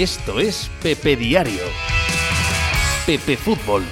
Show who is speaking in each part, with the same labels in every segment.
Speaker 1: Esto es Pepe Diario. Pepe Fútbol.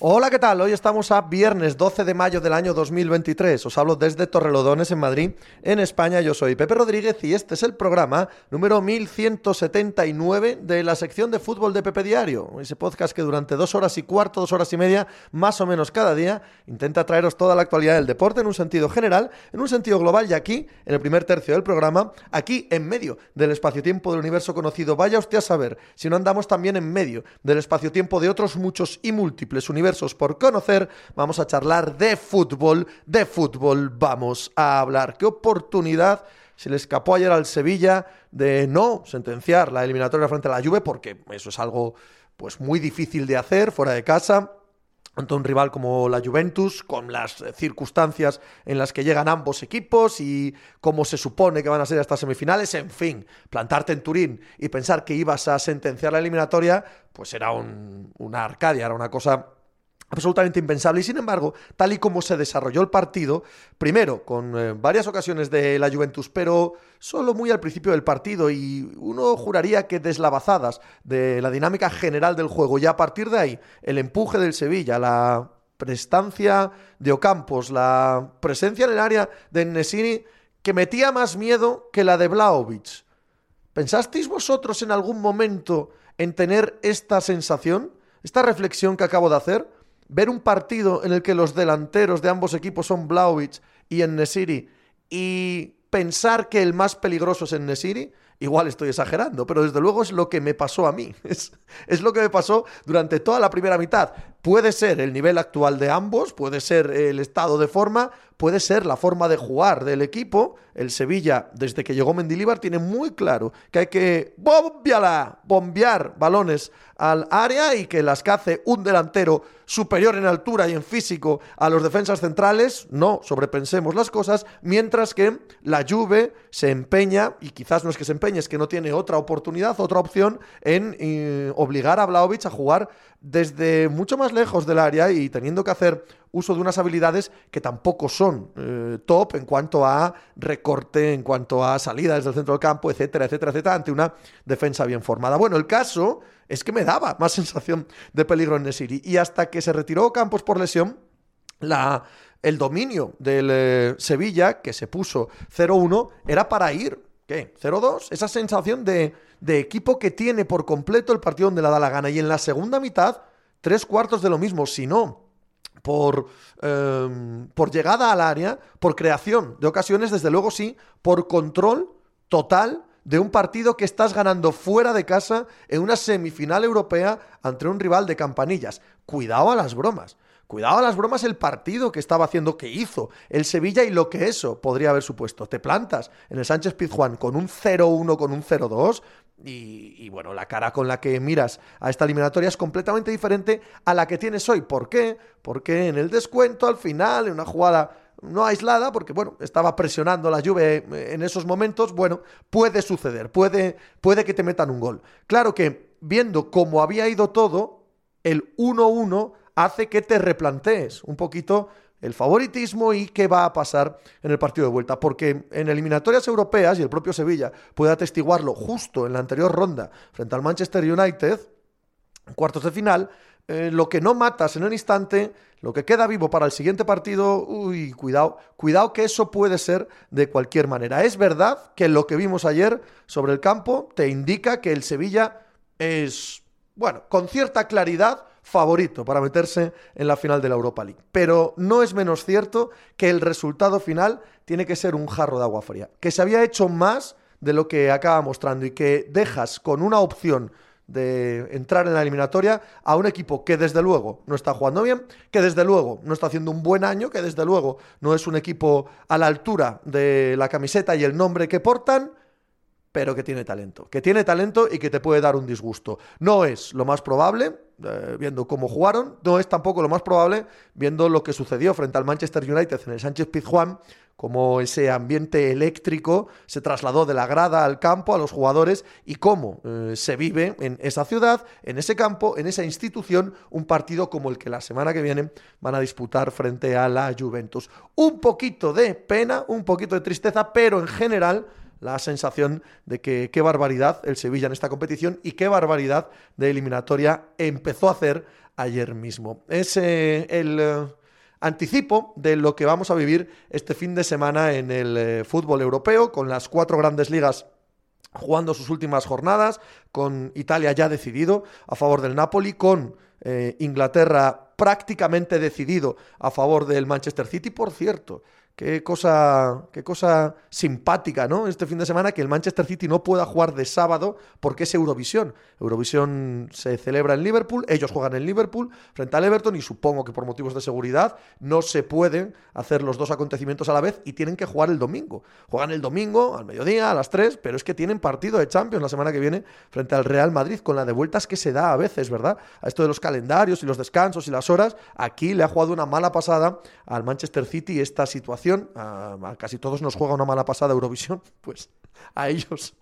Speaker 2: Hola, ¿qué tal? Hoy estamos a viernes 12 de mayo del año 2023. Os hablo desde Torrelodones, en Madrid, en España. Yo soy Pepe Rodríguez y este es el programa número 1179 de la sección de fútbol de Pepe Diario. Ese podcast que durante dos horas y cuarto, dos horas y media, más o menos cada día, intenta traeros toda la actualidad del deporte en un sentido general, en un sentido global y aquí, en el primer tercio del programa, aquí en medio del espacio-tiempo del universo conocido. Vaya usted a saber si no andamos también en medio del espacio-tiempo de otros muchos y múltiples universos por conocer, vamos a charlar de fútbol, de fútbol vamos a hablar. ¿Qué oportunidad se le escapó ayer al Sevilla de no sentenciar la eliminatoria frente a la Juve? Porque eso es algo pues muy difícil de hacer fuera de casa ante un rival como la Juventus, con las circunstancias en las que llegan ambos equipos y cómo se supone que van a ser estas semifinales, en fin, plantarte en Turín y pensar que ibas a sentenciar la eliminatoria, pues era una arcadia, era una cosa absolutamente impensable. Y sin embargo, tal y como se desarrolló el partido, primero con eh, varias ocasiones de la Juventus, pero solo muy al principio del partido, y uno juraría que deslavazadas de la dinámica general del juego, y a partir de ahí, el empuje del Sevilla, la prestancia de Ocampos, la presencia en el área de Nesini, que metía más miedo que la de Blaovic. ¿Pensasteis vosotros en algún momento en tener esta sensación, esta reflexión que acabo de hacer? Ver un partido en el que los delanteros de ambos equipos son Blaovic y Nesiri y pensar que el más peligroso es Nesiri, igual estoy exagerando, pero desde luego es lo que me pasó a mí. Es, es, lo que me pasó durante toda la primera mitad. Puede ser el nivel actual de ambos, puede ser el estado de forma, puede ser la forma de jugar del equipo. El Sevilla, desde que llegó Mendilibar, tiene muy claro que hay que bombiala, bombear balones al área y que las cace un delantero superior en altura y en físico a los defensas centrales. No sobrepensemos las cosas, mientras que la Juve se empeña, y quizás no es que se empeñe, es que no tiene otra oportunidad, otra opción en eh, obligar a Vlaovic a jugar desde mucho más lejos del área y teniendo que hacer uso de unas habilidades que tampoco son eh, top en cuanto a recorte, en cuanto a salida desde el centro del campo, etcétera, etcétera, etcétera, ante una defensa bien formada. Bueno, el caso es que me daba más sensación de peligro en Nesiri y hasta que se retiró Campos por lesión, la, el dominio del eh, Sevilla, que se puso 0-1, era para ir, ¿qué? 0-2, esa sensación de, de equipo que tiene por completo el partido donde le da la gana. Y en la segunda mitad, tres cuartos de lo mismo, si no por, em, por llegada al área, por creación de ocasiones, desde luego sí, por control total de un partido que estás ganando fuera de casa en una semifinal europea ante un rival de campanillas. Cuidado a las bromas. Cuidado a las bromas el partido que estaba haciendo, que hizo el Sevilla y lo que eso podría haber supuesto. Te plantas en el Sánchez Pizjuán con un 0-1, con un 0-2, y, bueno, la cara con la que miras a esta eliminatoria es completamente diferente a la que tienes hoy. ¿Por qué? Porque en el descuento, al final, en una jugada no aislada, porque bueno, estaba presionando la lluvia en esos momentos, bueno, puede suceder, puede, puede que te metan un gol. Claro que viendo cómo había ido todo, el 1-1 hace que te replantees un poquito el favoritismo y qué va a pasar en el partido de vuelta. Porque en eliminatorias europeas, y el propio Sevilla puede atestiguarlo justo en la anterior ronda frente al Manchester United, cuartos de final, eh, lo que no matas en un instante, lo que queda vivo para el siguiente partido, uy, cuidado, cuidado que eso puede ser de cualquier manera. Es verdad que lo que vimos ayer sobre el campo te indica que el Sevilla es, bueno, con cierta claridad, favorito para meterse en la final de la Europa League. Pero no es menos cierto que el resultado final tiene que ser un jarro de agua fría, que se había hecho más de lo que acaba mostrando y que dejas con una opción de entrar en la eliminatoria a un equipo que desde luego no está jugando bien, que desde luego no está haciendo un buen año, que desde luego no es un equipo a la altura de la camiseta y el nombre que portan, pero que tiene talento, que tiene talento y que te puede dar un disgusto. No es lo más probable, eh, viendo cómo jugaron, no es tampoco lo más probable, viendo lo que sucedió frente al Manchester United en el Sánchez Pizjuán, cómo ese ambiente eléctrico se trasladó de la grada al campo, a los jugadores, y cómo eh, se vive en esa ciudad, en ese campo, en esa institución, un partido como el que la semana que viene van a disputar frente a la Juventus. Un poquito de pena, un poquito de tristeza, pero en general la sensación de que qué barbaridad el Sevilla en esta competición y qué barbaridad de eliminatoria empezó a hacer ayer mismo. Es eh, el eh, anticipo de lo que vamos a vivir este fin de semana en el eh, fútbol europeo con las cuatro grandes ligas jugando sus últimas jornadas, con Italia ya decidido a favor del Napoli, con Inglaterra prácticamente decidido a favor del Manchester City, por cierto. Qué cosa, qué cosa simpática, ¿no? Este fin de semana que el Manchester City no pueda jugar de sábado porque es Eurovisión. Eurovisión se celebra en Liverpool, ellos juegan en Liverpool frente al Everton y supongo que por motivos de seguridad no se pueden hacer los dos acontecimientos a la vez y tienen que jugar el domingo. Juegan el domingo al mediodía, a las 3, pero es que tienen partido de Champions la semana que viene frente al Real Madrid con la de vueltas que se da a veces, ¿verdad? A esto de los calendarios y los descansos y las horas, aquí le ha jugado una mala pasada al Manchester City esta situación a, casi todos nos juega una mala pasada Eurovisión, pues a ellos,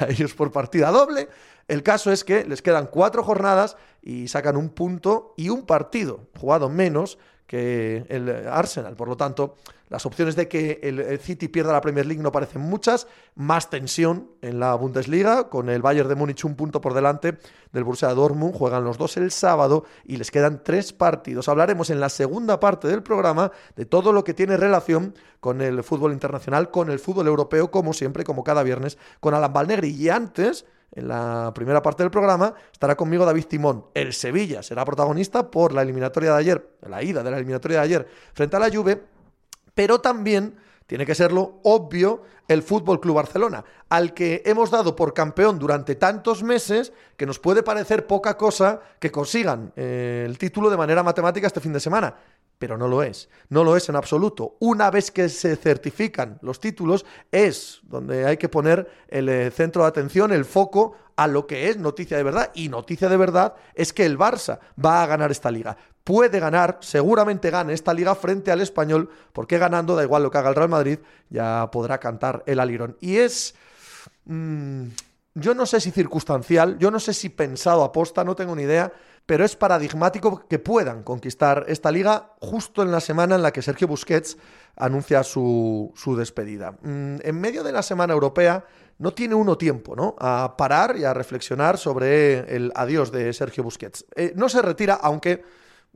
Speaker 2: a, ellos por partida doble. El caso es que les quedan cuatro jornadas y sacan un punto y un partido jugado menos que el Arsenal. Por lo tanto, las opciones de que el City pierda la Premier League no parecen muchas. Más tensión en la Bundesliga, con el Bayern de Múnich un punto por delante del Borussia Dortmund. Juegan los dos el sábado y les quedan tres partidos. Hablaremos en la segunda parte del programa de todo lo que tiene relación con el fútbol internacional, con el fútbol europeo, como siempre, como cada viernes, con Alan Balnegri. Y antes en la primera parte del programa, estará conmigo David Timón. El Sevilla será protagonista por la eliminatoria de ayer, la ida de la eliminatoria de ayer frente a la Juve, pero también tiene que serlo obvio el Fútbol Club Barcelona, al que hemos dado por campeón durante tantos meses que nos puede parecer poca cosa que consigan eh, el título de manera matemática este fin de semana pero no lo es. No lo es en absoluto. Una vez que se certifican los títulos, es donde hay que poner el eh, centro de atención, el foco a lo que es noticia de verdad. Y noticia de verdad es que el Barça va a ganar esta liga. Puede ganar, seguramente gane esta liga frente al español, porque ganando, da igual lo que haga el Real Madrid, ya podrá cantar el alirón. Y es... Mm, yo no sé si circunstancial, yo no sé si pensado aposta, no tengo ni idea, pero es paradigmático que puedan conquistar esta liga justo en la semana en la que Sergio Busquets anuncia su, despedida. Mm, en medio de la semana europea no tiene uno tiempo ¿no? a parar y a reflexionar sobre el adiós de Sergio Busquets. Eh, no se retira, aunque,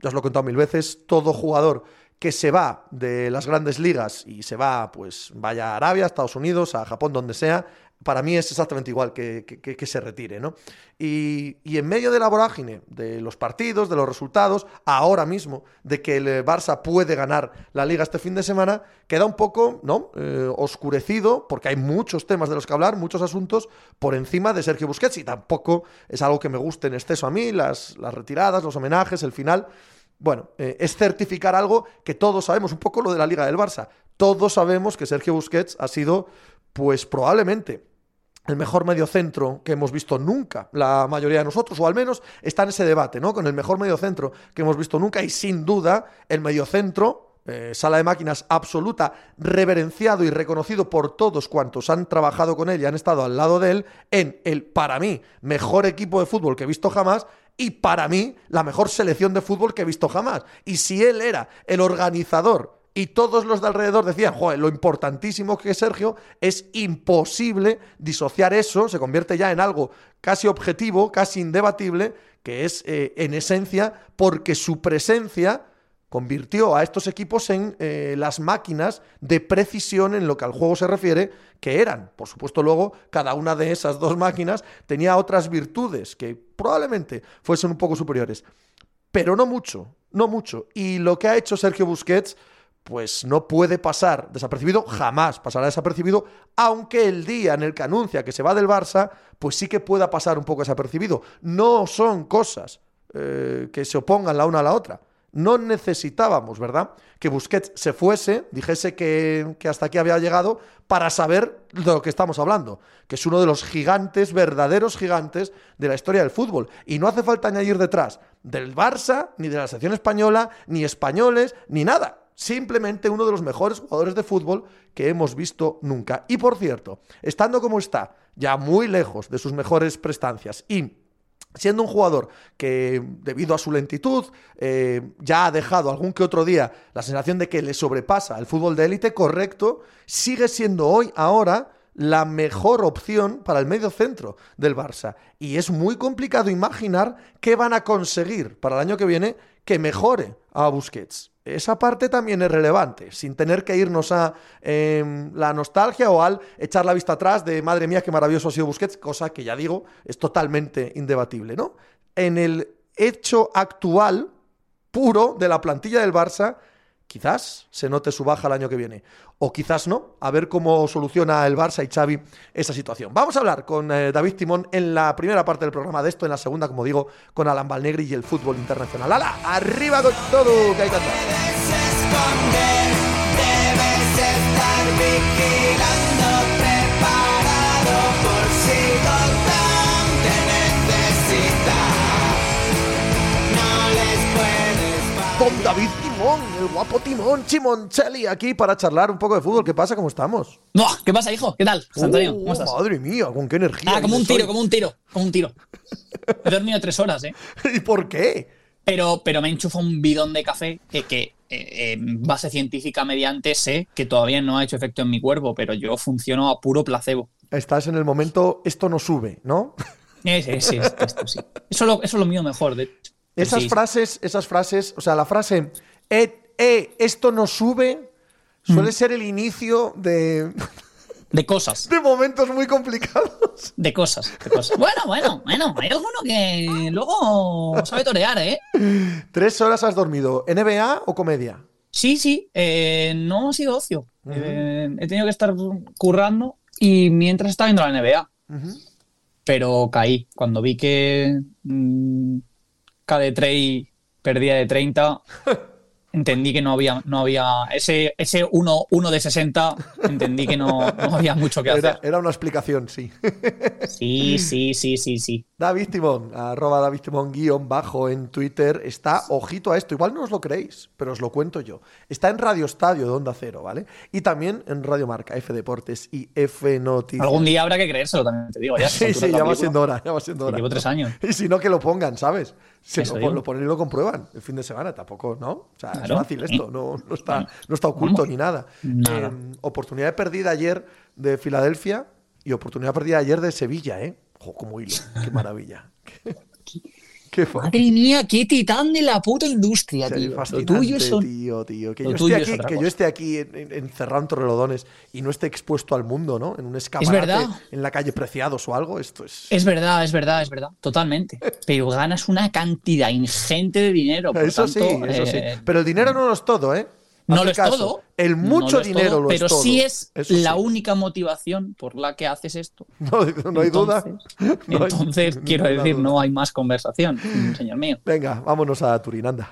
Speaker 2: ya os lo he contado mil veces, todo jugador que se va de las grandes ligas y se va, pues vaya a Arabia, Estados Unidos, a Japón, donde sea, para mí es exactamente igual que, se retire, ¿no? Y, en medio de la vorágine de los partidos, de los resultados, ahora mismo, de que el Barça puede ganar la liga este fin de semana, queda un poco, ¿no? Eh, oscurecido, porque hay muchos temas de los que hablar, muchos asuntos, por encima de Sergio Busquets, y tampoco es algo que me guste en exceso a mí, las, las retiradas, los homenajes, el final. Bueno, eh, es certificar algo que todos sabemos, un poco lo de la Liga del Barça. Todos sabemos que Sergio Busquets ha sido, pues probablemente, el mejor mediocentro que hemos visto nunca, la mayoría de nosotros, o al menos está en ese debate, ¿no? Con el mejor mediocentro que hemos visto nunca, y sin duda, el mediocentro, eh, sala de máquinas absoluta, reverenciado y reconocido por todos cuantos han trabajado con él y han estado al lado de él, en el, para mí, mejor equipo de fútbol que he visto jamás, y para mí, la mejor selección de fútbol que he visto jamás. Y si él era el organizador y todos los de alrededor decían, joder, lo importantísimo que es Sergio, es imposible disociar eso, se convierte ya en algo casi objetivo, casi indebatible, que es eh, en esencia porque su presencia convirtió a estos equipos en eh, las máquinas de precisión en lo que al juego se refiere, que eran. Por supuesto, luego cada una de esas dos máquinas tenía otras virtudes que probablemente fuesen un poco superiores, pero no mucho, no mucho. Y lo que ha hecho Sergio Busquets pues no puede pasar desapercibido, jamás pasará desapercibido, aunque el día en el que anuncia que se va del Barça, pues sí que pueda pasar un poco desapercibido. No son cosas eh, que se opongan la una a la otra. No necesitábamos, ¿verdad? Que Busquets se fuese, dijese que, que, hasta aquí había llegado, para saber de lo que estamos hablando, que es uno de los gigantes, verdaderos gigantes de la historia del fútbol. Y no hace falta añadir detrás del Barça, ni de la selección española, ni españoles, ni nada simplemente uno de los mejores jugadores de fútbol que hemos visto nunca. Y por cierto, estando como está, ya muy lejos de sus mejores prestancias y siendo un jugador que debido a su lentitud eh, ya ha dejado algún que otro día la sensación de que le sobrepasa el fútbol de élite, correcto, sigue siendo hoy, ahora, la mejor opción para el medio centro del Barça. Y es muy complicado imaginar qué van a conseguir para el año que viene que mejore a Busquets. Esa parte también es relevante, sin tener que irnos a em, la nostalgia o al echar la vista atrás de madre mía, qué maravilloso ha sido Busquets, cosa que ya digo, es totalmente indebatible, ¿no? En el hecho actual, puro, de la plantilla del Barça, quizás se note su baja el año que viene. O quizás no. A ver cómo soluciona el Barça y Xavi esa situación. Vamos a hablar con eh, David Timón en la primera parte del programa de esto, en la segunda, como digo, con Alan Balnegri y el fútbol internacional. ¡Hala! ¡Arriba con todo! Que hay que con David Timón, el guapo Timón Chimoncelli, aquí para charlar un poco de fútbol. ¿Qué pasa? ¿Cómo estamos?
Speaker 3: No, ¿Qué pasa, hijo? ¿Qué tal? Antonio, ¿cómo estás?
Speaker 2: Madre mía, con qué energía.
Speaker 3: Ah, como un tiro, como un tiro, como un tiro. He dormido tres horas, ¿eh?
Speaker 2: ¿Y por qué?
Speaker 3: Pero, pero me enchufo un bidón de café que, que eh, base científica mediante sé que todavía no ha hecho efecto en mi cuerpo, pero yo funciono a puro placebo.
Speaker 2: Estás en el momento, esto no sube, ¿no?
Speaker 3: Eh, sí, sí, esto, esto sí. Eso, lo- eso es lo mío mejor, de hecho.
Speaker 2: Esas frases, esas frases, o sea, la frase, eh, eh, esto no sube, suele
Speaker 3: mm.
Speaker 2: ser el inicio de...
Speaker 3: De cosas.
Speaker 2: De momentos muy complicados.
Speaker 3: De cosas, de cosas. Bueno, bueno, bueno. Hay alguno que luego sabe torear, ¿eh?
Speaker 2: ¿Tres horas has dormido? ¿NBA o comedia?
Speaker 3: Sí, sí. Eh, no ha sido ocio. He tenido que estar currando y mientras estaba viendo la NBA. Pero caí. Cuando vi que mm, KD3 perdía de 30. entendí que no había, no había ese, ese 1, 1 de 60, entendí que no, no había mucho que
Speaker 2: Era,
Speaker 3: hacer.
Speaker 2: era una explicación, sí.
Speaker 3: Sí, sí, sí, sí, sí.
Speaker 2: David Timón, arroba David Timón guion bajo en Twitter, está, ojito a esto, igual no os lo creéis, pero os lo cuento yo. Está en Radio Estadio de Onda Cero, ¿vale? Y también en Radio Marca, F Deportes y F Noticias.
Speaker 3: Algún día habrá que creérselo también, te digo. Ya,
Speaker 2: Sí, sí, ya va siendo hora, ya va siendo hora.
Speaker 3: Llevo tres años.
Speaker 2: Y si no, que lo pongan, ¿sabes?
Speaker 3: Eso
Speaker 2: lo,
Speaker 3: digo.
Speaker 2: lo ponen y lo comprueban el fin de semana, tampoco, ¿no? O sea, es fácil esto, no, no, está, no está oculto ni nada.
Speaker 3: Nada.
Speaker 2: Eh, oportunidad perdida ayer de Filadelfia y oportunidad perdida ayer de Sevilla, ¿eh? Ojo, como hilo, qué maravilla. Qué
Speaker 3: Madre mía, qué titán de la puta industria, tío. Lo tuyo son...
Speaker 2: tío, tío. Que,
Speaker 3: lo
Speaker 2: yo
Speaker 3: tuyo
Speaker 2: esté,
Speaker 3: es
Speaker 2: aquí, que yo esté aquí en- en- encerrado en Torrelodones y no esté expuesto al mundo, ¿no? En un escaparate
Speaker 3: verdad.
Speaker 2: en la calle Preciados o algo, esto es...
Speaker 3: Es verdad, es verdad, es verdad, totalmente. Pero ganas una cantidad ingente de dinero. Por
Speaker 2: Eso
Speaker 3: tanto,
Speaker 2: sí, eso sí.
Speaker 3: eh,
Speaker 2: Pero el dinero no lo es todo, ¿eh?
Speaker 3: No lo es
Speaker 2: caso.
Speaker 3: todo.
Speaker 2: El
Speaker 3: no
Speaker 2: mucho
Speaker 3: lo es
Speaker 2: dinero
Speaker 3: todo,
Speaker 2: lo
Speaker 3: pero
Speaker 2: es todo.
Speaker 3: sí es
Speaker 2: Eso
Speaker 3: la
Speaker 2: sí.
Speaker 3: única motivación por la que haces esto.
Speaker 2: No, no hay duda.
Speaker 3: Entonces,
Speaker 2: hay
Speaker 3: quiero decir,
Speaker 2: duda.
Speaker 3: no hay más conversación, señor mío.
Speaker 2: Venga, vámonos a Turín, anda.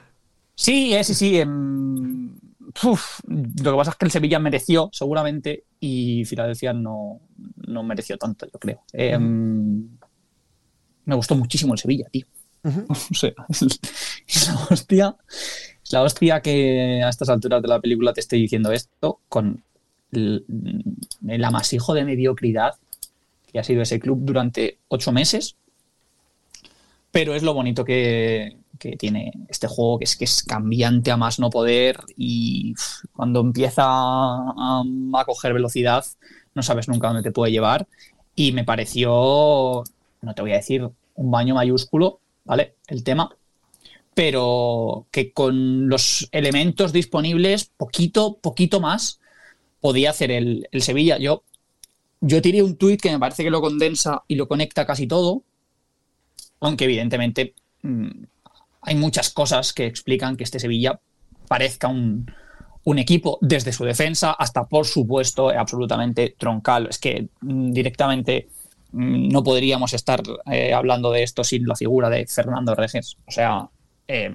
Speaker 3: Sí, eh, sí, sí. em, uf, lo que pasa es que el Sevilla mereció, seguramente, y Filadelfia no, no mereció tanto, yo creo. Em, me gustó muchísimo el Sevilla, tío. O sea, es la hostia. Es la hostia que a estas alturas de la película te estoy diciendo esto con el, el amasijo de mediocridad que ha sido ese club durante ocho meses. Pero es lo bonito que, que tiene este juego, que es que es cambiante a más no poder y cuando empieza a coger velocidad no sabes nunca dónde te puede llevar. Y me pareció, no te voy a decir un baño mayúsculo, ¿vale? El tema, pero que con los elementos disponibles, poquito, poquito más, podía hacer el, el Sevilla. Yo, yo tiré un tuit que me parece que lo condensa y lo conecta casi todo, aunque evidentemente mm, hay muchas cosas que explican que este Sevilla parezca un, un equipo desde su defensa hasta, por supuesto, absolutamente troncal. Es que mm, directamente no podríamos estar eh, hablando de esto sin la figura de Fernando Reges. O sea, eh,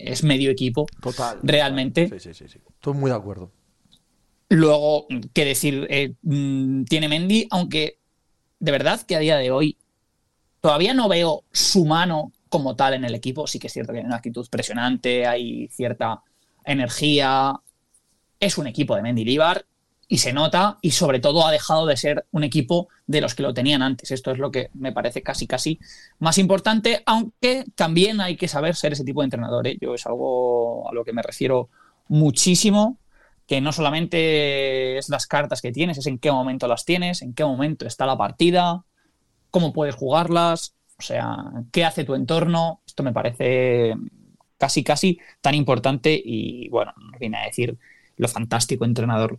Speaker 3: es medio equipo.
Speaker 2: Total.
Speaker 3: Realmente.
Speaker 2: Sí, sí, sí, sí. Estoy muy de acuerdo.
Speaker 3: Luego, qué decir, eh, mm, tiene Mendy, aunque de verdad que a día de hoy todavía no veo su mano como tal en el equipo. Sí que es cierto que hay una actitud presionante, hay cierta energía. Es un equipo de Mendy Líbar y se nota y sobre todo ha dejado de ser un equipo de los que lo tenían antes. Esto es lo que me parece casi casi más importante, aunque también hay que saber ser ese tipo de entrenador. ¿eh? Yo es algo a lo que me refiero muchísimo, que no solamente es las cartas que tienes, es en qué momento las tienes, en qué momento está la partida, cómo puedes jugarlas, o sea, qué hace tu entorno. Esto me parece casi casi tan importante y bueno, me viene a decir lo fantástico entrenador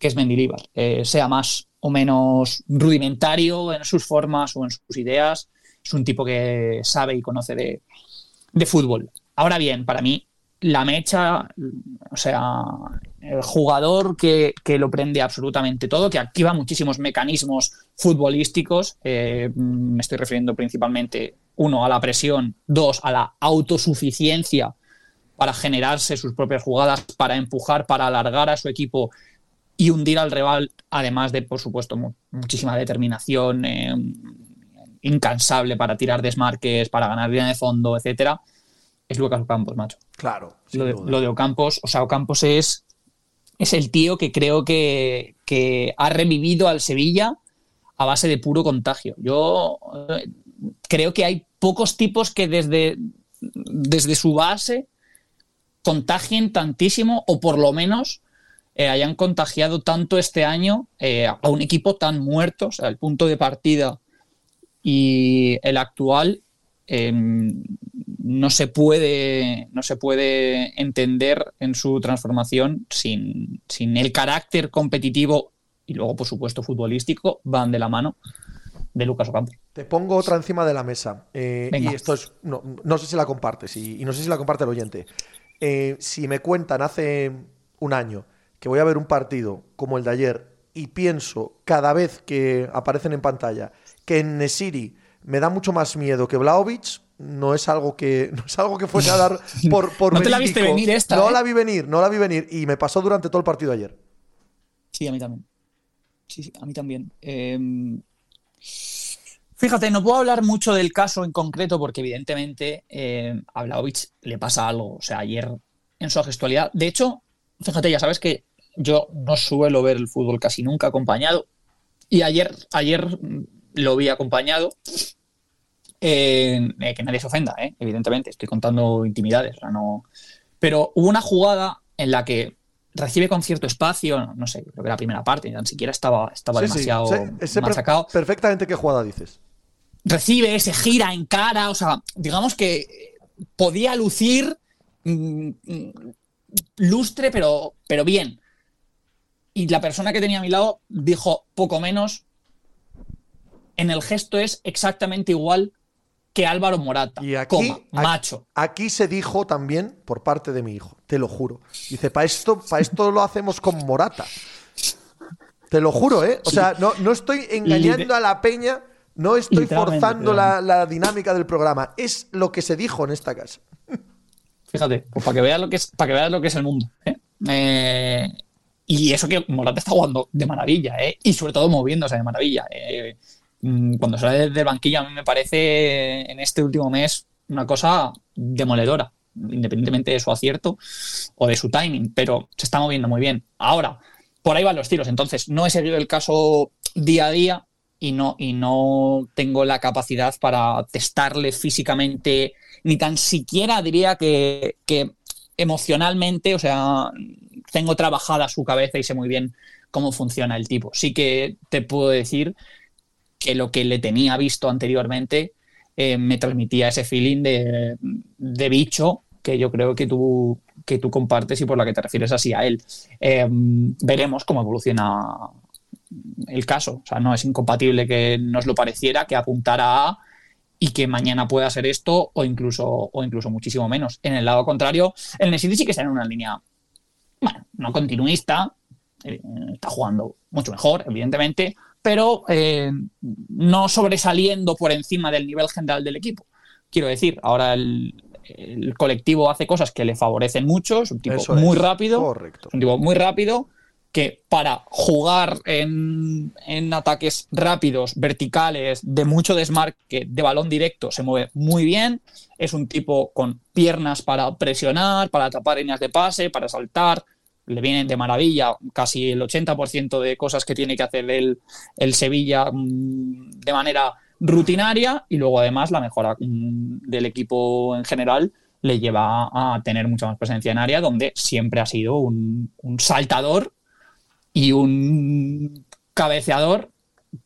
Speaker 3: que es Mendilibar, eh, sea más o menos rudimentario en sus formas o en sus ideas, es un tipo que sabe y conoce de, de fútbol. Ahora bien, para mí, la mecha, o sea, el jugador que, que, lo prende absolutamente todo, que activa muchísimos mecanismos futbolísticos, eh, me estoy refiriendo principalmente, uno, a la presión, dos, a la autosuficiencia para generarse sus propias jugadas, para empujar, para alargar a su equipo y hundir al rival, además de, por supuesto, muchísima determinación, eh, incansable para tirar desmarques, para ganar línea de fondo, etcétera, es Lucas Ocampos, macho.
Speaker 2: Claro.
Speaker 3: Lo de, lo de, Ocampos, o sea, Ocampos es, es el tío que creo que, que, ha revivido al Sevilla a base de puro contagio. Yo eh, creo que hay pocos tipos que desde, desde su base contagien tantísimo, o por lo menos eh, hayan contagiado tanto este año eh, a un equipo tan muerto, o sea, el punto de partida y el actual eh, no se puede no se puede entender en su transformación sin, sin, el carácter competitivo y luego por supuesto futbolístico van de la mano de Lucas Ocampo.
Speaker 2: Te pongo otra encima de la mesa eh, y esto es no, no, sé si la compartes y, y, no sé si la comparte el oyente. Eh, si me cuentan hace un año que voy a ver un partido como el de ayer y pienso cada vez que aparecen en pantalla que en Nesiri me da mucho más miedo que Vlaovic, no es algo que no es algo que fuese a dar por por
Speaker 3: No te la viste venir esta,
Speaker 2: No
Speaker 3: ¿eh?
Speaker 2: la vi venir, no la vi venir y me pasó durante todo el partido ayer.
Speaker 3: Sí, a mí también. Sí, sí, a mí también. Eh, fíjate, no puedo hablar mucho del caso en concreto porque evidentemente eh, a Vlaovic le pasa algo. O sea, ayer en su gestualidad. De hecho, fíjate, ya sabes que yo no suelo ver el fútbol casi nunca acompañado. Y ayer, ayer lo vi acompañado. Eh, eh, que nadie se ofenda, eh, evidentemente. Estoy contando intimidades. No... Pero hubo una jugada en la que recibe con cierto espacio, no, no sé, creo que la primera parte, ni tan siquiera estaba, estaba
Speaker 2: Sí,
Speaker 3: demasiado
Speaker 2: sí,
Speaker 3: machacado.
Speaker 2: per- perfectamente qué jugada dices.
Speaker 3: Recibe, se gira en cara, o sea, digamos que podía lucir mm, mm, lustre, pero, pero bien. Y la persona que tenía a mi lado dijo poco menos. En el gesto es exactamente igual que Álvaro Morata.
Speaker 2: Y aquí,
Speaker 3: coma,
Speaker 2: aquí-
Speaker 3: macho.
Speaker 2: Aquí se dijo también por parte de mi hijo, te lo juro. Dice, para esto, para esto lo hacemos con Morata. Te lo juro, ¿eh? O sea, no, no estoy engañando a la peña, no estoy forzando la, la dinámica del programa. Es lo que se dijo en esta casa.
Speaker 3: Fíjate, pues para que veas lo que es, para que veas lo que es el mundo. ¿eh? Eh, y eso que Morata está jugando de maravilla, ¿eh? y sobre todo moviéndose de maravilla. ¿eh? Mm, Cuando sale del banquillo, a mí me parece en este último mes una cosa demoledora, independientemente de su acierto o de su timing, pero se está moviendo muy bien. Ahora, por ahí van los tiros. Entonces, no he seguido el caso día a día y no, y no tengo la capacidad para testarle físicamente, ni tan siquiera diría que, que emocionalmente, o sea, tengo trabajada su cabeza y sé muy bien cómo funciona el tipo. Sí que te puedo decir que lo que le tenía visto anteriormente eh, me transmitía ese feeling de, de bicho que yo creo que tú, que tú compartes y por la que te refieres así a él. Eh, veremos cómo evoluciona el caso. O sea, no es incompatible que nos lo pareciera, que apuntara a y que mañana pueda ser esto o incluso, o incluso muchísimo menos. En el lado contrario, el Nesiri sí que está en una línea, bueno, no continuista, eh, está jugando mucho mejor, evidentemente, pero eh, no sobresaliendo por encima del nivel general del equipo. Quiero decir, ahora el, el colectivo hace cosas que le favorecen mucho, es un tipo
Speaker 2: Eso
Speaker 3: muy
Speaker 2: es,
Speaker 3: rápido,
Speaker 2: Correcto.
Speaker 3: es un tipo muy rápido que para jugar en, en ataques rápidos, verticales, de mucho desmarque, de balón directo, se mueve muy bien. Es un tipo con piernas para presionar, para tapar líneas de pase, para saltar. le viene de maravilla casi el 80% de cosas que tiene que hacer el, el Sevilla mm, de manera rutinaria y luego además la mejora mm, del equipo en general le lleva a tener mucha más presencia en área donde siempre ha sido un saltador y un cabeceador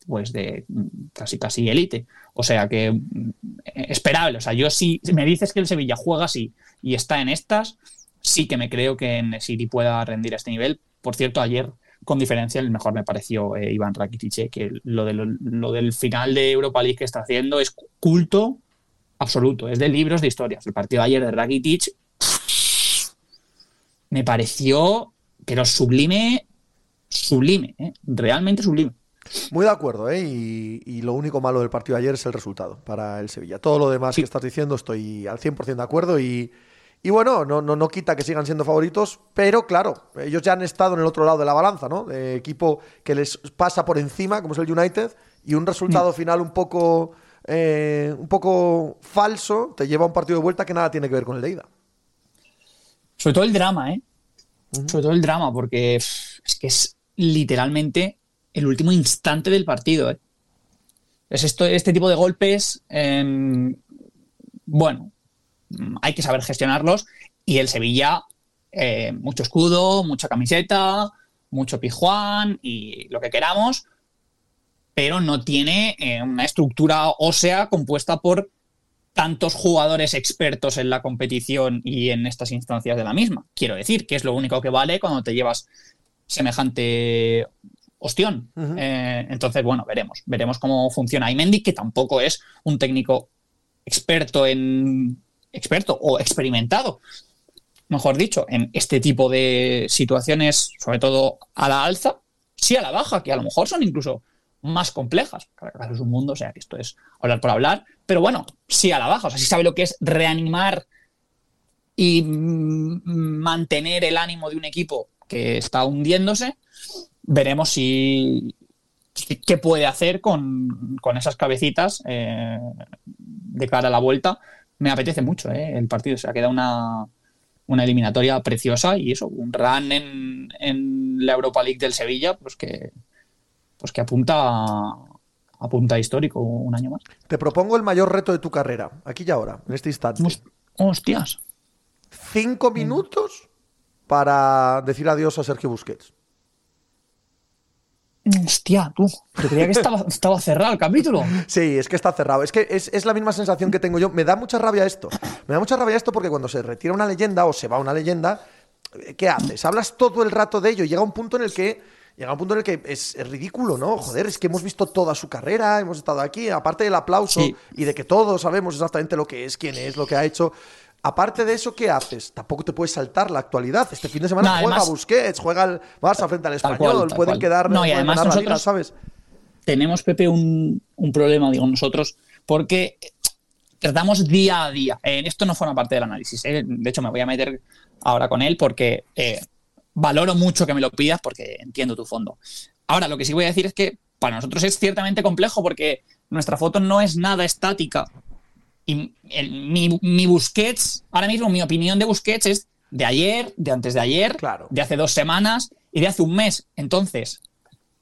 Speaker 3: pues de mm, casi casi élite. O sea que mm, esperable. O sea, yo si me dices que el Sevilla juega así y está en estas, sí que me creo que en City pueda rendir a este nivel. Por cierto, ayer, con diferencia, el mejor me pareció eh, Iván Rakitic, eh, que lo, de lo, del final de Europa League que está haciendo es culto absoluto, es de libros de historias. El partido de ayer de Rakitic me pareció, pero sublime, sublime, eh, realmente sublime.
Speaker 2: Muy de acuerdo, ¿eh? Y, lo único malo del partido de ayer es el resultado para el Sevilla. Todo lo demás que estás diciendo estoy al 100% de acuerdo y, y bueno, no, no, no, quita que sigan siendo favoritos, pero claro, ellos ya han estado en el otro lado de la balanza, ¿no? De equipo que les pasa por encima, como es el United, y un resultado mm. final un poco, eh, un poco falso te lleva a un partido de vuelta que nada tiene que ver con el de ida.
Speaker 3: Sobre todo el drama, ¿eh? Sobre todo el drama, porque es que es literalmente el último instante del partido. ¿eh? Es esto, este tipo de golpes, em, bueno, hay que saber gestionarlos y el Sevilla, eh, mucho escudo, mucha camiseta, mucho pijuán y lo que queramos, pero no tiene eh, una estructura ósea compuesta por tantos jugadores expertos en la competición y en estas instancias de la misma. Quiero decir que es lo único que vale cuando te llevas semejante ostión. Eh, entonces, bueno, veremos. Veremos cómo funciona Imendi, que tampoco es un técnico experto en. experto o experimentado, mejor dicho, en este tipo de situaciones, sobre todo a la alza, sí a la baja, que a lo mejor son incluso más complejas. Claro, es un mundo, o sea, que esto es hablar por hablar, pero bueno, sí a la baja, o sea, sí sabe lo que es reanimar y mantener el ánimo de un equipo que está hundiéndose veremos si qué puede hacer con, esas cabecitas eh, de cara a la vuelta. Me apetece mucho eh, el partido, se ha quedado una, una eliminatoria preciosa y eso, un run en, en, la Europa League del Sevilla, pues que, pues que apunta, apunta histórico un año más.
Speaker 2: Te propongo el mayor reto de tu carrera, aquí y ahora, en este instante.
Speaker 3: Hostias.
Speaker 2: Cinco minutos para decir adiós a Sergio Busquets.
Speaker 3: Hostia, tú. Yo creía que estaba, estaba, cerrado el capítulo.
Speaker 2: Sí, es que está cerrado. Es que es, la misma sensación que tengo yo. Me da mucha rabia esto. Me da mucha rabia esto porque cuando se retira una leyenda o se va una leyenda, ¿qué haces? Hablas todo el rato de ello y llega un punto en el que. Llega un punto en el que es, ridículo, ¿no? Joder, es que hemos visto toda su carrera, hemos estado aquí, aparte del aplauso y de que todos sabemos exactamente lo que es, quién es, lo que ha hecho. Aparte de eso, ¿qué haces? Tampoco te puedes saltar la actualidad. Este fin de semana juega Busquets, juega el Barça frente al Español, pueden quedar
Speaker 3: no, y además nosotros ¿sabes? Tenemos, Pepe, un, problema, digo, nosotros, porque tratamos día a día. En esto no forma parte del análisis. ¿eh? De hecho, me voy a meter ahora con él porque eh, valoro mucho que me lo pidas porque entiendo tu fondo. Ahora, lo que sí voy a decir es que para nosotros es ciertamente complejo porque nuestra foto no es nada estática y mi, mi, Busquets, ahora mismo mi opinión de Busquets es de ayer, de antes de ayer, de hace dos semanas y de hace un mes. Entonces,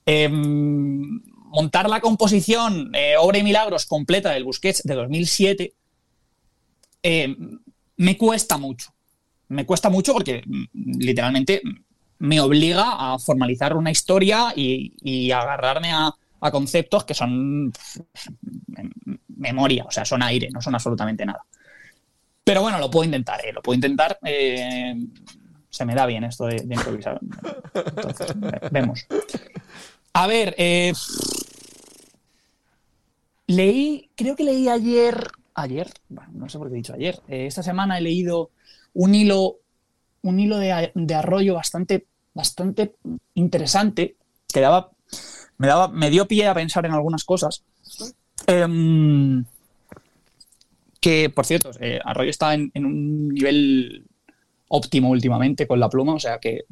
Speaker 3: em, montar la composición eh, Obra y Milagros completa del Busquets de 2007 em, me cuesta mucho. Me cuesta mucho porque mm, literalmente me obliga a formalizar una historia y, y agarrarme a, a conceptos que son memoria, o sea, son aire, no son absolutamente nada. Pero bueno, lo puedo intentar, ¿eh? lo puedo intentar. Eh, se me da bien esto de, improvisar. Entonces, vemos. A ver, eh, leí, creo que leí ayer, ayer, no sé por qué he dicho ayer, esta semana he leído un hilo, un hilo de, arroyo bastante, bastante interesante que daba, me, daba, me dio pie a pensar en algunas cosas. Em, que, por cierto, eh, Arroyo está en, un nivel óptimo últimamente con la pluma, o sea que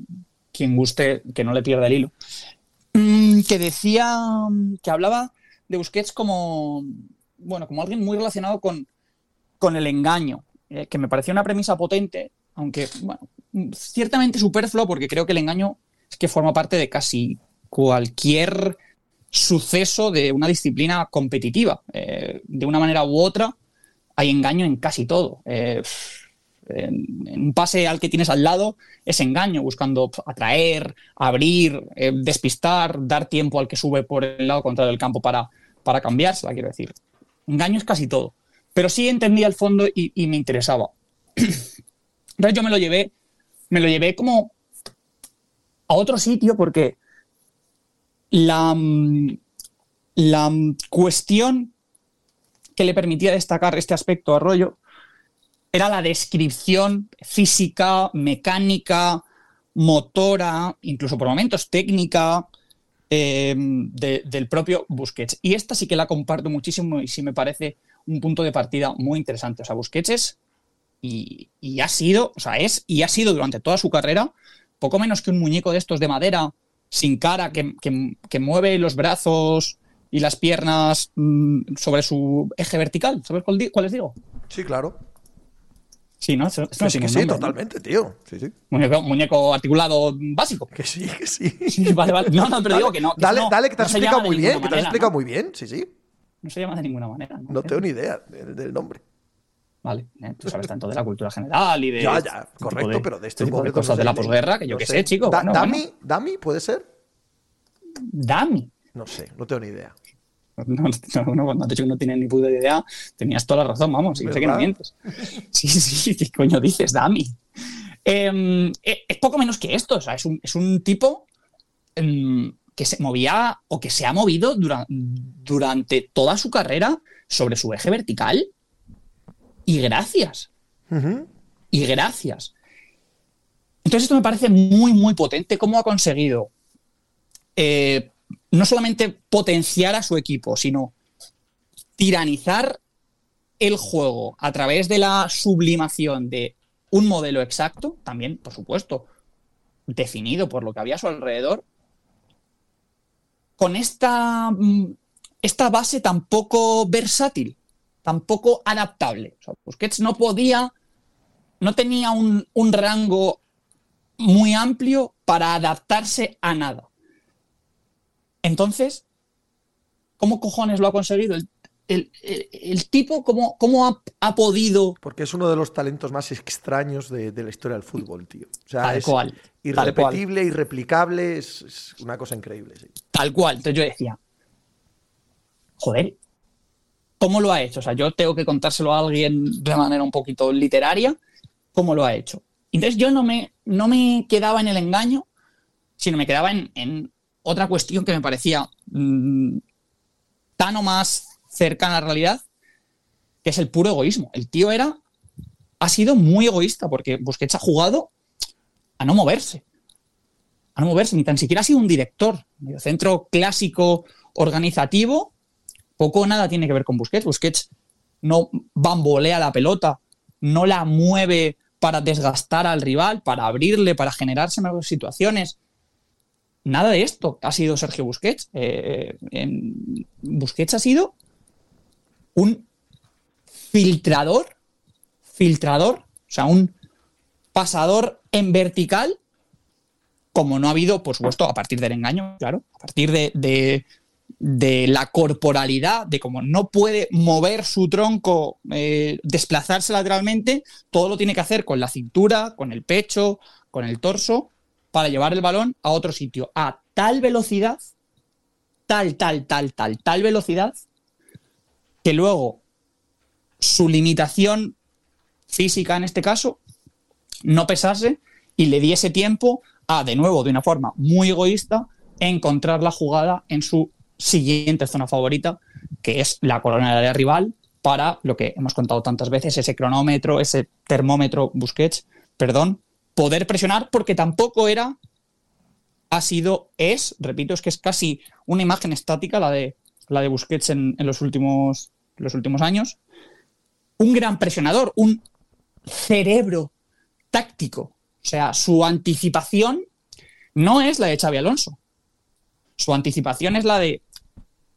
Speaker 3: quien guste, que no le pierda el hilo. Mm, que decía, que hablaba de Busquets como, bueno, como alguien muy relacionado con, con el engaño, eh, que me parecía una premisa potente, aunque, ciertamente superfluo porque creo que el engaño es que forma parte de casi cualquier suceso de una disciplina competitiva. Eh, de una manera u otra hay engaño en casi todo. Eh, un pase al que tienes al lado es engaño, buscando atraer, abrir, eh, despistar, dar tiempo al que sube por el lado contrario del campo para, para cambiársela, quiero decir. Engaño es casi todo. Pero sí entendía el fondo y, me interesaba. Entonces yo me lo llevé, me lo llevé como a otro sitio porque la, la cuestión que le permitía destacar este aspecto a Rollo era la descripción física, mecánica, motora, incluso por momentos técnica eh, del propio Busquets. Y esta sí que la comparto muchísimo y sí me parece un punto de partida muy interesante. O sea, Busquets es y, ha sido, o sea, es y ha sido durante toda su carrera poco menos que un muñeco de estos de madera, sin cara, que, mueve los brazos y las piernas mm, sobre su eje vertical. ¿Sabes cuál, cuál les digo?
Speaker 2: Sí, claro.
Speaker 3: Sí, ¿no?
Speaker 2: sí, sí, totalmente, tío. Sí, sí.
Speaker 3: Muñeco, articulado básico.
Speaker 2: Que sí, que sí.
Speaker 3: vale, vale. No, no, pero digo que no.
Speaker 2: dale, dale, que te has explicado muy bien. Que te has explicado muy bien, sí, sí.
Speaker 3: No se llama de ninguna manera.
Speaker 2: No, no tengo ni idea del nombre.
Speaker 3: Vale, eh, tú sabes tanto de la cultura general y de.
Speaker 2: Ya, ya, correcto, pero de este,
Speaker 3: tipo de cosas de la posguerra que yo qué sé, chico.
Speaker 2: ¿Dami? ¿Dami puede ser?
Speaker 3: ¿Dami?
Speaker 2: No sé, no tengo ni idea.
Speaker 3: No, no, cuando has dicho que no tienes ni puta idea, tenías toda la razón, vamos, y sé que no mientes. Sí, sí, ¿qué coño dices, Dami? Em, eh, es poco menos que esto, o sea, es un, es un tipo em, que se movía o que se ha movido durante toda su carrera sobre su eje vertical. Y gracias. Y gracias. Entonces esto me parece muy, muy potente cómo ha conseguido eh, no solamente potenciar a su equipo, sino tiranizar el juego a través de la sublimación de un modelo exacto, también, por supuesto, definido por lo que había a su alrededor, con esta, mm, esta base tan poco versátil, tan poco adaptable. O Busquets no podía, no tenía un, rango muy amplio para adaptarse a nada. Entonces, ¿cómo cojones lo ha conseguido? El, tipo, ¿cómo, cómo ha, podido...?
Speaker 2: Porque es uno de los talentos más extraños de, la historia del fútbol, tío. O sea,
Speaker 3: tal
Speaker 2: es
Speaker 3: cual.
Speaker 2: Irrepetible, irreplicable, es, una cosa increíble, sí.
Speaker 3: Tal cual. Entonces yo decía, joder, ¿cómo lo ha hecho? O sea, yo tengo que contárselo a alguien de manera un poquito literaria, ¿cómo lo ha hecho? Entonces yo no me, no me quedaba en el engaño, sino me quedaba en, otra cuestión que me parecía mm, tan o más cercana a la realidad, que es el puro egoísmo. El tío era, ha sido muy egoísta porque Busquets ha jugado a no moverse. A no moverse, ni tan siquiera ha sido un director. centro clásico organizativo, poco o nada tiene que ver con Busquets. Busquets no bambolea la pelota, no la mueve para desgastar al rival, para abrirle, para generarse nuevas situaciones. Nada de esto ha sido Sergio Busquets. Eh, Busquets ha sido un filtrador, filtrador, o sea, un pasador en vertical, como no ha habido, por supuesto, a partir del engaño, claro, a partir de, la corporalidad, de cómo no puede mover su tronco, eh, desplazarse lateralmente, todo lo tiene que hacer con la cintura, con el pecho, con el torso, para llevar el balón a otro sitio, a tal velocidad, tal, tal, tal, tal, tal velocidad, que luego su limitación física en este caso no pesase y le diese tiempo a, de nuevo, de una forma muy egoísta, encontrar la jugada en su siguiente zona favorita, que es la corona de área rival, para lo que hemos contado tantas veces, ese cronómetro, ese termómetro Busquets, perdón, poder presionar, porque tampoco era, ha sido, es, repito, es que es casi una imagen estática la de, la de Busquets en, los, últimos, los últimos años. Un gran presionador, un cerebro táctico. O sea, su anticipación no es la de Xavi Alonso. Su anticipación es la de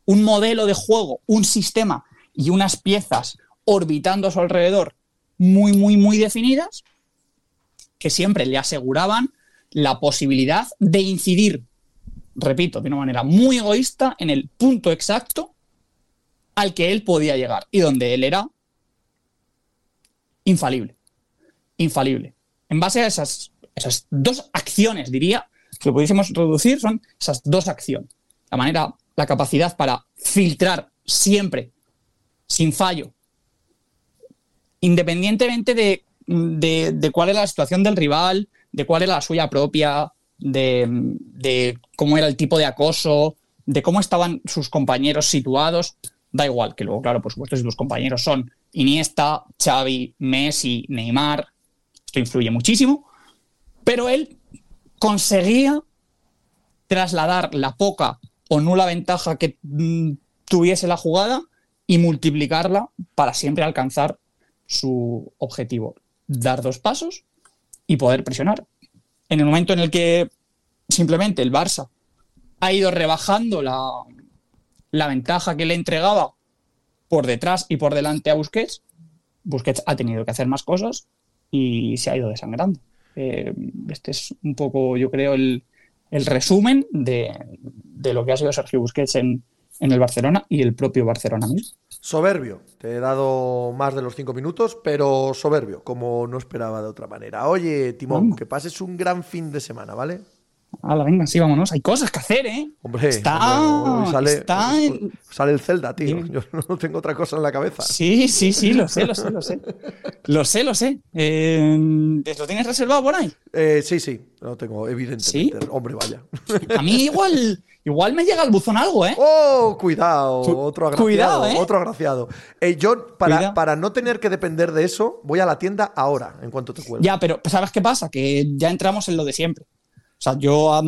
Speaker 3: un modelo de juego, un sistema y unas piezas orbitando a su alrededor muy, muy, muy definidas que siempre le aseguraban la posibilidad de incidir, repito, de una manera muy egoísta, en el punto exacto al que él podía llegar y donde él era infalible. Infalible. En base a esas, esas dos acciones, diría, que lo pudiésemos reducir, son esas dos acciones. La manera, la capacidad para filtrar siempre, sin fallo, independientemente de, de, cuál era la situación del rival, de cuál era la suya propia, de, de, cómo era el tipo de acoso, de cómo estaban sus compañeros situados. Da igual, que luego, claro, por supuesto, si tus compañeros son Iniesta, Xavi, Messi, Neymar, esto influye muchísimo, pero él conseguía trasladar la poca o nula ventaja que mm, tuviese la jugada y multiplicarla para siempre alcanzar su objetivo, dar dos pasos y poder presionar. En el momento en el que simplemente el Barça ha ido rebajando la, la ventaja que le entregaba por detrás y por delante a Busquets, Busquets ha tenido que hacer más cosas y se ha ido desangrando. Eh, este es un poco, yo creo, el, el resumen de, de, lo que ha sido Sergio Busquets en, en el Barcelona y el propio Barcelona mismo.
Speaker 2: Soberbio, te he dado más de los cinco minutos, pero soberbio, como no esperaba de otra manera. Oye, Timón, que pases un gran fin de semana, ¿vale?
Speaker 3: Hala, venga, sí, vámonos. Hay cosas que hacer, ¿eh?
Speaker 2: Hombre,
Speaker 3: está,
Speaker 2: hombre, sale,
Speaker 3: está en-
Speaker 2: sale el Zelda, tío.
Speaker 3: Dime.
Speaker 2: Yo no tengo otra cosa en la cabeza.
Speaker 3: Sí, sí, sí, lo sé, lo sé, lo sé. Lo sé, lo sé. Eh, ¿Lo tienes reservado por ahí?
Speaker 2: Eh, sí, sí, lo tengo, evidentemente. Hombre, vaya.
Speaker 3: A mí igual, igual me llega al buzón algo, ¿eh?
Speaker 2: ¡Oh, cuidado!
Speaker 3: Cu-
Speaker 2: Otro agraciado.
Speaker 3: cuidado, ¿eh?
Speaker 2: Otro agraciado. Eh, yo, para, para no tener que depender de eso, voy a la tienda ahora, en cuanto te cuelgue.
Speaker 3: Ya, pero ¿sabes qué pasa? Que ya entramos en lo de siempre. O sea, yo a,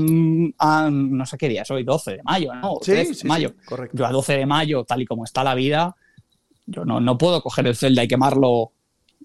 Speaker 3: a- no sé qué día soy, 12 de mayo, ¿no?
Speaker 2: Sí,
Speaker 3: 13
Speaker 2: sí,
Speaker 3: de mayo.
Speaker 2: sí, correcto.
Speaker 3: Yo a 12 de mayo, tal y como está la vida, yo no, no puedo coger el Zelda y quemarlo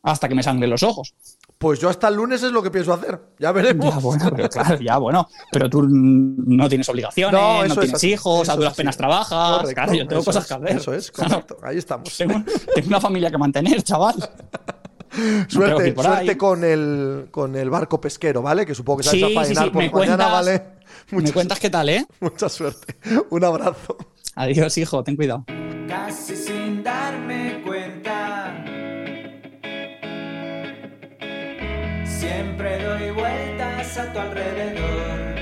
Speaker 3: hasta que me sangre los ojos.
Speaker 2: Pues yo hasta el lunes es lo que pienso hacer. Ya veremos.
Speaker 3: Ya, bueno, pero claro, ya, bueno. Pero tú no tienes obligaciones,
Speaker 2: No,
Speaker 3: no, tienes hijos, a duras penas trabajas.
Speaker 2: Correcto,
Speaker 3: claro, yo tengo cosas
Speaker 2: es,
Speaker 3: que hacer.
Speaker 2: Eso es,
Speaker 3: Claro.
Speaker 2: correcto. Ahí estamos.
Speaker 3: Tengo, tengo una familia que mantener, chaval.
Speaker 2: Suerte, suerte con el, con el barco pesquero, ¿vale? Que supongo que
Speaker 3: Sí,
Speaker 2: a
Speaker 3: sí,
Speaker 2: faenar
Speaker 3: sí,
Speaker 2: por
Speaker 3: me
Speaker 2: mañana,
Speaker 3: cuentas-
Speaker 2: ¿vale?
Speaker 3: ¿Me
Speaker 2: Mucha,
Speaker 3: cuentas qué tal, eh?
Speaker 2: mucha suerte. Un abrazo.
Speaker 3: Adiós, hijo, ten cuidado.
Speaker 4: casi sin darme cuenta. Siempre doy vueltas a tu alrededor.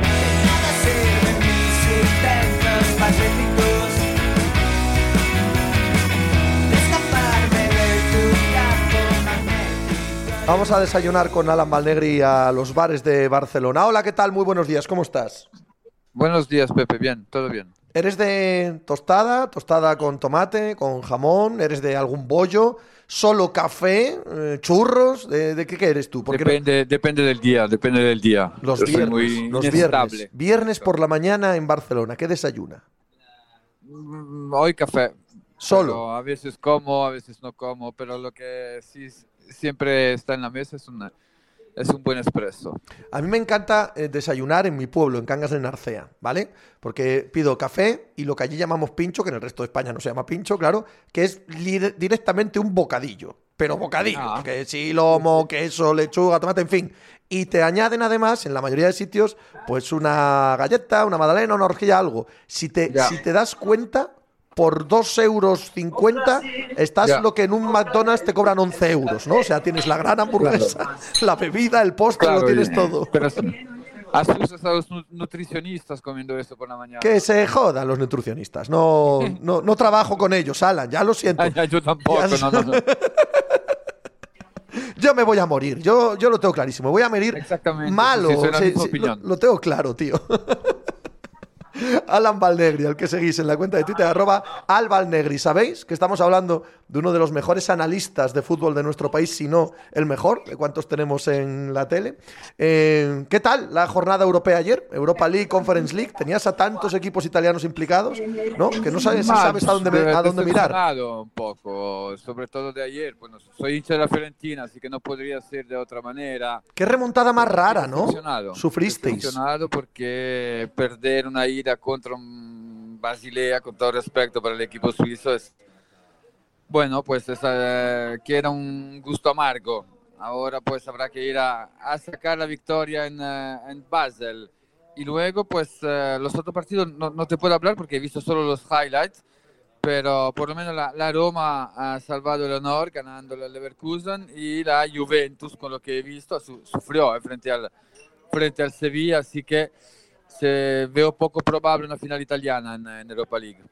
Speaker 4: De nada sirven mis intentos patéticos
Speaker 2: Vamos a desayunar con Alan Valnegri a los bares de Barcelona. Hola, ¿qué tal? Muy buenos días, ¿cómo estás?
Speaker 5: Buenos días, Pepe. Bien, todo bien.
Speaker 2: ¿Eres de tostada? ¿Tostada con tomate, con jamón? ¿Eres de algún bollo? ¿Solo café? eh, ¿Churros? ¿De, de qué, qué eres tú? Porque no-
Speaker 5: Depende, del día, depende del día.
Speaker 2: los
Speaker 5: Yo
Speaker 2: viernes,
Speaker 5: muy
Speaker 2: los viernes. Viernes por la mañana en Barcelona. ¿Qué desayuna?
Speaker 5: Mm, Hoy café.
Speaker 2: Solo.
Speaker 5: Pero a veces como, a veces no como, pero lo que sí siempre está en la mesa es, una, es un buen espresso.
Speaker 2: A mí me encanta eh, desayunar en mi pueblo, en Cangas de Narcea, ¿vale? Porque pido café y lo que allí llamamos pincho, que en el resto de España no se llama pincho, claro, que es directamente un bocadillo. Pero bocadillo,
Speaker 5: Ah.
Speaker 2: que sí, lomo, queso, lechuga, tomate, en fin. Y te añaden además, en la mayoría de sitios, pues una galleta, una magdalena, una horquilla, algo. Si te,
Speaker 5: Ya.
Speaker 2: si te das cuenta, por 2 euros 50 estás
Speaker 5: Ya.
Speaker 2: lo que en un McDonald's te cobran 11 euros, ¿no? O sea, tienes la gran hamburguesa, la bebida, el postre, lo tienes todo.
Speaker 5: Pero s- asustas a los nu- nutricionistas comiendo esto por la mañana.
Speaker 2: Que se jodan los nutricionistas. No, no, no trabajo con ellos, Alan, ya lo siento.
Speaker 5: Ay, yo tampoco,
Speaker 2: Ya
Speaker 5: no, no, no.
Speaker 2: Yo me voy a morir, yo, yo lo tengo clarísimo. Voy a morir
Speaker 5: Exactamente,
Speaker 2: malo.
Speaker 5: sí, sí,
Speaker 2: lo tengo claro, tío. Alan Valnegri, al que seguís en la cuenta de Twitter, arroba alvalnegri. ¿Sabéis que estamos hablando de uno de los mejores analistas de fútbol de nuestro país, si no el mejor, de cuántos tenemos en la tele? Eh, ¿Qué tal la jornada europea ayer? Europa League, Conference League. Tenías a tantos equipos italianos implicados, ¿no? Que no sabes si sabes a dónde, a dónde mirar.
Speaker 5: un poco, sobre todo de ayer. Bueno, soy hincha de la Fiorentina, así que no podría ser de otra manera.
Speaker 2: Qué remontada más rara, ¿no? Sufristeis.
Speaker 5: Porque perder una ida contra un Basilea, con todo respeto para el equipo suizo, es Bueno, pues es, eh, que era un gusto amargo. Ahora pues habrá que ir a, a sacar la victoria en, eh, en Basel. Y luego pues eh, los otros partidos no, no te puedo hablar porque he visto solo los highlights, pero por lo menos la, la Roma ha salvado el honor ganando el Leverkusen y la Juventus, con lo que he visto, su- sufrió eh, frente, al, frente al Sevilla, así que se, veo poco probable una final italiana en, Europa League.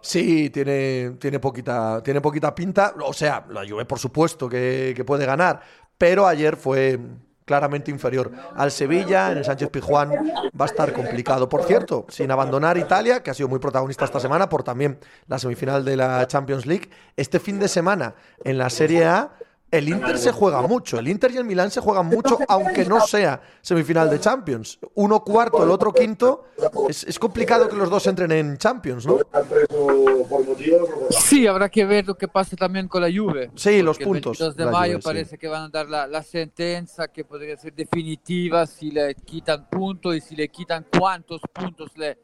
Speaker 2: Sí, tiene, tiene, poquita, tiene poquita pinta. O sea, la Juve, por supuesto, que, que puede ganar. Pero ayer fue claramente inferior al Sevilla. En el Sánchez Pizjuán va a estar complicado. Por cierto, sin abandonar Italia, que ha sido muy protagonista esta semana por también la semifinal de la Champions League. Este fin de semana en la Serie A. El Inter se juega mucho, el Inter y el Milán se juegan mucho, aunque no sea semifinal de Champions. Uno cuarto, el otro quinto. Es, es complicado que los dos entren en Champions, ¿no?
Speaker 5: Sí, habrá que ver lo que pasa también con la Juve.
Speaker 2: Sí, los puntos
Speaker 5: El 22 de mayo
Speaker 2: Juve, sí.
Speaker 5: parece que van a dar la, la sentencia que podría ser definitiva si le quitan puntos y si le quitan cuántos puntos le,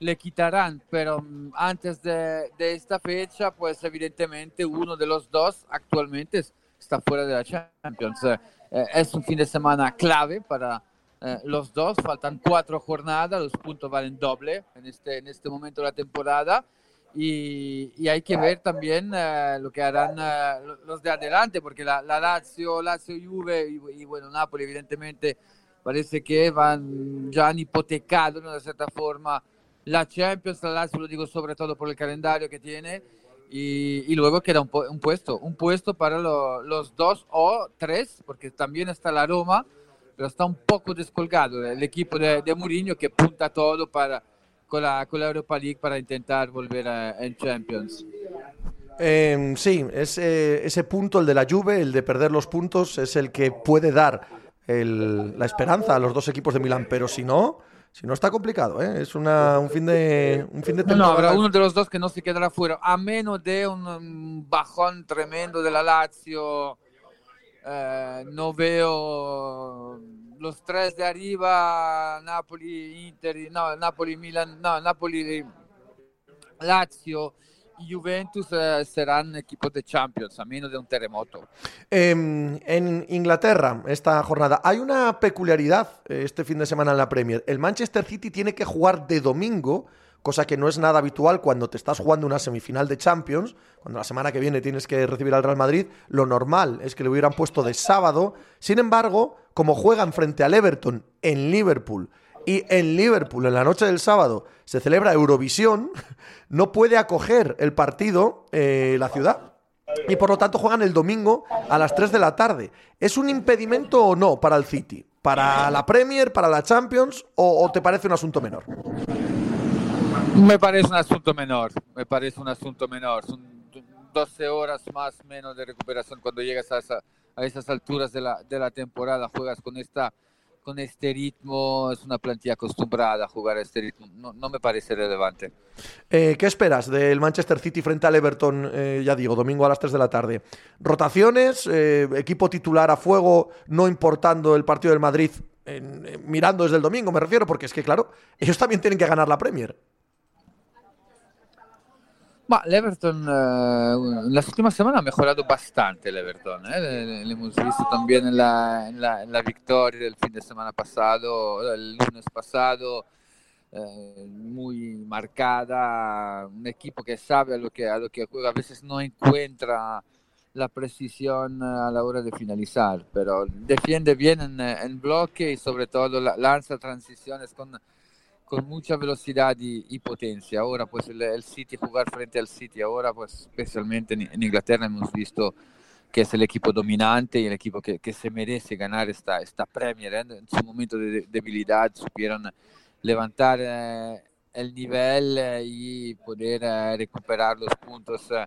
Speaker 5: le quitarán. Pero mm, antes de, de esta fecha, pues evidentemente uno de los dos actualmente es- está fuera de la Champions. Eh, eh, es un fin de semana clave para eh, los dos. Faltan cuatro jornadas, los puntos valen doble en este, en este momento de la temporada. Y, hay que ver también lo que harán lo- los de adelante, porque la, la Lazio, Lazio Juve y, y, bueno, Napoli evidentemente parece que van, ya han hipotecado de una cierta forma la Champions, la Lazio lo digo sobre todo por el calendario que tiene, y, y luego queda un, un puesto, un puesto para lo- los dos o tres, porque también está la Roma, pero está un poco descolgado el equipo de, de Mourinho que punta todo para, con, la, con la Europa League para intentar volver a, en Champions.
Speaker 2: Eh, sí, ese, ese punto, el de la Juve, el de perder los puntos, es el que puede dar el- la esperanza a los dos equipos de Milán. Pero si no, si no está complicado, ¿eh? Es una, un fin de un fin de
Speaker 5: No, no,
Speaker 2: temporada.
Speaker 5: habrá uno de los dos que no se quedará fuera, a menos de un, bajón tremendo de la Lazio. Eh, no veo los tres de arriba, Napoli, Inter, no, Napoli, Milan, no, Napoli, Lazio Juventus eh, serán equipos de Champions, a menos de un terremoto.
Speaker 2: Eh, en Inglaterra, esta jornada, hay una peculiaridad eh, este fin de semana en la Premier. El Manchester City tiene que jugar de domingo, cosa que no es nada habitual cuando te estás jugando una semifinal de Champions, cuando la semana que viene tienes que recibir al Real Madrid. Lo normal es que le hubieran puesto de sábado. Sin embargo, como juegan frente al Everton en Liverpool y en Liverpool en la noche del sábado se celebra Eurovisión, no puede acoger el partido eh, la ciudad. Y por lo tanto juegan el domingo a las 3 de la tarde. ¿Es un impedimento o no para el City? ¿Para la Premier, para la Champions o, o te parece un asunto menor?
Speaker 5: Me parece un asunto menor, me parece un asunto menor. Son 12 horas más menos de recuperación cuando llegas a, esa- a esas alturas de la, de la temporada, juegas con, esta, con este ritmo, es una plantilla acostumbrada a jugar a este ritmo, no, no me parece relevante.
Speaker 2: Eh, ¿Qué esperas del Manchester City frente al Everton, eh, ya digo, domingo a las 3 de la tarde? ¿Rotaciones? Eh, ¿Equipo titular a fuego, no importando el partido del Madrid, mirando desde el domingo, me refiero? Porque es que, claro, ellos también tienen que ganar la Premier.
Speaker 5: Ma l'Everton eh, últimas semanas ha mejorado bastante el Everton. ¿eh? Le, hemos visto también en la, la, la victoria del fin de semana pasado, el lunes pasado, eh, muy marcada. Un equipo que sabe a lo que, a lo que. A veces no encuentra la precisión a la hora de finalizar, pero defiende bien en, en bloque y sobre todo la- lanza transiciones con con mucha velocidad y, y potencia. Ahora pues el, el City, jugar frente al City, ahora pues especialmente en, en Inglaterra hemos visto que es el equipo dominante y el equipo que, que se merece ganar esta, esta Premier. ¿eh? En su momento de, de debilidad supieron levantar eh, el nivel eh, y poder eh, recuperar los puntos eh,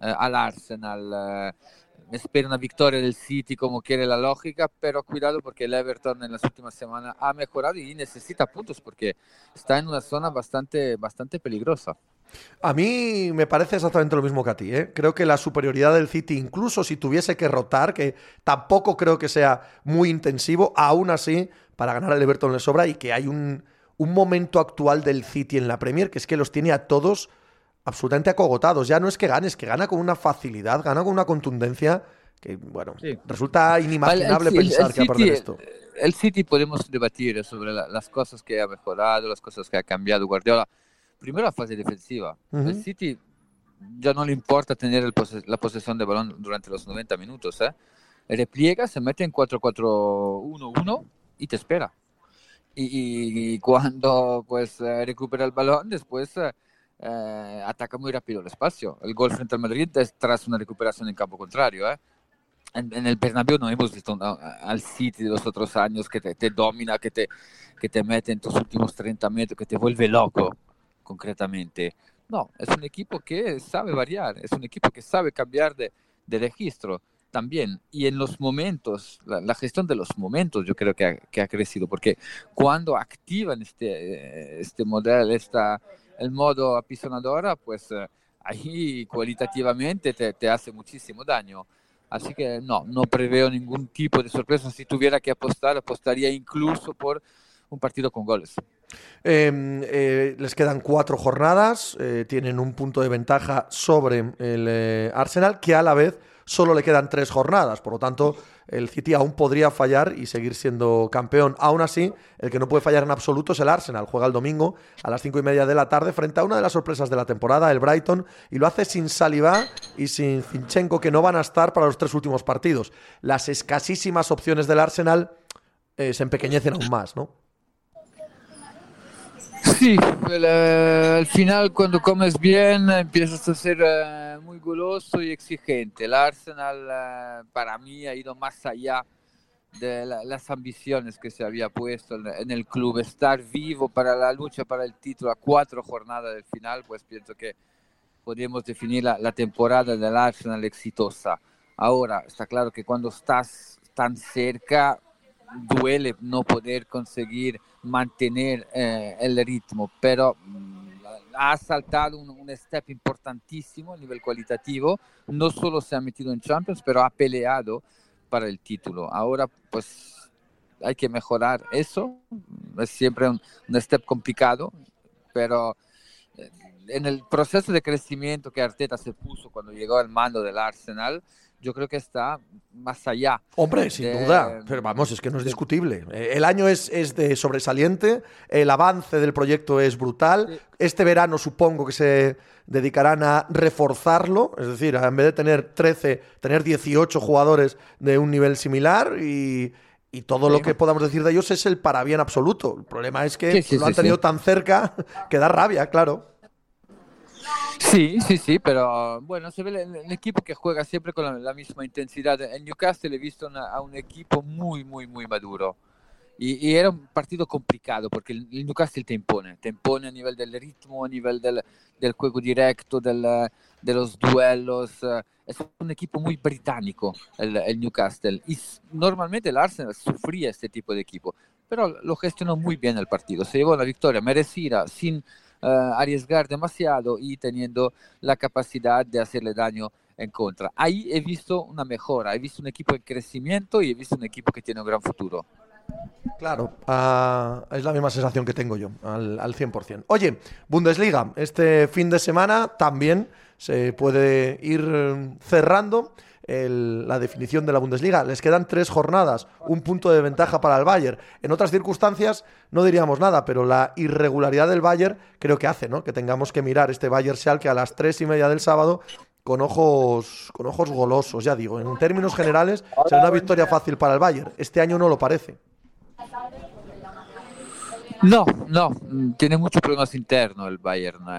Speaker 5: eh, al Arsenal. Me espero una victoria del City como quiere la lógica, pero cuidado porque el Everton en las últimas semanas ha mejorado y necesita puntos porque está en una zona bastante, bastante peligrosa.
Speaker 2: A mí me parece exactamente lo mismo que a ti. ¿eh? Creo que la superioridad del City, incluso si tuviese que rotar, que tampoco creo que sea muy intensivo, aún así, para ganar el Everton le sobra y que hay un, un momento actual del City en la Premier que es que los tiene a todos absolutamente acogotados. Ya no es que gane, es que gana con una facilidad, gana con una contundencia que, bueno,
Speaker 5: Sí.
Speaker 2: resulta inimaginable
Speaker 5: El- el- el
Speaker 2: pensar que va a perder esto.
Speaker 5: El City podemos debatir sobre la- las cosas que ha mejorado, las cosas que ha cambiado Guardiola. Primero la fase defensiva.
Speaker 2: Ujú.
Speaker 5: El City ya no le importa tener el pose- la posesión de balón durante los 90 minutos. ¿eh? Repliega, se mete en 4-4-1-1 y te espera. Y, y cuando pues eh, recupera el balón, después eh, eh, ataca muy rápido el espacio. El gol frente al Madrid es tras una recuperación en campo contrario. ¿eh? En, en el Bernabéu no hemos visto una- al City de los otros años que te, te domina, que te, que te mete en tus últimos 30 metros, que te vuelve loco, concretamente. No, es un equipo que sabe variar, es un equipo que sabe cambiar de, de registro también. Y en los momentos, la, la gestión de los momentos yo creo que ha, que ha crecido, porque cuando activan este, eh, este modelo, esta, el modo apisonadora, pues eh, ahí cualitativamente te, te hace muchísimo daño. Así que no, no preveo ningún tipo de sorpresa. Si tuviera que apostar, apostaría incluso por un partido con goles.
Speaker 2: Eh, eh, les quedan cuatro jornadas, eh, tienen un punto de ventaja sobre el eh, Arsenal, que a la vez solo le quedan tres jornadas. Por lo tanto, el City aún podría fallar y seguir siendo campeón. Aún así, el que no puede fallar en absoluto es el Arsenal. Juega el domingo a las cinco y media de la tarde frente a una de las sorpresas de la temporada, el Brighton, y lo hace sin Saliba y sin Zinchenko, que no van a estar para los tres últimos partidos. Las escasísimas opciones del Arsenal eh, se empequeñecen aún más, ¿no?
Speaker 5: Sí, el, eh, al final cuando comes bien empiezas a ser eh, y exigente. El Arsenal eh, para mí ha ido más allá de la- las ambiciones que se había puesto en, el club. Estar vivo para la lucha para el título a cuatro jornadas del final, pues pienso que podríamos definir la, la temporada del Arsenal exitosa. Ahora, está claro que cuando estás tan cerca, duele no poder conseguir mantener eh, el ritmo, pero mm, ha saltado un, un step importantísimo a nivel cualitativo, no solo se ha metido en Champions, pero ha peleado para el título. Ahora pues hay que mejorar eso, es siempre un, un step complicado, pero eh, en el proceso de crecimiento que Arteta se puso cuando llegó al mando del Arsenal, yo creo que está más allá.
Speaker 2: Hombre, sin
Speaker 5: de-
Speaker 2: duda. Pero vamos, es que no es discutible. Eh, El año es, es de sobresaliente, el avance del proyecto es brutal.
Speaker 5: Sí.
Speaker 2: Este verano supongo que se dedicarán a reforzarlo, es decir, en vez de tener 13, tener 18 jugadores de un nivel similar y, y todo lo que podamos decir de ellos es el para bien absoluto. El problema es que
Speaker 5: Sí,
Speaker 2: lo han tenido tan cerca que da rabia, claro.
Speaker 5: Sí, sí, sí, pero bueno, se ve el, equipo que juega siempre con la, misma intensidad. En Newcastle he visto a un equipo muy, muy, muy maduro. Y, era un partido complicado porque el, Newcastle te impone, te impone a nivel del ritmo, a nivel del, del juego directo, del, de los duelos. eh, Es un equipo muy británico el, Newcastle. Y normalmente el Arsenal sufría este tipo de equipo, pero lo gestionó muy bien el partido. Se llevó la victoria merecida, sin eh, arriesgar demasiado y teniendo la capacidad de hacerle daño en contra. Ahí he visto una mejora, he visto un equipo en crecimiento y he visto un equipo que tiene un gran futuro.
Speaker 2: Claro, ah, es la misma sensación que tengo yo, al, al 100%. Oye, Bundesliga, este fin de semana también se puede ir eh, cerrando la definición de la Bundesliga. Les quedan tres jornadas, un punto de ventaja para el Bayern. En otras circunstancias no diríamos nada, pero la irregularidad del Bayern creo que hace ¿no? que tengamos que mirar este Bayern que a las tres y media del sábado con ojos, con ojos golosos, ya digo. En términos generales, será una victoria fácil para el Bayern. Este año no lo parece.
Speaker 5: No, no, mm, tiene muchos problemas internos el Bayern. eh,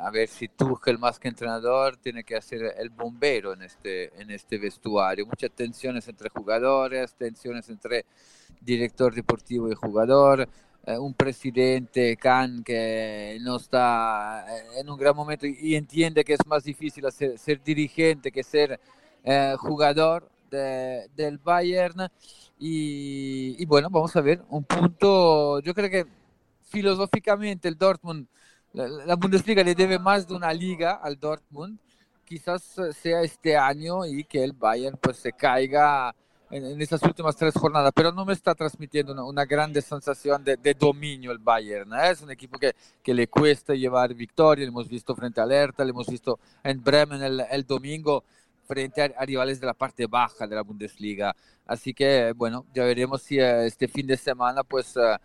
Speaker 5: A ver si Tuchel más que entrenador tiene que hacer el bombero en este, en este vestuario. Muchas tensiones entre jugadores, tensiones entre director deportivo y jugador. eh, un presidente, Khan, que no está eh, en un gran momento y, entiende que es más difícil hacer- ser dirigente que ser jugador de- del Bayern. Y, y bueno, vamos a ver, un punto, yo creo que filosóficamente el Dortmund, la, la Bundesliga le debe más de una liga al Dortmund, quizás eh, sea este año y que el Bayern pues se caiga en, en estas últimas tres jornadas, pero no me está transmitiendo una, una grande sensación de, de dominio el Bayern. ¿eh? Es un equipo que, que le cuesta llevar victoria, lo hemos visto frente al Hertha, lo hemos visto en Bremen el, el domingo frente a, rivales de la parte baja de la Bundesliga. Así que, bueno, ya veremos si eh, este fin de semana, pues... eh,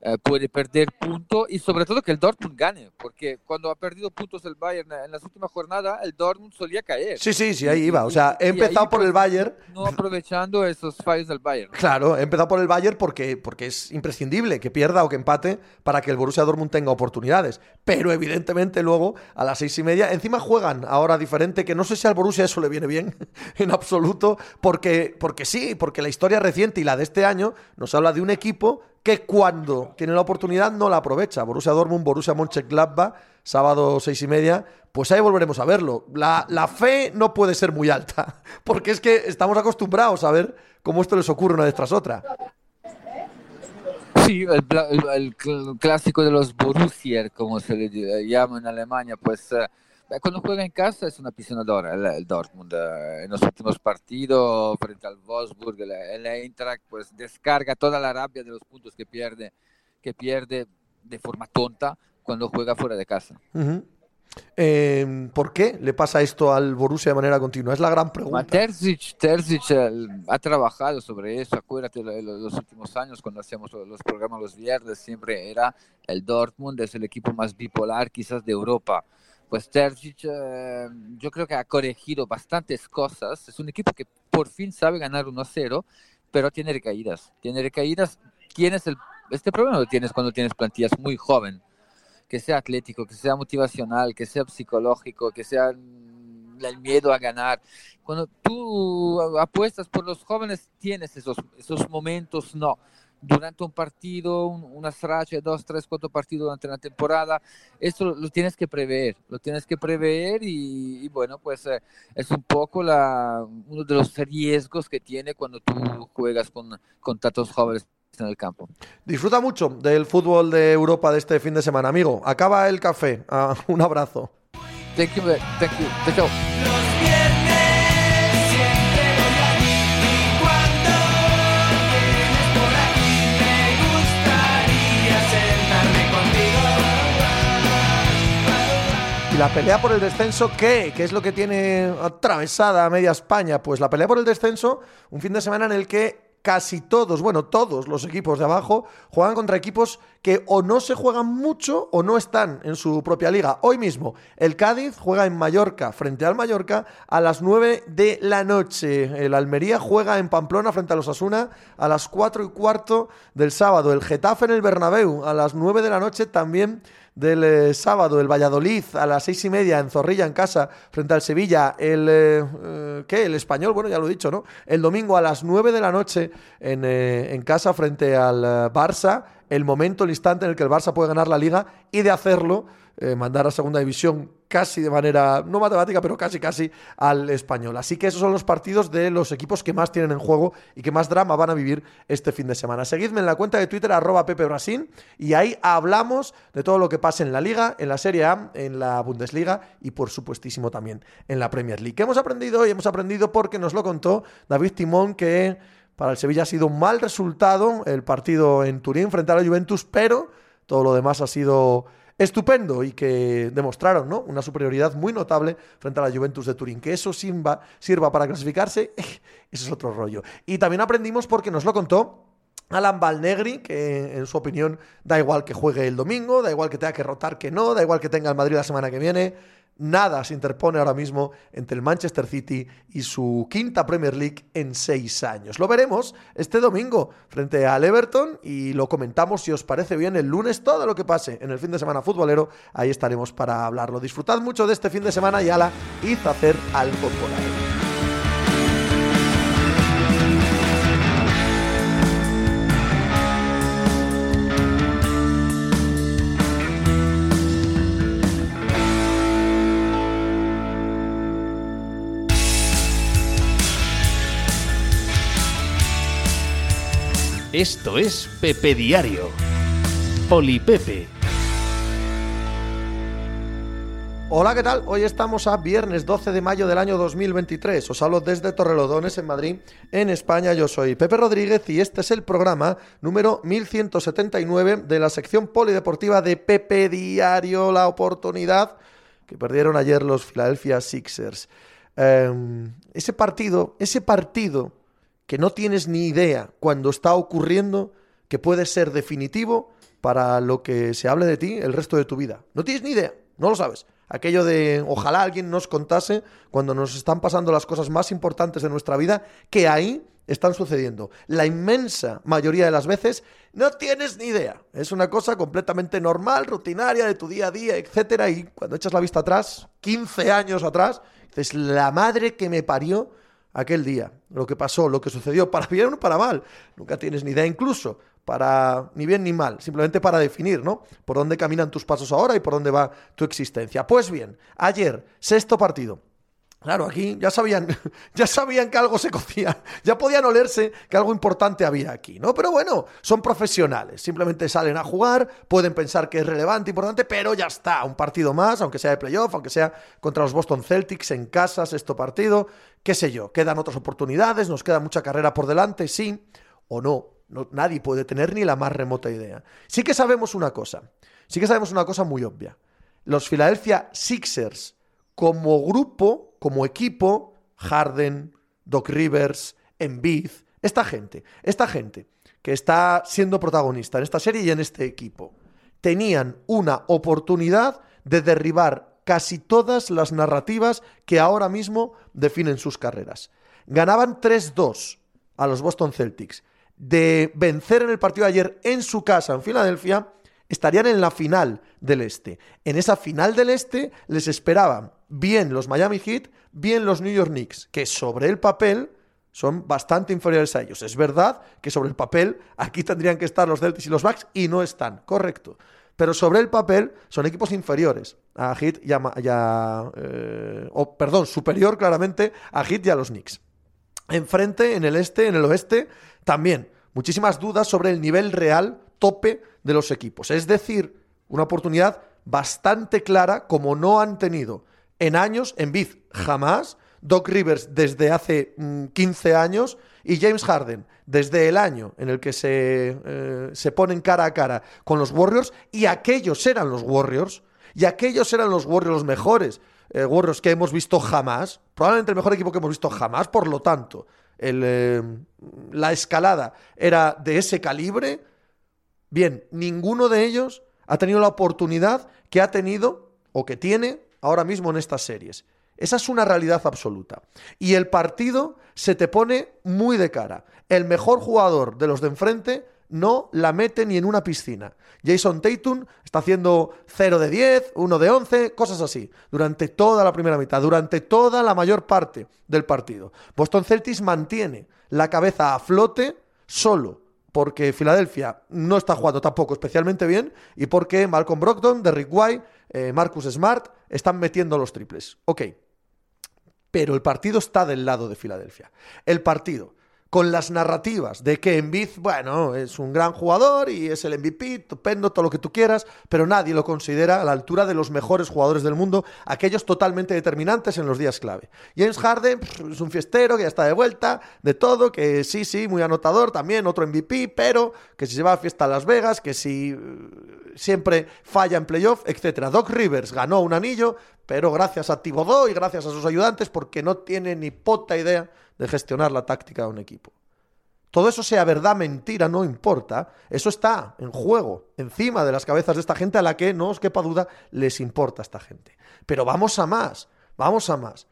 Speaker 5: eh, puede perder puntos y sobre todo que el Dortmund gane, porque cuando ha perdido puntos el Bayern en las últimas jornadas, el Dortmund solía caer.
Speaker 2: Sí, sí, sí, ahí iba. O sea, he
Speaker 5: Y-
Speaker 2: empezado por el
Speaker 5: pues,
Speaker 2: Bayern.
Speaker 5: No aprovechando esos fallos del Bayern.
Speaker 2: Claro, he empezado por el Bayern porque, porque es imprescindible que pierda o que empate para que el Borussia Dortmund tenga oportunidades. Pero evidentemente luego a las seis y media, encima juegan ahora diferente, que no sé si al Borussia eso le viene bien en absoluto, porque, porque sí, porque la historia reciente y la de este año nos habla de un equipo que cuando tiene la oportunidad no la aprovecha. Borussia Dortmund, Borussia Mönchengladbach, sábado seis y media, pues ahí volveremos a verlo. La, la fe no puede ser muy alta, porque es que estamos acostumbrados a ver cómo esto les ocurre una vez tras otra.
Speaker 5: Sí, el, el- el cl- clásico de los Borussia, como se le llama en Alemania, pues eh, cuando juega en casa es una pisonadora el, el Dortmund. eh, en los últimos partidos, frente al Wolfsburg, el, el Eintracht, pues descarga toda la rabia de los puntos que pierde, que pierde de forma tonta cuando juega fuera de casa.
Speaker 2: Eh, ¿Por qué le pasa esto al Borussia de manera continua? Es la gran pregunta.
Speaker 5: Terzic, Terzic, ha trabajado sobre eso, acuérdate lo- lo- los últimos años cuando hacíamos lo- los programas los viernes, siempre era el Dortmund, es el equipo más bipolar quizás de Europa. Pues Terzic eh, yo creo que ha corregido bastantes cosas, es un equipo que por fin sabe ganar 1-0, pero tiene recaídas, tiene recaídas, tienes el, este problema lo tienes cuando tienes plantillas muy joven, que sea atlético, que sea motivacional, que sea psicológico, que sea el miedo a ganar. Cuando tú apuestas por los jóvenes, tienes esos, esos momentos, no. Durante un partido, un, unas rachas, dos, tres, cuatro partidos durante la temporada, eso lo, lo tienes que prever, lo tienes que prever y, y bueno, pues eh, es un poco la, uno de los riesgos que tiene cuando tú juegas con, con tantos jóvenes en el campo.
Speaker 2: Disfruta mucho del fútbol de Europa de este fin de semana, amigo. Acaba el café. Ah, un abrazo.
Speaker 5: Thank you, thank you, chao,
Speaker 2: la pelea por el descenso qué? ¿Qué es lo que tiene atravesada a media España? Pues la pelea por el descenso, un fin de semana en el que casi todos, bueno, todos los equipos de abajo juegan contra equipos que o no se juegan mucho o no están en su propia liga. Hoy mismo, el Cádiz juega en Mallorca frente al Mallorca a las 9 de la noche. El Almería juega en Pamplona frente a los Asuna a las 4 y cuarto del sábado. El Getafe en el Bernabéu a las 9 de la noche también del eh, sábado, el Valladolid a las seis y media en Zorrilla, en casa, frente al Sevilla. El, eh, eh, ¿qué? El español, bueno, ya lo he dicho, ¿no? El domingo a las nueve de la noche en, en casa, frente al Barça. El momento, el instante en el que el Barça puede ganar la liga y de hacerlo, mandar a segunda división casi de manera, no matemática, pero casi casi al español. Así que esos son los partidos de los equipos que más tienen en juego y que más drama van a vivir este fin de semana. Seguidme en la cuenta de Twitter arroba Pepe Brasil y ahí hablamos de todo lo que pasa en la Liga, en la Serie A, en la Bundesliga y por supuestísimo también en la Premier League. ¿Qué hemos aprendido hoy? Hemos aprendido porque nos lo contó David Timón que para el Sevilla ha sido un mal resultado el partido en Turín frente a la Juventus, pero todo lo demás ha sido estupendo y que demostraron ¿no? una superioridad muy notable frente a la Juventus de Turín. Que eso sirva, para clasificarse, eso es otro rollo. Y también aprendimos porque nos lo contó Alan Balnegri, que en su opinión da igual que juegue el domingo, da igual que tenga que rotar que no, da igual que tenga el Madrid la semana que viene. Nada se interpone ahora mismo entre el Manchester City y su quinta Premier League en seis años. Lo veremos este domingo frente al Everton y lo comentamos si os parece bien el lunes todo lo que pase en el fin de semana futbolero. Ahí estaremos para hablarlo. Disfrutad mucho de este fin de semana y ala, id hacer al fútbol.
Speaker 1: Esto es Pepe Diario. Polipepe.
Speaker 2: Hola, ¿qué tal? Hoy estamos a viernes 12 de mayo del año 2023. Os hablo desde Torrelodones, en Madrid, en España. Yo soy Pepe Rodríguez y este es el programa número 1179 de la sección polideportiva de Pepe Diario, la oportunidad que perdieron ayer los Philadelphia Sixers. Eh, ese partido, ese partido que no tienes ni idea cuando está ocurriendo, que puede ser definitivo para lo que se hable de ti el resto de tu vida. No tienes ni idea, no lo sabes. Aquello de ojalá alguien nos contase cuando nos están pasando las cosas más importantes de nuestra vida, que ahí están sucediendo. La inmensa mayoría de las veces no tienes ni idea. Es una cosa completamente normal, rutinaria de tu día a día, etcétera. Y cuando echas la vista atrás, 15 años atrás, dices, la madre que me parió aquel día, lo que pasó, lo que sucedió, para bien o para mal. Nunca tienes ni idea, incluso para ni bien ni mal, simplemente para definir, ¿no? Por dónde caminan tus pasos ahora y por dónde va tu existencia. Pues bien, ayer, sexto partido. Claro, aquí ya sabían, ya sabían que algo se cocía, ya podían olerse que algo importante había aquí, ¿no? Pero bueno, son profesionales, simplemente salen a jugar, pueden pensar que es relevante, importante, pero ya está, un partido más, aunque sea de playoff, aunque sea contra los Boston Celtics en casa, sexto partido, qué sé yo, quedan otras oportunidades, nos queda mucha carrera por delante, sí o no, nadie puede tener ni la más remota idea. Sí que sabemos una cosa. Sí que sabemos una cosa muy obvia. Los Philadelphia Sixers, como grupo, como equipo, Harden, Doc Rivers, Embiid, esta gente, esta gente que está siendo protagonista en esta serie y en este equipo, tenían una oportunidad de derribar casi todas las narrativas que ahora mismo definen sus carreras. Ganaban 3-2 a los Boston Celtics de vencer en el partido de ayer en su casa, en Filadelfia, estarían en la final del Este. En esa final del Este les esperaban bien los Miami Heat, bien los New York Knicks, que sobre el papel son bastante inferiores a ellos. Es verdad que sobre el papel aquí tendrían que estar los Celtics y los Bucks y no están, correcto. Pero sobre el papel son equipos inferiores a Heat y a, eh, o, perdón, superior claramente a Heat y a los Knicks. Enfrente, en el este, en el oeste, también muchísimas dudas sobre el nivel real tope de los equipos. Es decir, una oportunidad bastante clara como no han tenido en años, en Biz jamás, Doc Rivers desde hace mm, 15 años y James Harden desde el año en el que se, eh, se ponen cara a cara con los Warriors y aquellos eran los Warriors y aquellos eran los Warriors mejores eh, Warriors que hemos visto jamás, probablemente el mejor equipo que hemos visto jamás, por lo tanto, el, eh, la escalada era de ese calibre. Bien, ninguno de ellos ha tenido la oportunidad que ha tenido o que tiene ahora mismo en estas series. Esa es una realidad absoluta. Y el partido se te pone muy de cara. El mejor jugador de los de enfrente no la mete ni en una piscina. Jason Tatum está haciendo 0 de 10, 1 de 11, cosas así, durante toda la primera mitad, durante toda la mayor parte del partido. Boston Celtics mantiene la cabeza a flote solo porque Filadelfia no está jugando tampoco especialmente bien y porque Malcolm Brogdon, Derrick White, eh, Marcus Smart están metiendo los triples. Ok, pero el partido está del lado de Filadelfia. El partido con las narrativas de que Embiid, bueno, es un gran jugador y es el MVP, estupendo, todo lo que tú quieras, pero nadie lo considera a la altura de los mejores jugadores del mundo, aquellos totalmente determinantes en los días clave. James Harden es un fiestero que ya está de vuelta, de todo, que sí, sí, muy anotador también, otro MVP, pero que si se va a fiesta a Las Vegas, que si uh, siempre falla en playoff, etcétera. Doc Rivers ganó un anillo, pero gracias a Thibodeau y gracias a sus ayudantes, porque no tiene ni puta idea de gestionar la táctica de un equipo. Todo eso sea verdad, mentira, no importa. Eso está en juego, encima de las cabezas de esta gente a la que, no os quepa duda, les importa a esta gente. Pero vamos a más, vamos a más.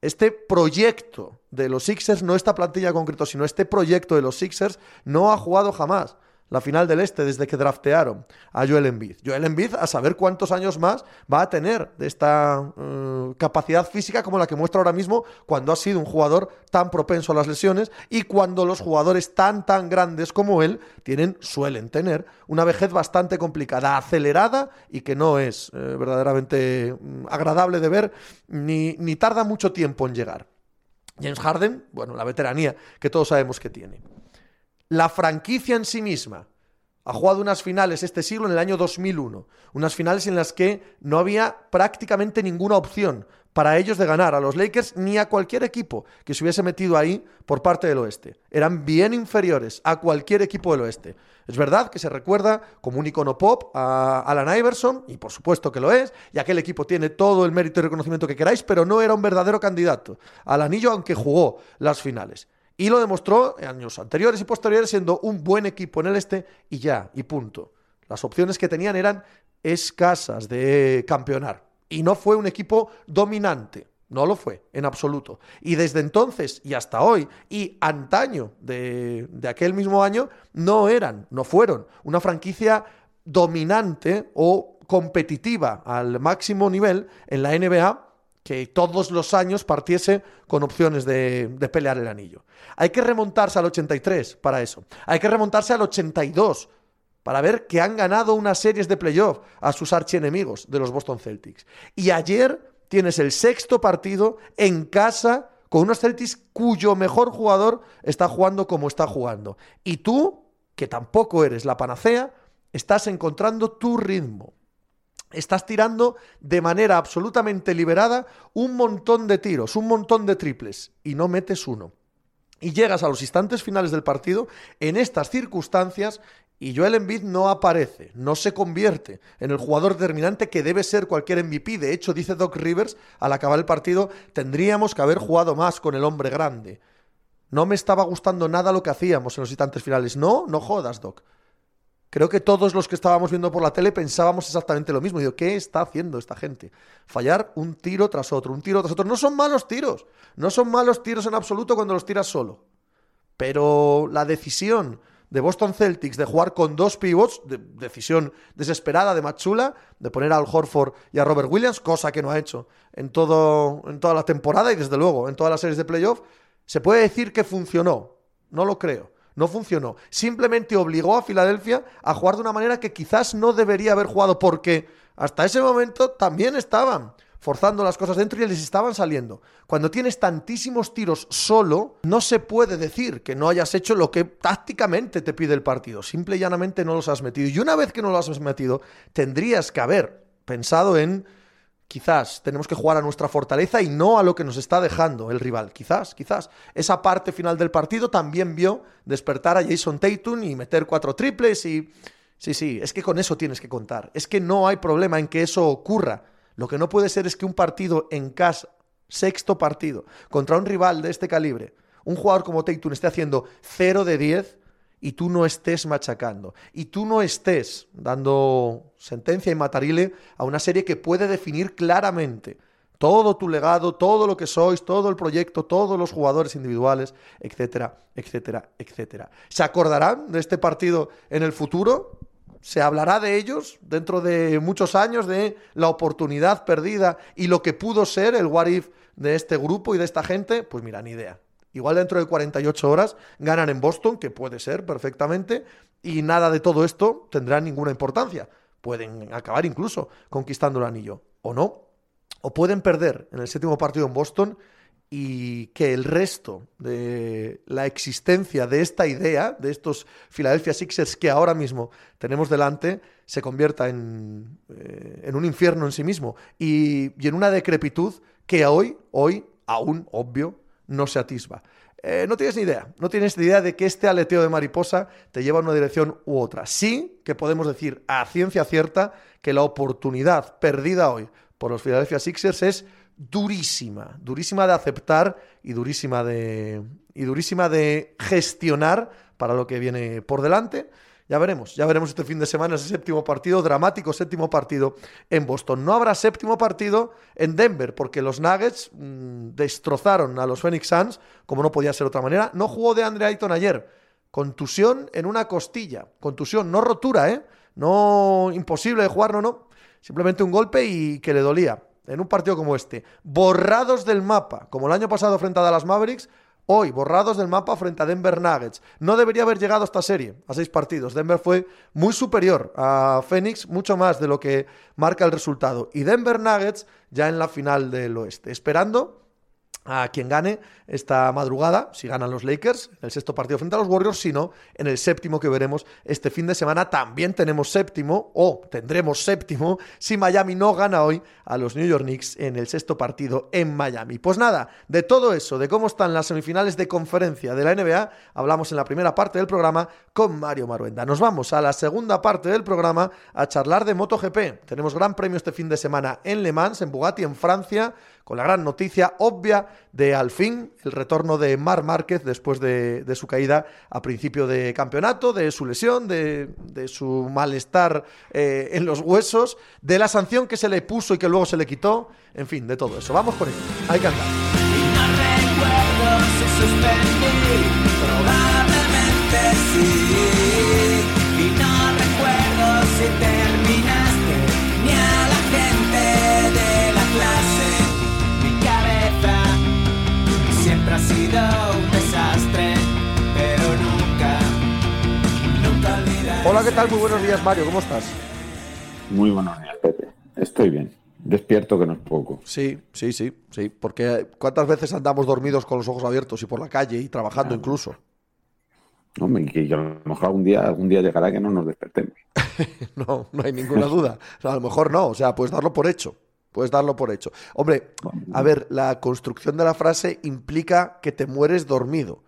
Speaker 2: Este proyecto de los Sixers, no esta plantilla concreto, sino este proyecto de los Sixers, no ha jugado jamás la final del Este desde que draftearon a Joel Embiid. Joel Embiid a saber cuántos años más va a tener de esta uh, capacidad física como la que muestra ahora mismo cuando ha sido un jugador tan propenso a las lesiones y cuando los jugadores tan tan grandes como él tienen suelen tener una vejez bastante complicada, acelerada y que no es eh, verdaderamente mm, agradable de ver ni, ni tarda mucho tiempo en llegar. James Harden, bueno, la veteranía que todos sabemos que tiene la franquicia en sí misma Ha jugado unas finales este siglo en el año 2001, unas finales en las que no había prácticamente ninguna opción para ellos de ganar a los Lakers ni a cualquier equipo que se hubiese metido ahí por parte del oeste. Eran bien inferiores a cualquier equipo del oeste. Es verdad que se recuerda como un icono pop a Alan Iverson, y por supuesto que lo es, y aquel equipo tiene todo el mérito y reconocimiento que queráis, pero no era un verdadero candidato al anillo aunque jugó las finales. Y lo demostró en años anteriores y posteriores siendo un buen equipo en el este y ya, y punto. Las opciones que tenían eran escasas de campeonar. Y no fue un equipo dominante. No lo fue, en absoluto. Y desde entonces y hasta hoy, y antaño de, de aquel mismo año, no eran, no fueron una franquicia dominante o competitiva al máximo nivel en la NBA que todos los años partiese con opciones de, de, pelear el anillo. Hay que remontarse al 83 para eso. Hay que remontarse al 82 para ver que han ganado unas series de playoff a sus archienemigos de los Boston Celtics. Y ayer tienes el sexto partido en casa con unos Celtics cuyo mejor jugador está jugando como está jugando. Y tú, que tampoco eres la panacea, estás encontrando tu ritmo. Estás tirando de manera absolutamente liberada un montón de tiros, un montón de triples, y no metes uno. Y llegas a los instantes finales del partido en estas circunstancias y Joel Embiid no aparece, no se convierte en el jugador determinante que debe ser cualquier MVP. De hecho, dice Doc Rivers, al acabar el partido, tendríamos que haber jugado más con el hombre grande. No me estaba gustando nada lo que hacíamos en los instantes finales. No, no jodas, Doc. Creo que todos los que estábamos viendo por la tele pensábamos exactamente lo mismo. Digo, ¿qué está haciendo esta gente? Fallar un tiro tras otro, un tiro tras otro. No son malos tiros. No son malos tiros en absoluto cuando los tiras solo. Pero la decisión de Boston Celtics de jugar con dos pivots, de decisión desesperada de Machula, de poner a Al Horford y a Robert Williams, cosa que no ha hecho en, en toda la temporada y desde luego en todas las series de playoff, se puede decir que funcionó. No lo creo. No funcionó. Simplemente obligó a Filadelfia a jugar de una manera que quizás no debería haber jugado porque hasta ese momento también estaban forzando las cosas dentro y les estaban saliendo. Cuando tienes tantísimos tiros solo, no se puede decir que no hayas hecho lo que tácticamente te pide el partido. Simple y llanamente no los has metido. Y una vez que no los has metido, tendrías que haber pensado en quizás tenemos que jugar a nuestra fortaleza y no a lo que nos está dejando el rival. Quizás, quizás. Esa parte final del partido también vio despertar a Jason Tatum y meter cuatro triples y... Sí, sí, es que con eso tienes que contar. Es que no hay problema en que eso ocurra. Lo que no puede ser es que un partido en casa, sexto partido, contra un rival de este calibre, un jugador como Tatum esté haciendo 0 de 10 y tú no estés machacando. Y tú no estés dando sentencia y matarile a una serie que puede definir claramente todo tu legado, todo lo que sois, todo el proyecto, todos los jugadores individuales, etcétera, etcétera, etcétera. ¿Se acordarán de este partido en el futuro? se hablará de ellos dentro de muchos años, de la oportunidad perdida y lo que pudo ser el what if de este grupo y de esta gente, pues mira, ni idea. Igual dentro de 48 horas ganan en Boston, que puede ser perfectamente, y nada de todo esto tendrá ninguna importancia. Pueden acabar incluso conquistando el anillo, o no. O pueden perder en el séptimo partido en Boston y que el resto de la existencia de esta idea, de estos Philadelphia Sixers que ahora mismo tenemos delante, se convierta en, eh, un infierno en sí mismo y, y, en una decrepitud que hoy, hoy, aún, obvio, no se atisba. Eh, no tienes ni idea, no tienes ni idea de que este aleteo de mariposa te lleva en una dirección u otra. Sí que podemos decir a ciencia cierta que la oportunidad perdida hoy por los Philadelphia Sixers es durísima, durísima de aceptar y durísima de, y durísima de gestionar para lo que viene por delante. Ya veremos, ya veremos este fin de semana ese séptimo partido, dramático séptimo partido en Boston. No habrá séptimo partido en Denver porque los Nuggets mmm, destrozaron a los Phoenix Suns, como no podía ser de otra manera. No jugó de Andre Ayton ayer. Contusión en una costilla. Contusión, no rotura, ¿eh? No imposible de jugar, no, no. Simplemente un golpe y que le dolía en un partido como este, borrados del mapa, como el año pasado frente a Dallas Mavericks, hoy borrados del mapa frente a Denver Nuggets. No debería haber llegado a esta serie, a seis partidos. Denver fue muy superior a Phoenix, mucho más de lo que marca el resultado. Y Denver Nuggets ya en la final del oeste, esperando a quien gane esta madrugada, si ganan los Lakers, en el sexto partido frente a los Warriors, sino en el séptimo que veremos este fin de semana. También tenemos séptimo, o tendremos séptimo, si Miami no gana hoy a los New York Knicks en el sexto partido en Miami. Pues nada, de todo eso, de cómo están las semifinales de conferencia de la NBA, hablamos en la primera parte del programa con Mario Maruenda. Nos vamos a la segunda parte del programa a charlar de MotoGP. Tenemos gran premio este fin de semana en Le Mans, en Bugatti, en Francia, con la gran noticia obvia de al fin el retorno de Mar Márquez después de, de su caída a principio de campeonato, de su lesión, de, de su malestar eh, en los huesos, de la sanción que se le puso y que luego se le quitó, en fin, de todo eso. Vamos con ello. Hay que andar. Hola, ¿qué tal? Muy buenos días, Mario. ¿Cómo estás?
Speaker 6: Muy buenos días, Pepe. Estoy bien. Despierto que no es poco.
Speaker 2: Sí, sí, sí, sí. Porque ¿cuántas veces andamos dormidos con los ojos abiertos y por la calle y trabajando incluso?
Speaker 6: Hombre, que, que a lo mejor algún día, algún día llegará que no nos despertemos.
Speaker 2: No, no hay ninguna duda. O sea, a lo mejor no, o sea, puedes darlo por hecho. Puedes darlo por hecho. Hombre, a ver, la construcción de la frase implica que te mueres dormido.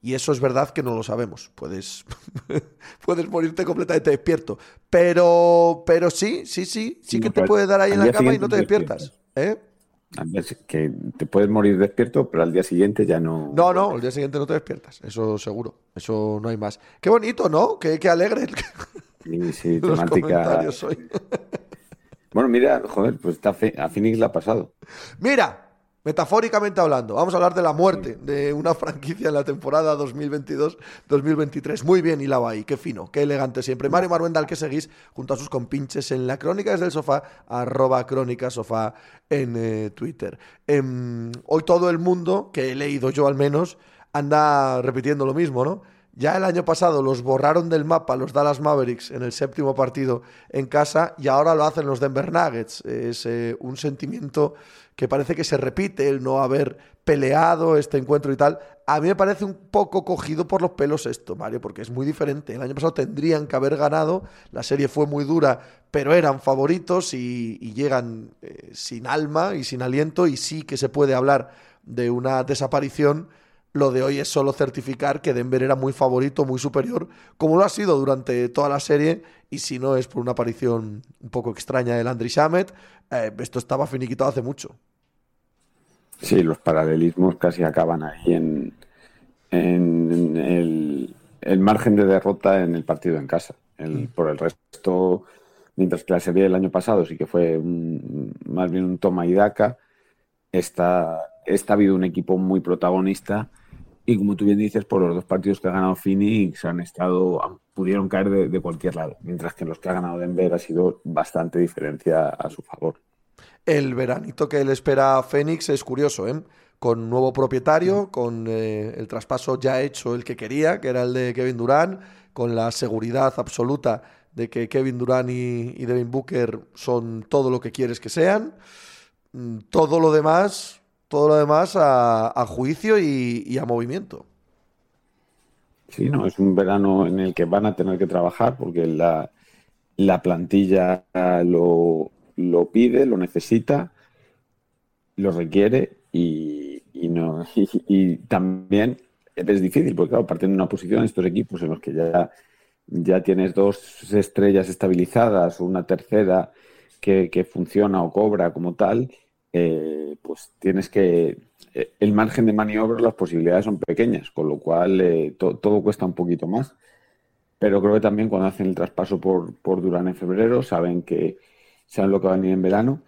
Speaker 2: Y eso es verdad que no lo sabemos. Puedes, puedes morirte completamente despierto. Pero, pero sí, sí, sí, sí que te puede dar ahí en
Speaker 6: al
Speaker 2: la cama y no te despiertas. ¿Eh?
Speaker 6: Al Que te puedes morir despierto, pero al día siguiente ya no.
Speaker 2: No, no, el día siguiente no te despiertas. Eso seguro. Eso no hay más. Qué bonito, ¿no? Qué, qué alegre
Speaker 6: Sí, sí,
Speaker 2: los
Speaker 6: temática.
Speaker 2: comentarios hoy.
Speaker 6: Bueno, mira, joder, pues a Phoenix le ha pasado.
Speaker 2: Mira, metafóricamente hablando, vamos a hablar de la muerte de una franquicia en la temporada 2022-2023. Muy bien hilado ahí, qué fino, qué elegante siempre. Mario Maruenda, al que seguís junto a sus compinches en la Crónica desde el sofá, arroba Crónica Sofá en eh, Twitter. Em, hoy todo el mundo, que he leído yo al menos, anda repitiendo lo mismo, ¿no? Ya el año pasado los borraron del mapa los Dallas Mavericks en el séptimo partido en casa y ahora lo hacen los Denver Nuggets. Es eh, un sentimiento que parece que se repite el no haber peleado este encuentro y tal. A mí me parece un poco cogido por los pelos esto, Mario, porque es muy diferente. El año pasado tendrían que haber ganado, la serie fue muy dura, pero eran favoritos y, y llegan eh, sin alma y sin aliento y sí que se puede hablar de una desaparición. Lo de hoy es solo certificar que Denver era muy favorito, muy superior, como lo ha sido durante toda la serie, y si no es por una aparición un poco extraña de Landry Shamet, eh, esto estaba finiquitado hace mucho.
Speaker 6: Sí, los paralelismos casi acaban ahí en, en el, el margen de derrota en el partido en casa. El- por el resto, mientras que la serie del año pasado sí que fue un- más bien un toma y daca, esta, esta ha habido un equipo muy protagonista y como tú bien dices, por los dos partidos que ha ganado Phoenix han estado, pudieron caer de, de cualquier lado, mientras que en los que ha ganado Denver ha sido bastante diferencia a su favor.
Speaker 2: El veranito que le espera a Fénix es curioso, ¿eh? Con nuevo propietario, con eh, el traspaso ya hecho el que quería, que era el de Kevin Durant, con la seguridad absoluta de que Kevin Durant y, y Devin Booker son todo lo que quieres que sean. Mm, Todo lo demás, todo lo demás a, juicio y, y a movimiento.
Speaker 6: Sí, no, es un verano en el que van a tener que trabajar porque la, la plantilla lo, lo pide, lo necesita, lo requiere y, y no, y, y también es difícil porque, claro, partiendo de una posición estos equipos en los que ya, ya tienes dos estrellas estabilizadas o una tercera que, que funciona o cobra como tal, eh, pues tienes que. eh, El margen de maniobra, las posibilidades son pequeñas, con lo cual eh, to- todo cuesta un poquito más. Pero creo que también cuando hacen el traspaso por, por Durán en febrero, saben que saben lo que va a venir en verano.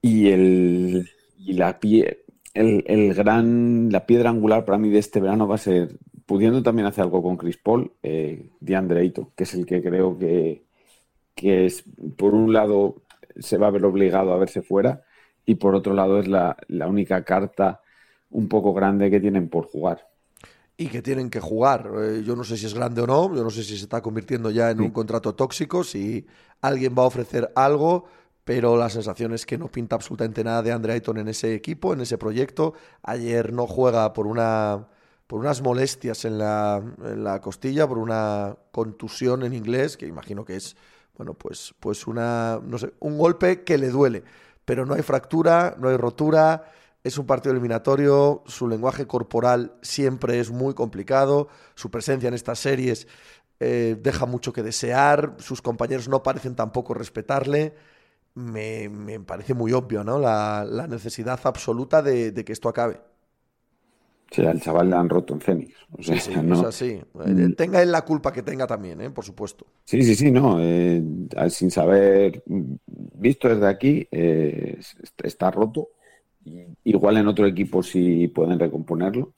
Speaker 6: Y el y la pie, el, el gran, la piedra angular para mí de este verano va a ser, pudiendo también hacer algo con Chris Paul, eh, que es el que creo que, que es, por un lado, se va a ver obligado a verse fuera y por otro lado es la, la única carta un poco grande que tienen por jugar.
Speaker 2: y que tienen que jugar. Eh, yo no sé si es grande o no, yo no sé si se está convirtiendo ya en un contrato tóxico, si alguien va a ofrecer algo, pero la sensación es que no pinta absolutamente nada de Andre Ayton en ese equipo, en ese proyecto. Ayer no juega por una por unas molestias en la, en la costilla, por una contusión en inglés, que imagino que es, bueno, pues, pues una, no sé, un golpe que le duele. Pero no hay fractura, no hay rotura, es un partido eliminatorio, su lenguaje corporal siempre es muy complicado, su presencia en estas series eh, deja mucho que desear, sus compañeros no parecen tampoco respetarle. Me, me parece muy obvio, ¿no? La, la necesidad absoluta de, de que esto acabe.
Speaker 6: O sea, al chaval le han roto en Fénix. O sea,
Speaker 2: Sí,
Speaker 6: no-
Speaker 2: es así. Eh, Tenga él la culpa que tenga también, ¿eh? por supuesto.
Speaker 6: Sí, sí, sí, no. eh, sin saber, visto desde aquí, eh, est- está roto. Igual en otro equipo sí pueden recomponerlo,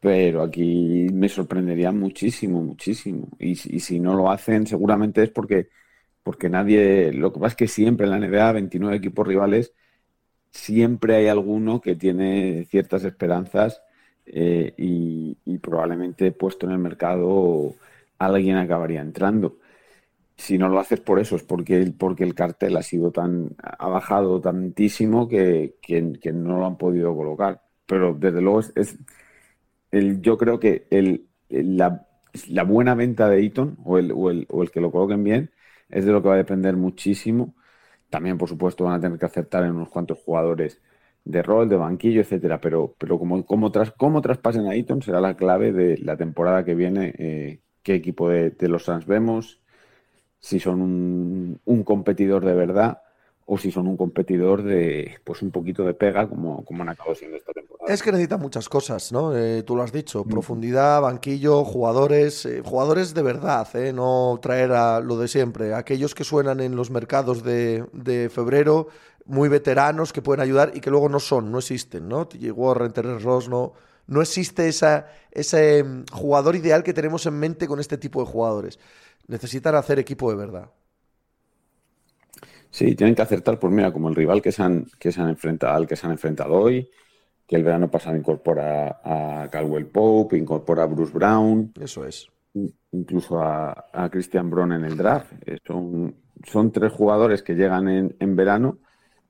Speaker 6: pero aquí me sorprendería muchísimo, muchísimo. Y, si- y si no lo hacen, seguramente es porque, porque nadie. Lo que pasa es que siempre en la NBA, 29 equipos rivales, siempre hay alguno que tiene ciertas esperanzas eh, y, probablemente puesto en el mercado alguien acabaría entrando. Si no lo haces por eso, es porque, el- porque el cartel ha sido tan, ha bajado tantísimo que, que- no lo han podido colocar. Pero desde luego es, es el, yo creo que el, la, buena venta de Eaton o el, o, o el que lo coloquen bien es de lo que va a depender muchísimo. También, por supuesto, van a tener que acertar en unos cuantos jugadores de rol, de banquillo, etcétera. Pero, pero como, como, tras, como traspasen a Eaton será la clave de la temporada que viene. eh, qué equipo de, de los Suns vemos, si son un, un competidor de verdad o si son un competidor de pues un poquito de pega como, como han acabado siendo esta temporada.
Speaker 2: Es que necesita muchas cosas, ¿no? Eh, tú lo has dicho, profundidad, banquillo, jugadores, eh, jugadores de verdad, ¿eh? No traer a lo de siempre, aquellos que suenan en los mercados de, de febrero, muy veteranos que pueden ayudar y que luego no son, no existen, ¿no? TJ Warren, Terrence Ross, no, no existe esa, ese mm, jugador ideal que tenemos en mente con este tipo de jugadores. Necesitan hacer equipo de verdad.
Speaker 6: Sí, tienen que acertar, pues mira, como el rival que se han, que se han enfrentado, al que se han enfrentado hoy, que el verano pasado incorpora a Caldwell Pope, incorpora a Bruce Brown,
Speaker 2: Eso es.
Speaker 6: incluso a, a Christian Brown en el draft. Eh, Son, son tres jugadores que llegan en, en verano,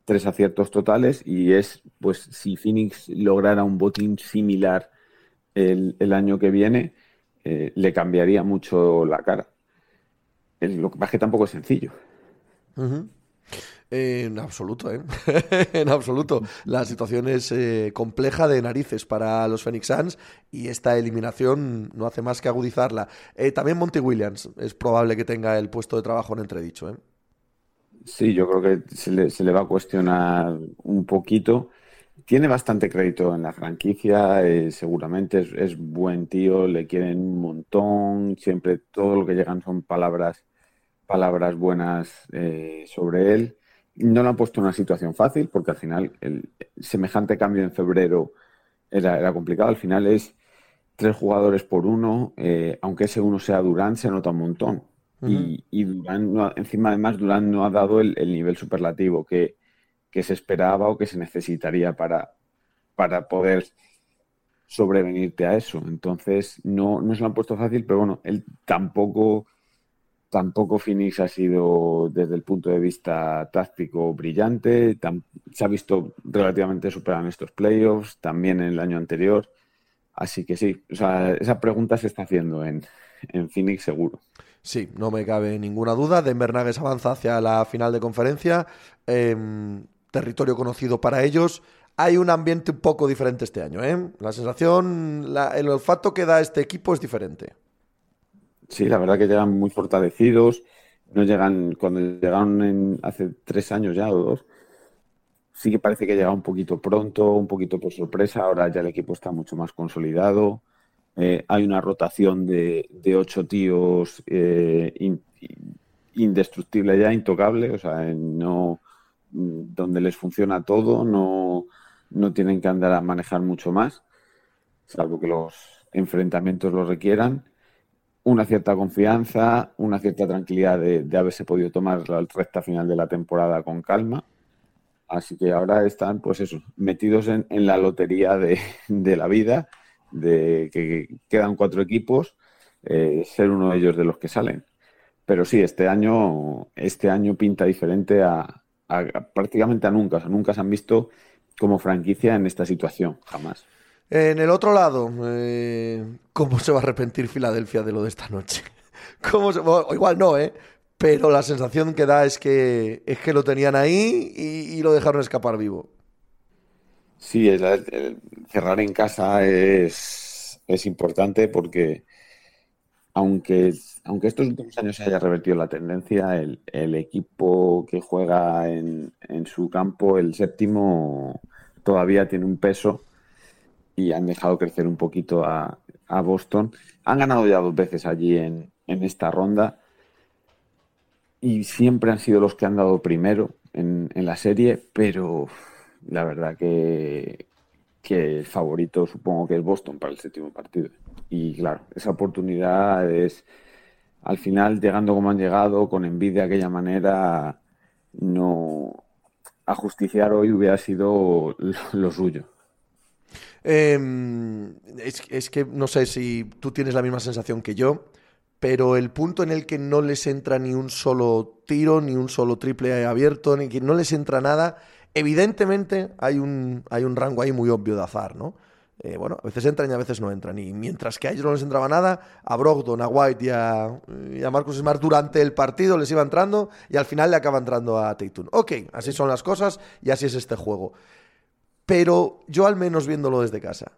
Speaker 6: tres aciertos totales, y es, pues, si Phoenix lograra un botín similar el, año que viene, eh, le cambiaría mucho la cara. El- lo que pasa es que tampoco es sencillo.
Speaker 2: En absoluto, ¿eh? en absoluto. La situación es eh, compleja de narices para los Phoenix Suns y esta eliminación no hace más que agudizarla. También Monty Williams es probable que tenga el puesto de trabajo en entredicho.
Speaker 6: Sí, yo creo que se le, se le va a cuestionar un poquito. Tiene bastante crédito en la franquicia, eh, seguramente es, es buen tío, le quieren un montón, siempre todo lo que llegan son palabras, palabras buenas eh, sobre él. No lo han puesto en una situación fácil, porque al final el semejante cambio en febrero era, complicado. Al final es tres jugadores por uno, eh, aunque ese uno sea Durán, se nota un montón. Y, y Durán, no encima además, Durán no ha dado el, el nivel superlativo que, que se esperaba o que se necesitaría para, para poder sobrevenirte a eso. Entonces, no, no se lo han puesto fácil, pero bueno, él tampoco, tampoco Phoenix ha sido desde el punto de vista táctico brillante. Se ha visto relativamente superado en estos playoffs, también en el año anterior. Así que sí, o sea, esa pregunta se está haciendo en, en Phoenix seguro.
Speaker 2: Sí, no me cabe ninguna duda. Denver Nuggets avanza hacia la final de conferencia. em, territorio conocido para ellos. Hay un ambiente un poco diferente este año. ¿eh? La sensación, la- el olfato que da este equipo es diferente.
Speaker 6: Sí, la verdad que llegan muy fortalecidos. No llegan, cuando llegaron en, hace tres años ya o dos, sí que parece que llega un poquito pronto, un poquito por sorpresa. Ahora ya el equipo está mucho más consolidado. Eh, hay una rotación de, de ocho tíos eh, in- in- indestructible ya, intocable. O sea, no donde les funciona todo, no, no tienen que andar a manejar mucho más, salvo que los enfrentamientos lo requieran una cierta confianza, una cierta tranquilidad de, de haberse podido tomar la recta final de la temporada con calma. Así que ahora están, pues eso, metidos en, en la lotería de, de la vida, de que quedan cuatro equipos, eh, ser uno de ellos de los que salen. Pero sí, este año, este año pinta diferente a, prácticamente a nunca. O sea, nunca se han visto como franquicia en esta situación, jamás.
Speaker 2: En el otro lado, eh, ¿cómo se va a arrepentir Filadelfia de lo de esta noche? ¿Cómo igual no, ¿eh? Pero la sensación que da es que, es que lo tenían ahí y lo dejaron escapar vivo.
Speaker 6: Sí, cerrar en casa es, es importante porque aunque, aunque estos últimos años se haya revertido la tendencia, el, el equipo que juega en, en su campo, el séptimo, todavía tiene un peso y han dejado crecer un poquito a, a Boston. Han ganado ya dos veces allí en, en esta ronda y siempre han sido los que han dado primero en, en la serie, pero la verdad que, que el favorito supongo que es Boston para el séptimo partido. Y claro, esa oportunidad es, al final, llegando como han llegado, con envidia de aquella manera, no ajusticiar hoy hubiera sido lo, suyo.
Speaker 2: Eh, es, es que no sé si tú tienes la misma sensación que yo, pero el punto en el que no les entra ni un solo tiro, ni un solo triple abierto, ni que no les entra nada, evidentemente hay un, hay un rango ahí muy obvio de azar, ¿no? Eh, bueno, a veces entran y a veces no entran. Y mientras que a ellos no les entraba nada, a Brogdon, a White y a, y a Marcus Smart durante el partido les iba entrando y al final le acaba entrando a Tatum. Ok, así son las cosas y así es este juego. Pero yo al menos viéndolo desde casa,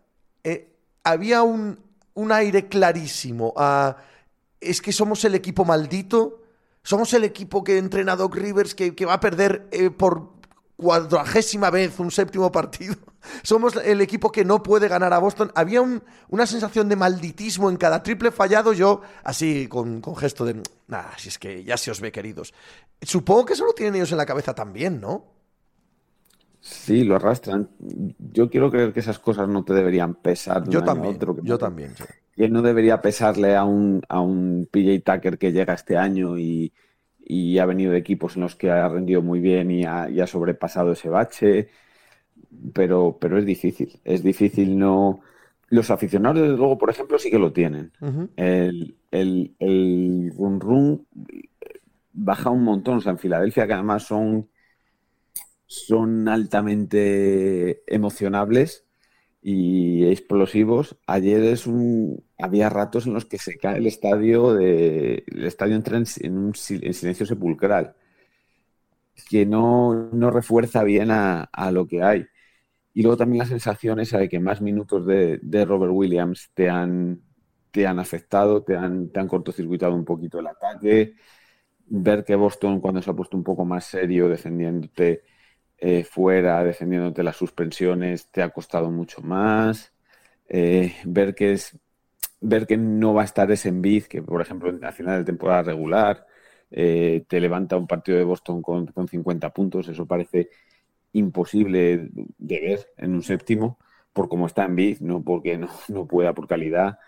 Speaker 2: eh, había un, un aire clarísimo a... Es que somos el equipo maldito, somos el equipo que entrena Doc Rivers que, que va a perder eh, por cuadragésima vez un séptimo partido. Somos el equipo que no puede ganar a Boston. Había un- una sensación de malditismo en cada triple fallado. Yo, así, con, con gesto de, nada, si es que ya se os ve, queridos. Supongo que eso lo tienen ellos en la cabeza también, ¿no?
Speaker 6: Sí, lo arrastran. Yo quiero creer que esas cosas no te deberían pesar
Speaker 2: Yo también,
Speaker 6: otro, que
Speaker 2: yo también. sí.
Speaker 6: que no debería pesarle a un, a un PJ Tucker que llega este año y, y ha venido de equipos en los que ha rendido muy bien y ha, y ha sobrepasado ese bache, pero, pero es difícil, es difícil no... Los aficionados, desde luego, por ejemplo, sí que lo tienen. El, el, el run run baja un montón, o sea, en Filadelfia, que además son, son altamente emocionables y explosivos. Ayer es un, había ratos en los que se cae el estadio, el estadio entra en, en en silencio sepulcral, que no, no refuerza bien a, a lo que hay. Y luego también la sensación esa de que más minutos de, de Robert Williams te han, te han afectado, te han, te han cortocircuitado un poquito el ataque. Ver que Boston, cuando se ha puesto un poco más serio defendiéndote eh, fuera, defendiéndote las suspensiones, te ha costado mucho más. Eh, ver que es ver que no va a estar ese Embiid, que por ejemplo en la final de temporada regular eh, te levanta un partido de Boston con, con 50 puntos, eso parece imposible de ver en un séptimo, por cómo está Embiid, no porque no, no pueda por calidad.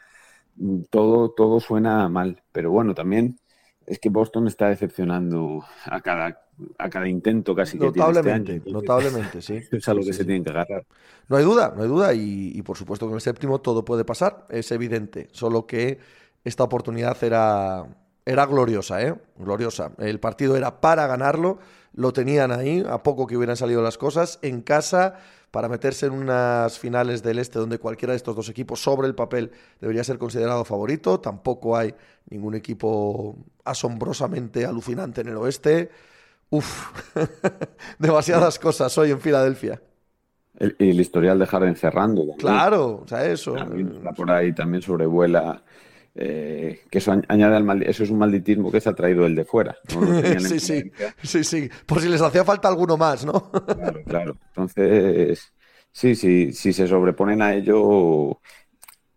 Speaker 6: Todo, todo suena mal, pero bueno, también es que Boston está decepcionando a cada, a cada intento casi que tiene este
Speaker 2: Notablemente,
Speaker 6: año. Entonces,
Speaker 2: notablemente, sí.
Speaker 6: Es a lo
Speaker 2: Sí,
Speaker 6: que
Speaker 2: sí,
Speaker 6: se
Speaker 2: sí.
Speaker 6: tienen que agarrar.
Speaker 2: No hay duda, no hay duda. Y, y por supuesto que en el séptimo todo puede pasar, es evidente. Solo que esta oportunidad era, era gloriosa, ¿eh? Gloriosa. El partido era para ganarlo, lo tenían ahí, a poco que hubieran salido las cosas, en casa, para meterse en unas finales del este donde cualquiera de estos dos equipos sobre el papel debería ser considerado favorito. Tampoco hay ningún equipo asombrosamente alucinante en el oeste. Uf, demasiadas cosas hoy en Filadelfia.
Speaker 6: El, el historial de Harden cerrando. también.
Speaker 2: Claro, o sea, eso.
Speaker 6: También está por ahí, también sobrevuela. eh, que eso añ- añade al maldi- eso es un malditismo que se ha traído el de fuera.
Speaker 2: sí, sí, sí, sí. Por si les hacía falta alguno más, ¿no?
Speaker 6: Claro, claro. Entonces, sí, sí, si se sobreponen a ello,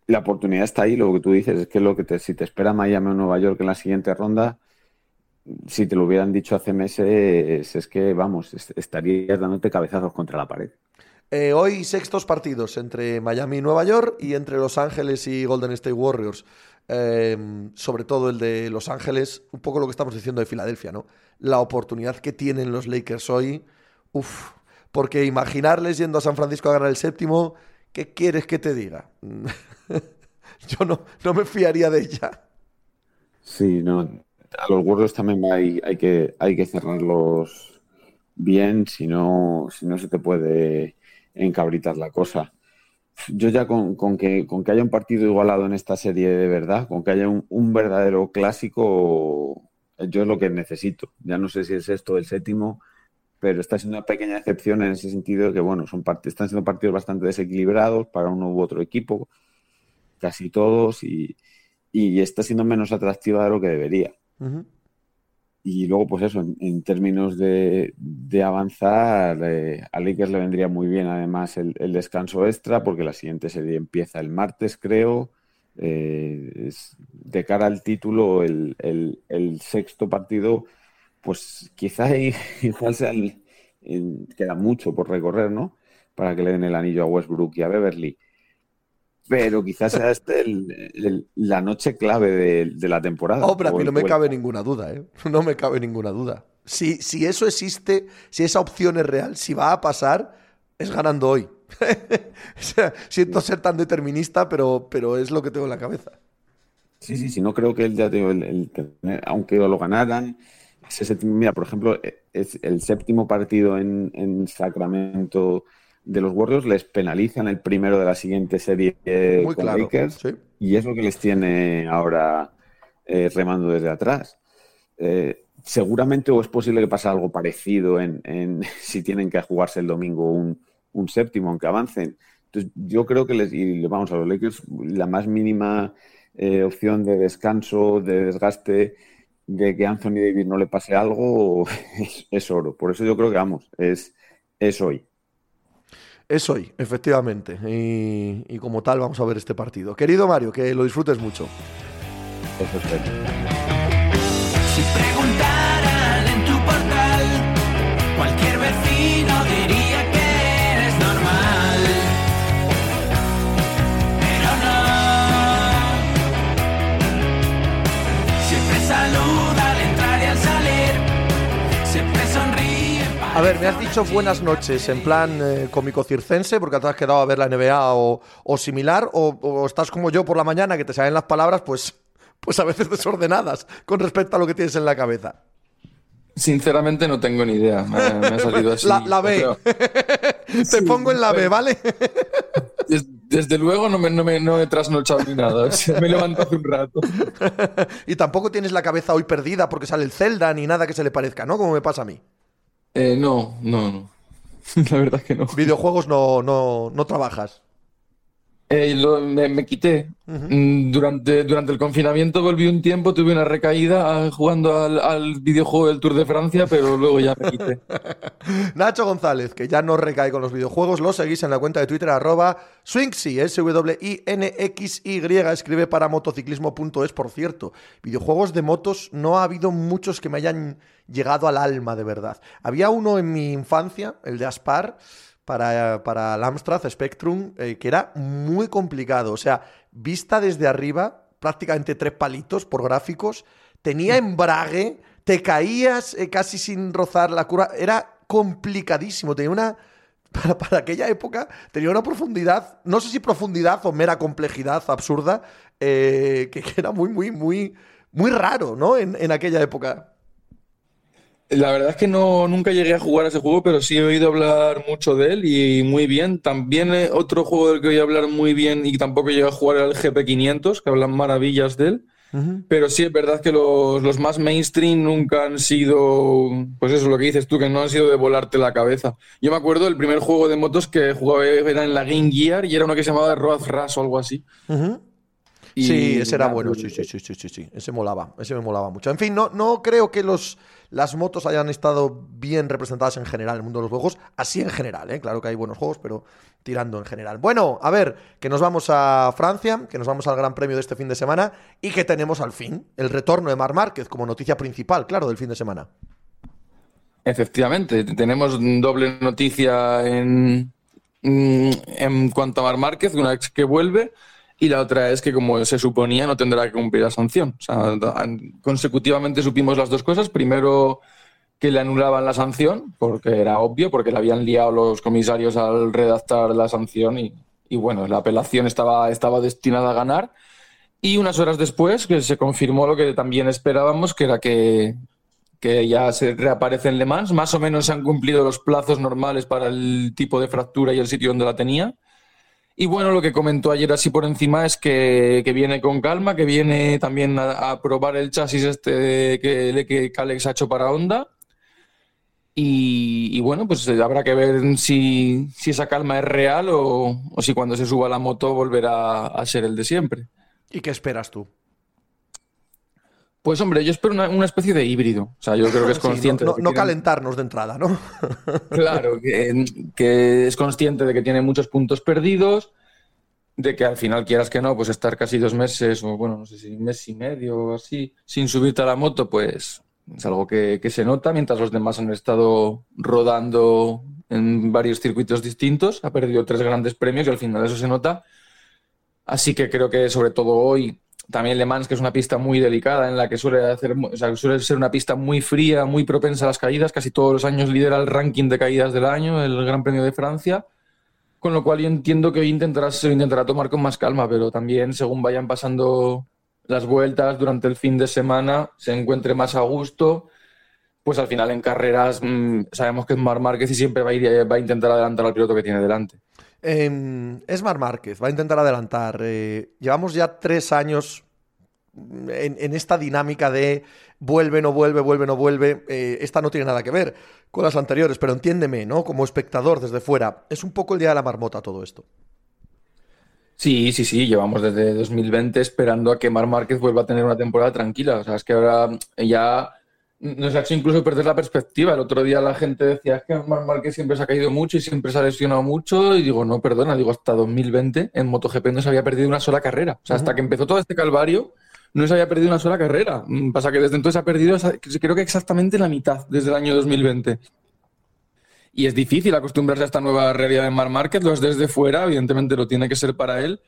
Speaker 6: la oportunidad está ahí. Lo que tú dices es que lo que te, si te espera Miami o Nueva York en la siguiente ronda, si te lo hubieran dicho hace meses, es que, vamos, es- estarías dándote cabezazos contra la pared.
Speaker 2: Eh, hoy sextos partidos entre Miami y Nueva York y entre Los Ángeles y Golden State Warriors. Eh, sobre todo el de Los Ángeles, un poco lo que estamos diciendo de Filadelfia, ¿no? La oportunidad que tienen los Lakers hoy, uff, porque imaginarles yendo a San Francisco a ganar el séptimo, ¿qué quieres que te diga? Yo no, no me fiaría de ella.
Speaker 6: Sí, no. A los Warriors también hay, hay que, hay que cerrar los, bien si no, si no se te puede encabritar la cosa. Yo ya con, con que, con que haya un partido igualado en esta serie de verdad, con que haya un, un verdadero clásico, yo es lo que necesito. Ya no sé si es esto el séptimo, pero está siendo una pequeña excepción en ese sentido de que, bueno, son part- están siendo partidos bastante desequilibrados para uno u otro equipo, casi todos, y, y está siendo menos atractiva de lo que debería. Y luego, pues eso, en, términos de, avanzar, eh, a Lakers le vendría muy bien además el, descanso extra, porque la siguiente serie empieza el martes, creo. Eh, de cara al título, el, el- el sexto partido, pues quizá igual sea queda mucho por recorrer, ¿no? Para que le den el anillo a Westbrook y a Beverly. Pero quizás sea este el- el- la noche clave de, de la temporada.
Speaker 2: Hombre, a
Speaker 6: O
Speaker 2: mí
Speaker 6: el-
Speaker 2: no me
Speaker 6: el-
Speaker 2: cabe ninguna duda, ¿eh? No me cabe ninguna duda. Si, si eso existe, si esa opción es real, si va a pasar, es ganando hoy. O sea, siento ser tan determinista, pero, pero es lo que tengo en la cabeza.
Speaker 6: Sí, sí, sí, no creo que él ya digo, el, el tener- aunque lo ganaran, ese mira, por ejemplo, es el séptimo partido en, en Sacramento de los Warriors les penalizan el primero de la siguiente serie eh,
Speaker 2: Muy
Speaker 6: con
Speaker 2: claro.
Speaker 6: Lakers
Speaker 2: sí.
Speaker 6: y es lo que les tiene ahora eh, remando desde atrás. Eh, seguramente o es posible que pase algo parecido en, en si tienen que jugarse el domingo un, un séptimo, aunque avancen. Entonces, yo creo que les, y vamos a los Lakers, la más mínima eh, opción de descanso, de desgaste, de que Anthony Davis no le pase algo, es, es oro. Por eso yo creo que vamos, es, es hoy.
Speaker 2: Es hoy, efectivamente. Y, como tal, vamos a ver este partido. Querido Mario, que lo disfrutes mucho. A ver, me has dicho buenas noches en plan eh, cómico circense porque te has quedado a ver la NBA o, o similar, o, o estás como yo por la mañana que te salen las palabras, pues, pues a veces desordenadas con respecto a lo que tienes en la cabeza.
Speaker 7: Sinceramente no tengo ni idea. Me, me ha salido así.
Speaker 2: La, la B. Te
Speaker 7: Sí,
Speaker 2: pongo en la B. ¿vale?
Speaker 7: des- desde luego no me, no, me, no he trasnochado ni nada. o sea, me he levantado hace un rato.
Speaker 2: y tampoco tienes la cabeza hoy perdida porque sale el Zelda ni nada que se le parezca, ¿no? Como me pasa a mí.
Speaker 7: Eh, no, no, no. La verdad es que no.
Speaker 2: Videojuegos no, no, no trabajas.
Speaker 7: Eh, lo- me, me quité. Mm, Durante, durante el confinamiento volví un tiempo, tuve una recaída ah, jugando al, al videojuego del Tour de Francia, pero luego ya me quité.
Speaker 2: Nacho González, que ya no recae con los videojuegos, lo seguís en la cuenta de Twitter, arroba Swinxy, S-W-I-N-X-Y, escribe para motociclismo.es, por cierto. Videojuegos de motos no ha habido muchos que me hayan llegado al alma, de verdad. Había uno en mi infancia, el de Aspar, para, para el Amstrad Spectrum, eh, que era muy complicado. O sea, vista desde arriba, prácticamente tres palitos por gráficos, tenía embrague, te caías eh, casi sin rozar la curva, era complicadísimo, tenía una... Para, para aquella época tenía una profundidad, no sé si profundidad o mera complejidad absurda, eh, que, que era muy, muy, muy, muy raro, ¿no? En, en aquella época.
Speaker 7: La verdad es que no, nunca llegué a jugar a ese juego, pero sí he oído hablar mucho de él y muy bien. También eh, otro juego del que oí hablar muy bien y tampoco llegué a jugar era el GP500, que hablan maravillas de él. Pero sí es verdad que los, los más mainstream nunca han sido, pues eso, lo que dices tú, que no han sido de volarte la cabeza. Yo me acuerdo del primer juego de motos que jugaba era en la Game Gear y era uno que se llamaba Road Rash o algo así. Y
Speaker 2: sí, ese era bueno, sí, sí, sí, sí, sí, sí. Ese molaba, ese me molaba mucho. En fin, no, no creo que los, las motos hayan estado bien representadas en general en el mundo de los juegos, así en general, ¿eh? Claro que hay buenos juegos, pero tirando en general. Bueno, a ver, que nos vamos a Francia, que nos vamos al Gran Premio de este fin de semana y que tenemos al fin el retorno de Mar Márquez como noticia principal, claro, del fin de semana.
Speaker 7: Efectivamente, tenemos doble noticia en, mm, en cuanto a Mar Márquez, una vez que vuelve, y la otra es que, como se suponía, no tendrá que cumplir la sanción. O sea, consecutivamente supimos las dos cosas. Primero, que le anulaban la sanción, porque era obvio, porque le habían liado los comisarios al redactar la sanción y, y bueno, la apelación estaba, estaba destinada a ganar. Y unas horas después, que se confirmó lo que también esperábamos, que era que, que ya se reaparece en Le Mans. Más o menos se han cumplido los plazos normales para el tipo de fractura y el sitio donde la tenía. Y bueno, lo que comentó ayer así por encima es que, que viene con calma, que viene también a, probar el chasis este que, que Alex ha hecho para Honda. Y, y bueno, pues habrá que ver si, si esa calma es real o, o si cuando se suba la moto volverá a ser el de siempre.
Speaker 2: ¿Y qué esperas tú?
Speaker 7: Pues hombre, yo espero una, una especie de híbrido. O sea, yo creo que es
Speaker 2: Sí, no-
Speaker 7: consciente.
Speaker 2: no, calentarnos de entrada, ¿no?
Speaker 7: Claro, que, que es consciente de que tiene muchos puntos perdidos, de que al final quieras que no, pues estar casi dos meses o bueno, no sé si un mes y medio o así, sin subirte a la moto, pues es algo que, que se nota, mientras los demás han estado rodando en varios circuitos distintos, ha perdido tres grandes premios y al final eso se nota. Así que creo que sobre todo hoy, también Le Mans, que es una pista muy delicada, en la que suele, hacer, suele ser una pista muy fría, muy propensa a las caídas, casi todos los años lidera el ranking de caídas del año, el Gran Premio de Francia, con lo cual yo entiendo que hoy intentará, se lo intentará tomar con más calma, pero también según vayan pasando las vueltas durante el fin de semana, se encuentre más a gusto, pues al final en carreras mm, sabemos que es Mar Márquez y siempre va a intentar adelantar al piloto que tiene delante.
Speaker 2: Eh, es Mar Márquez, va a intentar adelantar. Eh, llevamos ya tres años en, en esta dinámica de vuelve, no vuelve, vuelve, no vuelve. Eh, esta no tiene nada que ver con las anteriores, pero entiéndeme, ¿no? Como espectador desde fuera, es un poco el día de la marmota todo esto.
Speaker 7: Sí, sí, sí, llevamos desde 2020 esperando a que Mar Márquez vuelva a tener una temporada tranquila. O sea, es que ahora ya nos ha hecho incluso perder la perspectiva. El otro día la gente decía, es que Mar Márquez siempre se ha caído mucho y siempre se ha lesionado mucho. Y digo, no, perdona, digo, hasta 2020 en MotoGP no se había perdido una sola carrera. O sea, hasta que empezó todo este calvario no se había perdido una sola carrera. Mm, Pasa que desde entonces ha perdido, creo que exactamente la mitad desde el año 2020. Y es difícil acostumbrarse a esta nueva realidad de Mar Márquez, lo es desde fuera, evidentemente lo tiene que ser para él.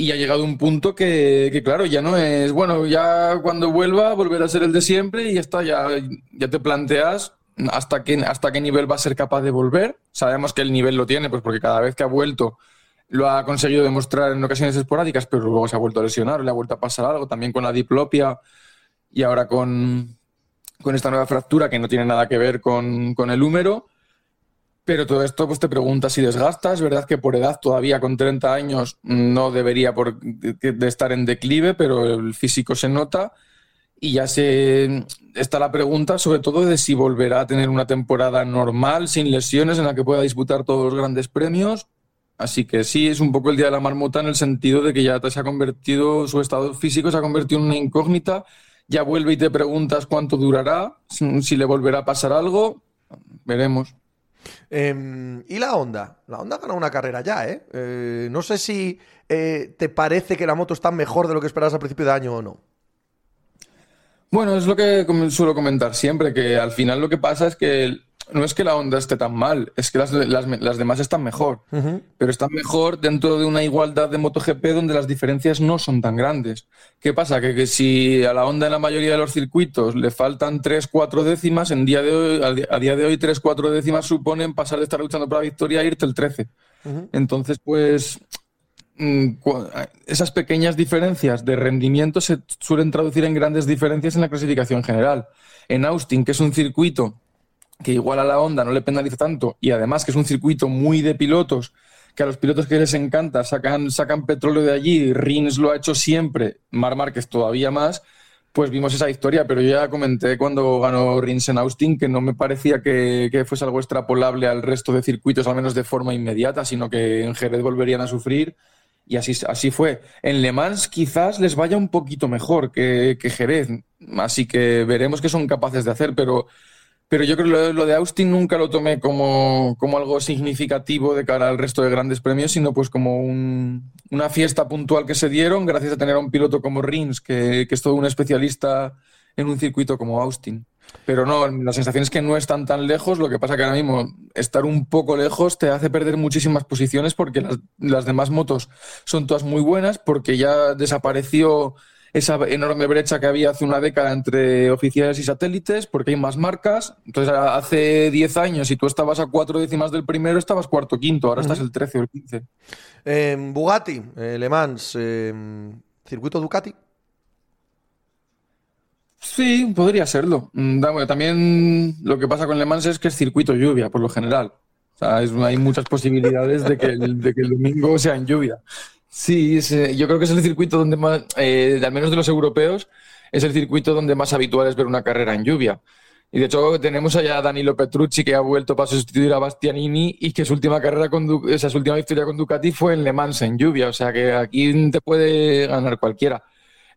Speaker 7: Y ha llegado un punto que, claro, ya no es, bueno, ya cuando vuelva volverá a ser el de siempre y ya está, ya, ya te planteas hasta qué, hasta qué nivel va a ser capaz de volver. Sabemos que el nivel lo tiene, pues porque cada vez que ha vuelto lo ha conseguido demostrar en ocasiones esporádicas, pero luego se ha vuelto a lesionar, le ha vuelto a pasar algo, también con la diplopia y ahora con, con esta nueva fractura que no tiene nada que ver con, con el húmero. Pero todo esto pues te preguntas si desgasta. Es verdad que por edad todavía con 30 años no debería por, de, estar en declive, pero el físico se nota. Y ya se está la pregunta sobre todo de si volverá a tener una temporada normal, sin lesiones, en la que pueda disputar todos los grandes premios. Así que sí, es un poco el día de la marmota en el sentido de que ya se ha convertido, su estado físico se ha convertido en una incógnita. Ya vuelve y te preguntas cuánto durará, si le volverá a pasar algo. Veremos.
Speaker 2: Eh, y la Honda. La Honda ha ganado una carrera ya, ¿eh? Eh, no sé si eh, te parece que la moto está mejor de lo que esperabas al principio de año o no.
Speaker 7: Bueno, es lo que suelo comentar siempre, que al final lo que pasa es que no es que la Honda esté tan mal, es que las, las- las demás están mejor, pero están mejor dentro de una igualdad de MotoGP donde las diferencias no son tan grandes. ¿Qué pasa? Que, que si a la Honda en la mayoría de los circuitos le faltan 3, 4 décimas, en día de hoy, a día de hoy 3, 4 décimas suponen pasar de estar luchando por la victoria a irte el 13. Entonces, pues mm, esas pequeñas diferencias de rendimiento se suelen traducir en grandes diferencias en la clasificación general. En Austin, que es un circuito que igual a la Honda no le penaliza tanto y además que es un circuito muy de pilotos, que a los pilotos que les encanta sacan, sacan petróleo de allí, Rins lo ha hecho siempre, Mar Márquez todavía más, pues vimos esa historia, pero yo ya comenté cuando ganó Rins en Austin que no me parecía que, que fuese algo extrapolable al resto de circuitos, al menos de forma inmediata, sino que en Jerez volverían a sufrir y así, así fue. En Le Mans quizás les vaya un poquito mejor que, que Jerez, así que veremos qué son capaces de hacer, pero, pero yo creo que lo, de Austin nunca lo tomé como, como algo significativo de cara al resto de grandes premios, sino pues como un- una fiesta puntual que se dieron gracias a tener a un piloto como Rins, que, que es todo un especialista en un circuito como Austin. Pero no, la sensación es que no están tan lejos, lo que pasa que ahora mismo estar un poco lejos te hace perder muchísimas posiciones porque las, las demás motos son todas muy buenas, porque ya desapareció esa enorme brecha que había hace una década entre oficiales y satélites, porque hay más marcas. Entonces, hace 10 años, si tú estabas a cuatro décimas del primero, estabas cuarto quinto, ahora estás el 13 o el 15.
Speaker 2: Eh, Bugatti, eh, Le Mans, eh, circuito Ducati.
Speaker 7: Sí, podría serlo. Mm, También lo que pasa con Le Mans es que es circuito lluvia, por lo general. O sea, es- hay muchas posibilidades de que, el, de que el domingo sea en lluvia. Sí, es, eh, yo creo que es el circuito donde más, eh, al menos de los europeos, es el circuito donde más habitual es ver una carrera en lluvia. Y de hecho tenemos allá a Danilo Petrucci que ha vuelto para sustituir a Bastianini y que su última carrera con Du- esa su última victoria con Ducati fue en Le Mans en lluvia. O sea que aquí te puede ganar cualquiera.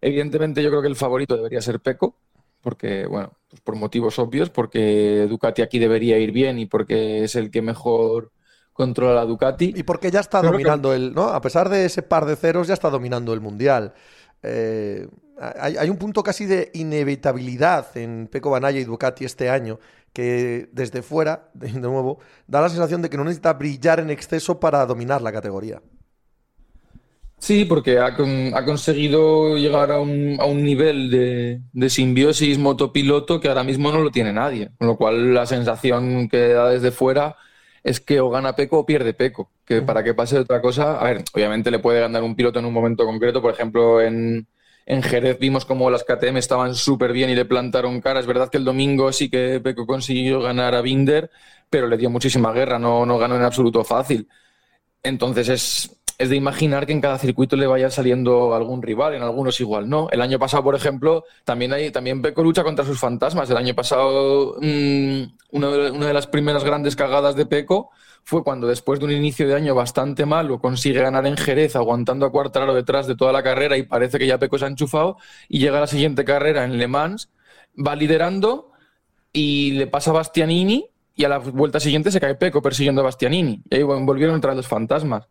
Speaker 7: Evidentemente yo creo que el favorito debería ser Peco, porque, bueno, pues por motivos obvios, porque Ducati aquí debería ir bien y porque es el que mejor controla la Ducati.
Speaker 2: Y porque ya está
Speaker 7: que-
Speaker 2: dominando el, ¿no? A pesar de ese par de ceros, ya está dominando el mundial. Eh, hay, hay un punto casi de inevitabilidad en Peco Banaya y Ducati este año, que desde fuera, de, de nuevo, da la sensación de que no necesita brillar en exceso para dominar la categoría.
Speaker 7: Sí, porque ha, con- ha conseguido llegar a un, a un nivel de, de simbiosis motopiloto que ahora mismo no lo tiene nadie. Con lo cual la sensación que da desde fuera es que o gana Peco o pierde Peco. Que para que pase otra cosa, a ver, obviamente le puede ganar un piloto en un momento concreto. Por ejemplo, en, en Jerez vimos como las KTM estaban súper bien y le plantaron cara. Es verdad que el domingo sí que Peco consiguió ganar a Binder, pero le dio muchísima guerra, no, no ganó en absoluto fácil. Entonces es, es de imaginar que en cada circuito le vaya saliendo algún rival, en algunos igual no. El año pasado, por ejemplo, también hay, también Peco lucha contra sus fantasmas. El año pasado, mm, una, de, las primeras grandes cagadas de Peco fue cuando después de un inicio de año bastante malo consigue ganar en Jerez aguantando a Cuartararo detrás de toda la carrera y parece que ya Peco se ha enchufado y llega a la siguiente carrera en Le Mans, va liderando y le pasa a Bastianini y a la vuelta siguiente se cae Peco persiguiendo a Bastianini. Y ahí volvieron entrar los fantasmas.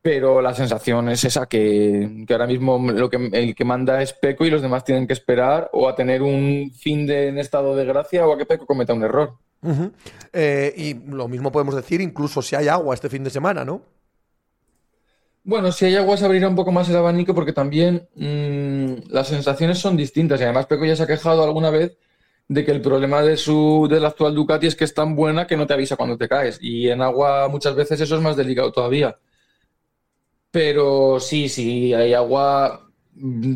Speaker 7: Pero la sensación es esa, que, que ahora mismo lo que, el que manda es Peco y los demás tienen que esperar o a tener un fin de, en estado de gracia o a que Peco cometa un error.
Speaker 2: Eh, y lo mismo podemos decir incluso si hay agua este fin de semana, ¿no?
Speaker 7: Bueno, si hay agua se abrirá un poco más el abanico porque también mm, las sensaciones son distintas y además Peco ya se ha quejado alguna vez de que el problema de su del actual Ducati es que es tan buena que no te avisa cuando te caes y en agua muchas veces eso es más delicado todavía. Pero sí, sí, hay agua, mm,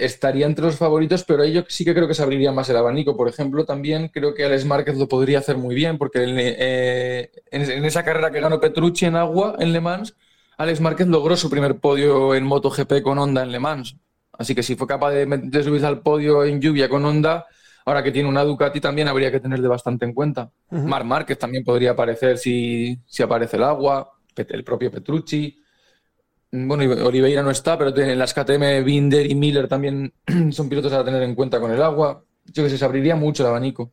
Speaker 7: estaría entre los favoritos, pero ahí yo sí que creo que se abriría más el abanico. Por ejemplo, también creo que Alex Márquez lo podría hacer muy bien porque en, eh, en- en esa carrera que ganó Petrucci en agua, en Le Mans, Alex Márquez logró su primer podio en MotoGP con Honda en Le Mans. Así que si fue capaz de, de subirse al podio en lluvia con Honda, ahora que tiene una Ducati también habría que tenerle bastante en cuenta. Marc Márquez también podría aparecer si, si aparece el agua, el propio Petrucci. Bueno, Oliveira no está, pero en las KTM Binder y Miller también son pilotos a tener en cuenta con el agua. Yo que sé, se abriría mucho el abanico.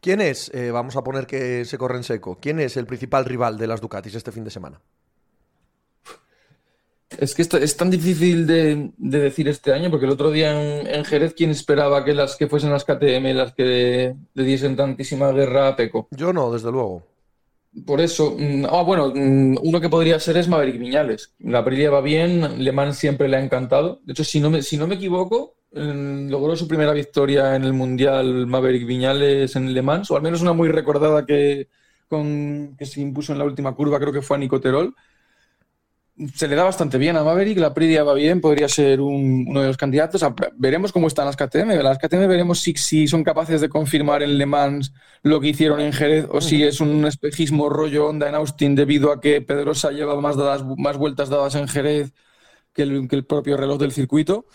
Speaker 2: ¿Quién es, eh, vamos a poner que se corre en seco, quién es el principal rival de las Ducatis este fin de semana?
Speaker 7: Es que es tan difícil de, de decir este año, porque el otro día en, en Jerez, ¿quién esperaba que las que fuesen las KTM las que le diesen tantísima guerra a Peco?
Speaker 2: Yo no, desde luego.
Speaker 7: Por eso, mm, ah, bueno, mm, uno que podría ser es Maverick Viñales. La Aprilia va bien, Le Mans siempre le ha encantado. De hecho, si no me, si no me equivoco, mm, logró su primera victoria en el Mundial Maverick Viñales en Le Mans, o al menos una muy recordada que, con, que se impuso en la última curva, creo que fue a Nico Terol. Se le da bastante bien a Maverick, la Aprilia va bien, podría ser un- uno de los candidatos. Veremos cómo están las KTM. Las KTM veremos si, si son capaces de confirmar en Le Mans lo que hicieron en Jerez o si es un espejismo rollo onda en Austin debido a que Pedrosa lleva más, dadas, más vueltas dadas en Jerez que el, que el propio reloj del circuito.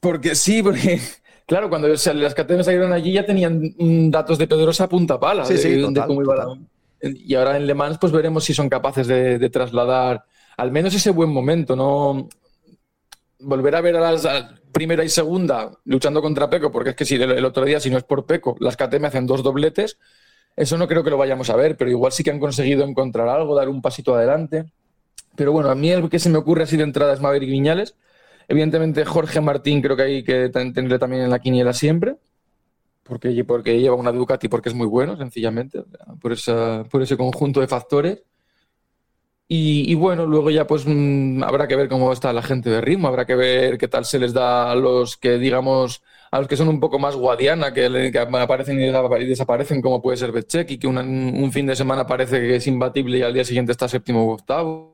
Speaker 7: Porque sí, porque claro, cuando las KTM salieron allí ya tenían datos de Pedrosa a punta pala
Speaker 2: Sí,
Speaker 7: de,
Speaker 2: sí,
Speaker 7: de
Speaker 2: total,
Speaker 7: cómo iba la-
Speaker 2: total.
Speaker 7: Y ahora en Le Mans pues veremos si son capaces de, trasladar al menos ese buen momento, no volver a ver a las primera y segunda luchando contra Peco, porque es que si el, otro día, si no es por Peco, las KTM hacen dos dobletes, eso no creo que lo vayamos a ver, pero igual sí que han conseguido encontrar algo, dar un pasito adelante. Pero bueno, a mí el que se me ocurre así de entrada es Maverick Viñales. Evidentemente Jorge Martín creo que hay que ten- tenerle también en la quiniela siempre, porque, porque lleva una Ducati porque es muy bueno, sencillamente, por, esa, por ese conjunto de factores. Y, y bueno, luego ya pues mm, habrá que ver cómo está la gente de ritmo, habrá que ver qué tal se les da a los que, digamos, a los que son un poco más guadiana, que, que aparecen y desapa- y desaparecen, como puede ser Betchek, y que una- un fin de semana parece que es imbatible y al día siguiente está séptimo o octavo.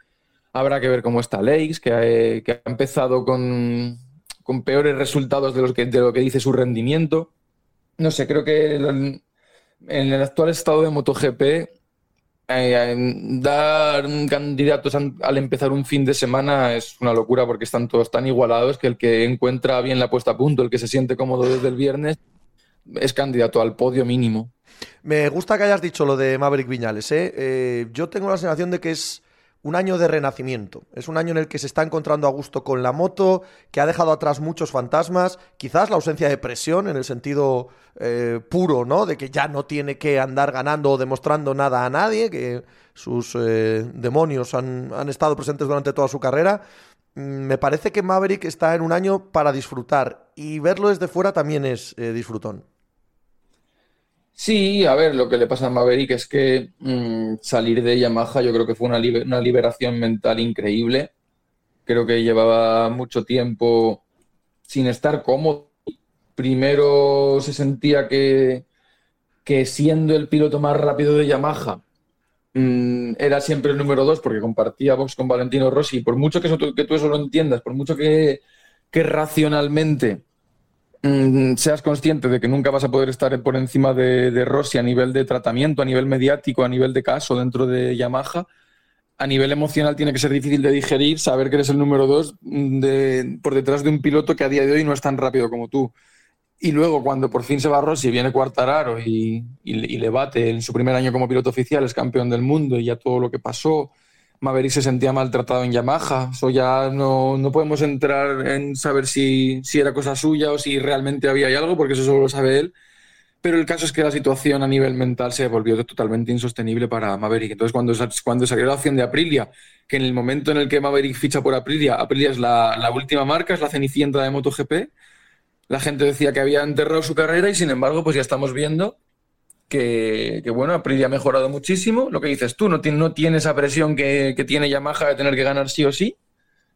Speaker 7: Habrá que ver cómo está Leix, que, ha- que ha empezado con, con peores resultados de, los que, de lo que dice su rendimiento. No sé, creo que en el actual estado de MotoGP, eh, dar candidatos an- al empezar un fin de semana es una locura porque están todos tan igualados que el que encuentra bien la puesta a punto, el que se siente cómodo desde el viernes, es candidato al podio mínimo.
Speaker 2: Me gusta que hayas dicho lo de Maverick Viñales. ¿eh? Eh, yo tengo la sensación de que es un año de renacimiento. Es un año en el que se está encontrando a gusto con la moto, que ha dejado atrás muchos fantasmas. Quizás la ausencia de presión en el sentido eh, puro, ¿no? De que ya no tiene que andar ganando o demostrando nada a nadie, que sus eh, demonios han, han estado presentes durante toda su carrera. Mm, Me parece que Maverick está en un año para disfrutar y verlo desde fuera también es eh, disfrutón.
Speaker 7: Sí, a ver, lo que le pasa a Maverick es que mm, salir de Yamaha yo creo que fue una, libe- una liberación mental increíble. Creo que llevaba mucho tiempo sin estar cómodo. Primero se sentía que, que siendo el piloto más rápido de Yamaha mm, era siempre el número dos porque compartía box con Valentino Rossi. Por mucho que, eso, que tú eso lo entiendas, por mucho que, que racionalmente seas consciente de que nunca vas a poder estar por encima de, Rossi a nivel de tratamiento, a nivel mediático, a nivel de caso dentro de Yamaha, a nivel emocional tiene que ser difícil de digerir saber que eres el número dos mm, por detrás de un piloto que a día de hoy no es tan rápido como tú. Y luego, cuando por fin se va Rossi, viene Quartararo y, y, y le bate en su primer año como piloto oficial, es campeón del mundo y ya todo lo que pasó. Maverick se sentía maltratado en Yamaha. Eso ya no, no podemos entrar en saber si, si era cosa suya o si realmente había algo, porque eso solo lo sabe él. Pero el caso es que la situación a nivel mental se volvió totalmente insostenible para Maverick. Entonces, cuando, cuando salió la opción de Aprilia, que en el momento en el que Maverick ficha por Aprilia, Aprilia es la, la última marca, es la cenicienta de MotoGP, la gente decía que había enterrado su carrera y sin embargo, pues ya estamos viendo que, que, bueno, Aprilia ha mejorado muchísimo. Lo que dices tú, no tiene, no esa presión que, que tiene Yamaha de tener que ganar sí o sí,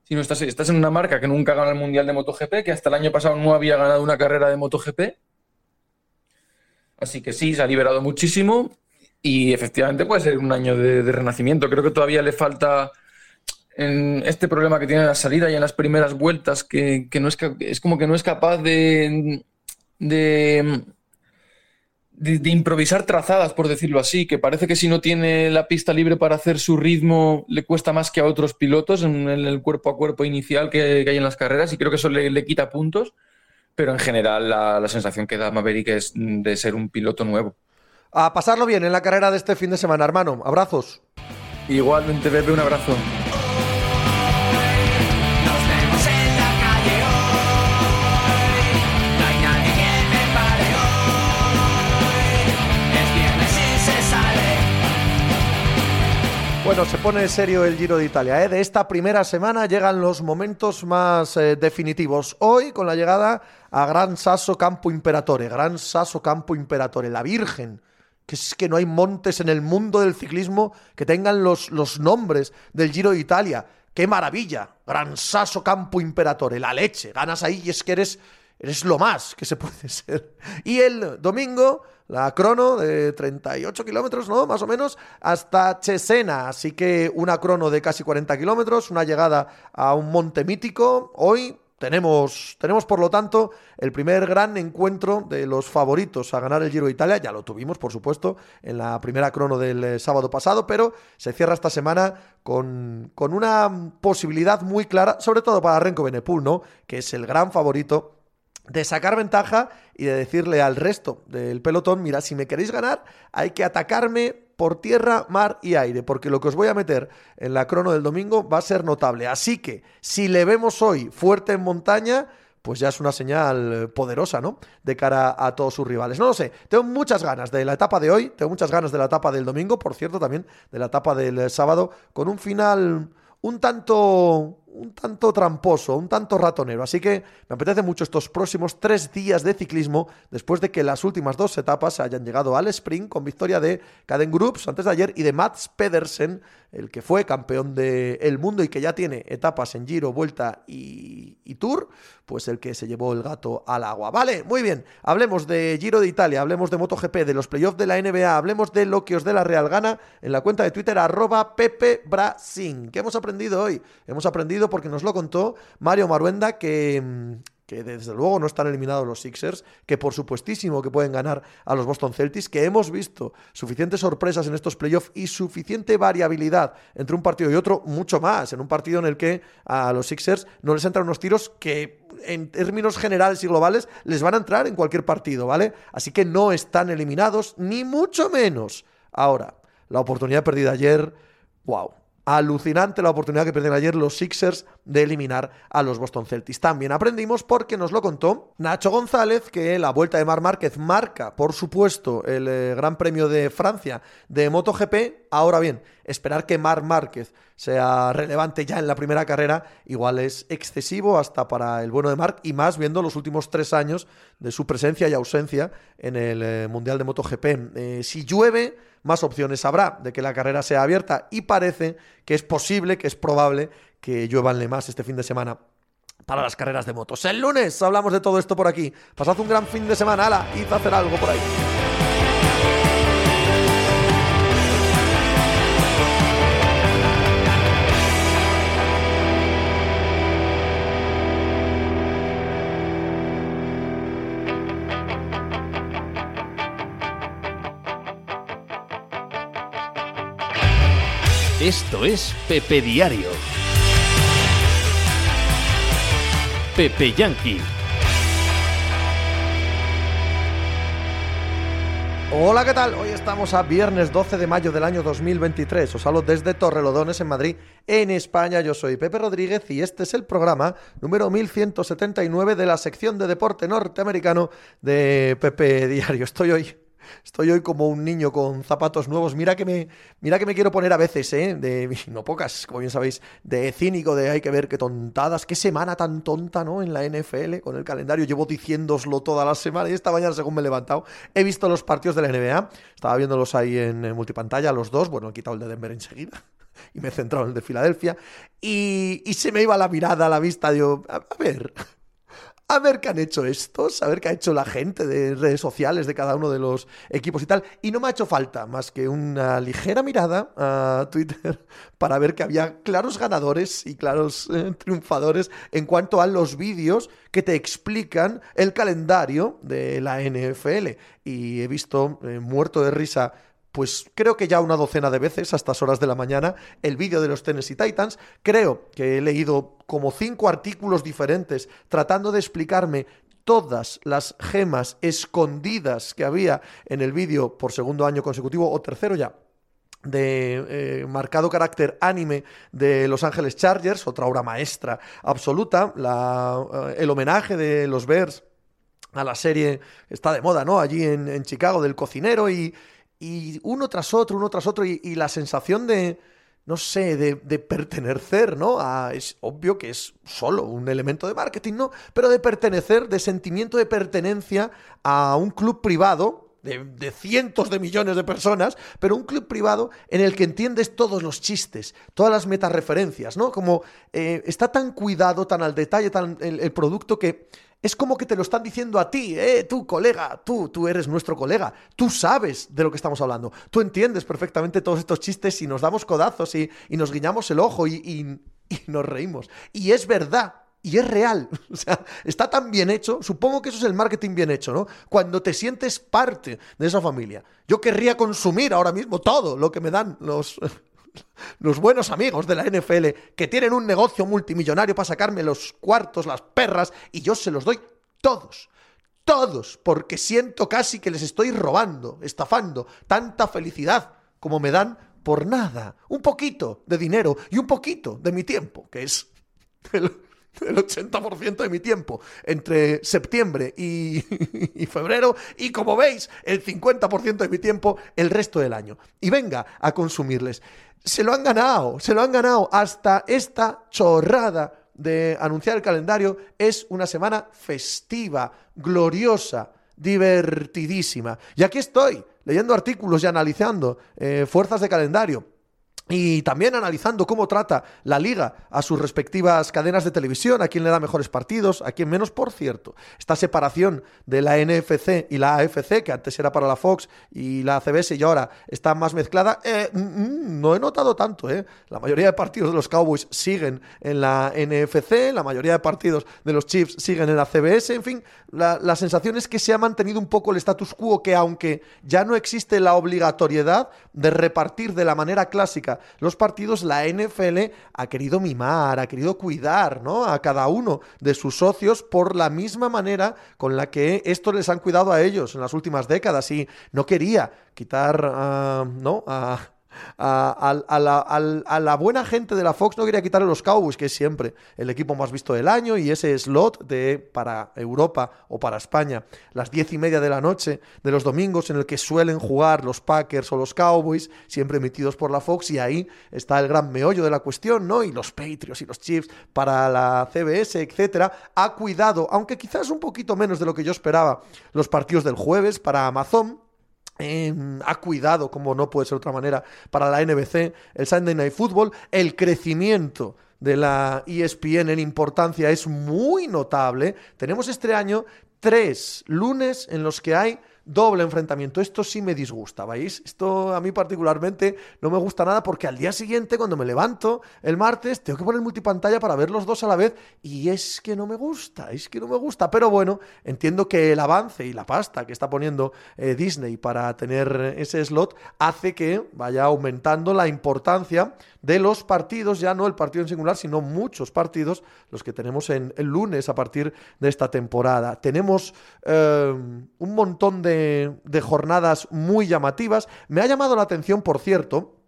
Speaker 7: sino estás, estás en una marca que nunca gana el Mundial de MotoGP, que hasta el año pasado no había ganado una carrera de MotoGP. Así que sí, se ha liberado muchísimo y efectivamente puede ser un año de, renacimiento. Creo que todavía le falta en este problema que tiene en la salida y en las primeras vueltas, que, que no es, es como que no es capaz de, de, de- de improvisar trazadas, por decirlo así, que parece que si no tiene la pista libre para hacer su ritmo, le cuesta más que a otros pilotos en el, el cuerpo a cuerpo inicial que, que hay en las carreras y creo que eso le, le quita puntos, pero en general la, la sensación que da Maverick es de ser un piloto nuevo.
Speaker 2: A pasarlo bien en la carrera de este fin de semana, hermano. Abrazos.
Speaker 7: Igualmente, Pepe, un abrazo.
Speaker 2: Bueno, se pone serio el Giro de Italia. ¿eh? De esta primera semana llegan los momentos más eh, definitivos. Hoy, con la llegada a Gran Sasso Campo Imperatore. Gran Sasso Campo Imperatore, la Virgen. Que es que no hay montes en el mundo del ciclismo que tengan los, los nombres del Giro de Italia. ¡Qué maravilla! Gran Sasso Campo Imperatore, la leche. Ganas ahí y es que eres, eres lo más que se puede ser. Y el domingo, la crono de 38 kilómetros, ¿no? Más o menos, hasta Cesena. Así que una crono de casi 40 kilómetros, una llegada a un monte mítico. Hoy tenemos, tenemos, por lo tanto, el primer gran encuentro de los favoritos a ganar el Giro de Italia. Ya lo tuvimos, por supuesto, en la primera crono del eh, sábado pasado, pero se cierra esta semana con, con una posibilidad muy clara, sobre todo para Renko Benepul, ¿no? Que es el gran favorito de sacar ventaja y de decirle al resto del pelotón, mira, si me queréis ganar, hay que atacarme por tierra, mar y aire, porque lo que os voy a meter en la crono del domingo va a ser notable. Así que si le vemos hoy fuerte en montaña, pues ya es una señal poderosa, ¿no? De cara a todos sus rivales. No lo sé, tengo muchas ganas de la etapa de hoy, tengo muchas ganas de la etapa del domingo, por cierto, también de la etapa del sábado, con un final un tanto un tanto tramposo, un tanto ratonero. Así que me apetece mucho estos próximos tres días de ciclismo, después de que las últimas dos etapas hayan llegado al sprint con victoria de Caden Groups antes de ayer y de Mats Pedersen, el que fue campeón del mundo y que ya tiene etapas en Giro, Vuelta y Tour, pues el que se llevó el gato al agua. Vale, muy bien. Hablemos de Giro de Italia, hablemos de MotoGP, de los playoffs de la NBA, hablemos de lo que os dé la Real Gana en la cuenta de Twitter arroba Pepe Brasin. ¿Qué hemos aprendido hoy? Hemos aprendido porque nos lo contó Mario Maruenda que, que desde luego no están eliminados los Sixers, que por supuestísimo que pueden ganar a los Boston Celtics, que hemos visto suficientes sorpresas en estos playoffs y suficiente variabilidad entre un partido y otro, mucho más, en un partido en el que a los Sixers no les entran unos tiros que en términos generales y globales les van a entrar en cualquier partido, ¿vale? Así que no están eliminados, ni mucho menos. Ahora, la oportunidad perdida ayer, wow. Alucinante la oportunidad que perdieron ayer los Sixers de eliminar a los Boston Celtics. También aprendimos porque nos lo contó Nacho González que la vuelta de Mar Márquez marca, por supuesto, el eh, Gran Premio de Francia de MotoGP. Ahora bien, esperar que Mar Márquez sea relevante ya en la primera carrera igual es excesivo hasta para el bueno de Marc y más viendo los últimos tres años de su presencia y ausencia en el eh, Mundial de MotoGP. Eh, si llueve más opciones habrá de que la carrera sea abierta y parece que es posible, que es probable que lluevanle más este fin de semana para las carreras de motos. El lunes hablamos de todo esto por aquí. Pasad un gran fin de semana, ala, a hacer algo por ahí.
Speaker 1: Esto es Pepe Diario. Pepe Yankee.
Speaker 2: Hola, ¿qué tal? Hoy estamos a viernes 12 de mayo del año 2023. Os hablo desde Torrelodones, en Madrid, en España. Yo soy Pepe Rodríguez y este es el programa número 1179 de la sección de deporte norteamericano de Pepe Diario. Estoy hoy Estoy hoy como un niño con zapatos nuevos. Mira que me, mira que me quiero poner a veces, ¿eh? De, no pocas, como bien sabéis, de cínico, de hay que ver qué tontadas, qué semana tan tonta, ¿no? En la NFL, con el calendario. Llevo diciéndoslo toda la semana y esta mañana, según me he levantado, he visto los partidos de la NBA. Estaba viéndolos ahí en, multipantalla, los dos. Bueno, he quitado el de Denver enseguida y me he centrado en el de Filadelfia. Y, se me iba la mirada, la vista, digo, a ver, a ver qué han hecho estos, a ver qué ha hecho la gente de redes sociales de cada uno de los equipos y tal. Y no me ha hecho falta más que una ligera mirada a Twitter para ver que había claros ganadores y claros eh, triunfadores en cuanto a los vídeos que te explican el calendario de la NFL. Y he visto eh, muerto de risa pues creo que ya una docena de veces a estas horas de la mañana el vídeo de los Tennessee Titans. Creo que he leído como cinco artículos diferentes tratando de explicarme todas las gemas escondidas que había en el vídeo por segundo año consecutivo o tercero ya de eh, marcado carácter anime de Los Ángeles Chargers, otra obra maestra absoluta, eh, el homenaje de los Bears a la serie está de moda, ¿no? Allí en Chicago del cocinero y, y uno tras otro, uno tras otro, y, la sensación de, no sé, de, pertenecer, ¿no? Es obvio que es solo un elemento de marketing, ¿no? Pero de pertenecer, de sentimiento de pertenencia a un club privado. De, de, cientos de millones de personas, pero un club privado en el que entiendes todos los chistes, todas las metareferencias, ¿no? Como eh, está tan cuidado, tan al detalle, tan el producto que es como que te lo están diciendo a ti, eh, tú, colega, tú, tú eres nuestro colega, tú sabes de lo que estamos hablando, tú entiendes perfectamente todos estos chistes y nos damos codazos y, y nos guiñamos el ojo y, y, y nos reímos. Y es verdad, y es real. O sea, está tan bien hecho. Supongo que eso es el marketing bien hecho, ¿no? Cuando te sientes parte de esa familia. Yo querría consumir ahora mismo todo lo que me dan los, los buenos amigos de la NFL que tienen un negocio multimillonario para sacarme los cuartos, las perras, y yo se los doy todos. Todos, porque siento casi que les estoy robando, estafando tanta felicidad como me dan por nada. Un poquito de dinero y un poquito de mi tiempo, que es el 80% de mi tiempo entre septiembre y, febrero y como veis el 50% de mi tiempo el resto del año. Y venga a consumirles. Se lo han ganado, se lo han ganado hasta esta chorrada de anunciar el calendario. Es una semana festiva, gloriosa, divertidísima. Y aquí estoy leyendo artículos y analizando eh, fuerzas de calendario y también analizando cómo trata la liga a sus respectivas cadenas de televisión, a quién le da mejores partidos, a quién menos, por cierto. Esta separación de la NFC y la AFC, que antes era para la Fox y la CBS y ahora está más mezclada, eh, mm, mm, no he notado tanto. ¿eh? La mayoría de partidos de los Cowboys siguen en la NFC, la mayoría de partidos de los Chiefs siguen en la CBS, en fin, la, la sensación es que se ha mantenido un poco el status quo, que aunque ya no existe la obligatoriedad de repartir de la manera clásica los partidos, la NFL ha querido mimar, ha querido cuidar ¿no? a cada uno de sus socios por la misma manera con la que estos les han cuidado a ellos en las últimas décadas y no quería quitar ah, ¿no? a, a, la, la buena gente de la Fox no quería quitarle los Cowboys, que es siempre el equipo más visto del año, y ese slot de para Europa o para España, las diez y media de la noche de los domingos, en el que suelen jugar los Packers o los Cowboys, siempre emitidos por la Fox, y ahí está el gran meollo de la cuestión, ¿no? Y los Patriots y los Chiefs para la CBS, etcétera, ha cuidado, aunque quizás un poquito menos de lo que yo esperaba, los partidos del jueves para Amazon. Eh, ha cuidado, como no puede ser de otra manera, para la NBC, el Sunday Night Football, el crecimiento de la ESPN en importancia es muy notable. Tenemos este año tres lunes en los que hay doble enfrentamiento. Esto sí me disgusta, ¿veis? Esto a mí particularmente no me gusta nada porque al día siguiente, cuando me levanto el martes, tengo que poner multipantalla para ver los dos a la vez y es que no me gusta, es que no me gusta. Pero bueno, entiendo que el avance y la pasta que está poniendo eh, Disney para tener ese slot hace que vaya aumentando la importancia de los partidos, ya no el partido en singular, sino muchos partidos, los que tenemos en el lunes a partir de esta temporada. Tenemos eh, un montón de, de jornadas muy llamativas. Me ha llamado la atención, por cierto,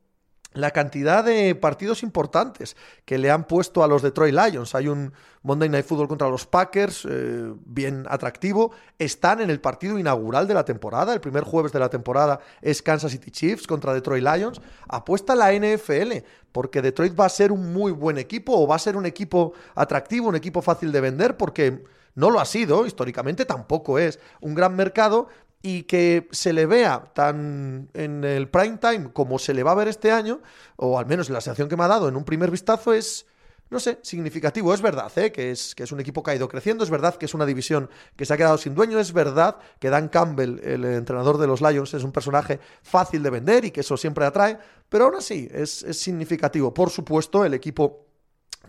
Speaker 2: la cantidad de partidos importantes que le han puesto a los Detroit Lions. Hay un Monday Night Football contra los Packers, eh, bien atractivo. Están en el partido inaugural de la temporada. El primer jueves de la temporada es Kansas City Chiefs contra Detroit Lions. Apuesta la NFL, porque Detroit va a ser un muy buen equipo o va a ser un equipo atractivo, un equipo fácil de vender, porque no lo ha sido, históricamente tampoco es un gran mercado, y que se le vea tan en el prime time como se le va a ver este año, o al menos la sensación que me ha dado en un primer vistazo es, no sé, significativo. Es verdad ¿eh? que, es, que es un equipo que ha ido creciendo, es verdad que es una división que se ha quedado sin dueño, es verdad que Dan Campbell, el entrenador de los Lions, es un personaje fácil de vender y que eso siempre atrae, pero aún así es, es significativo. Por supuesto, el equipo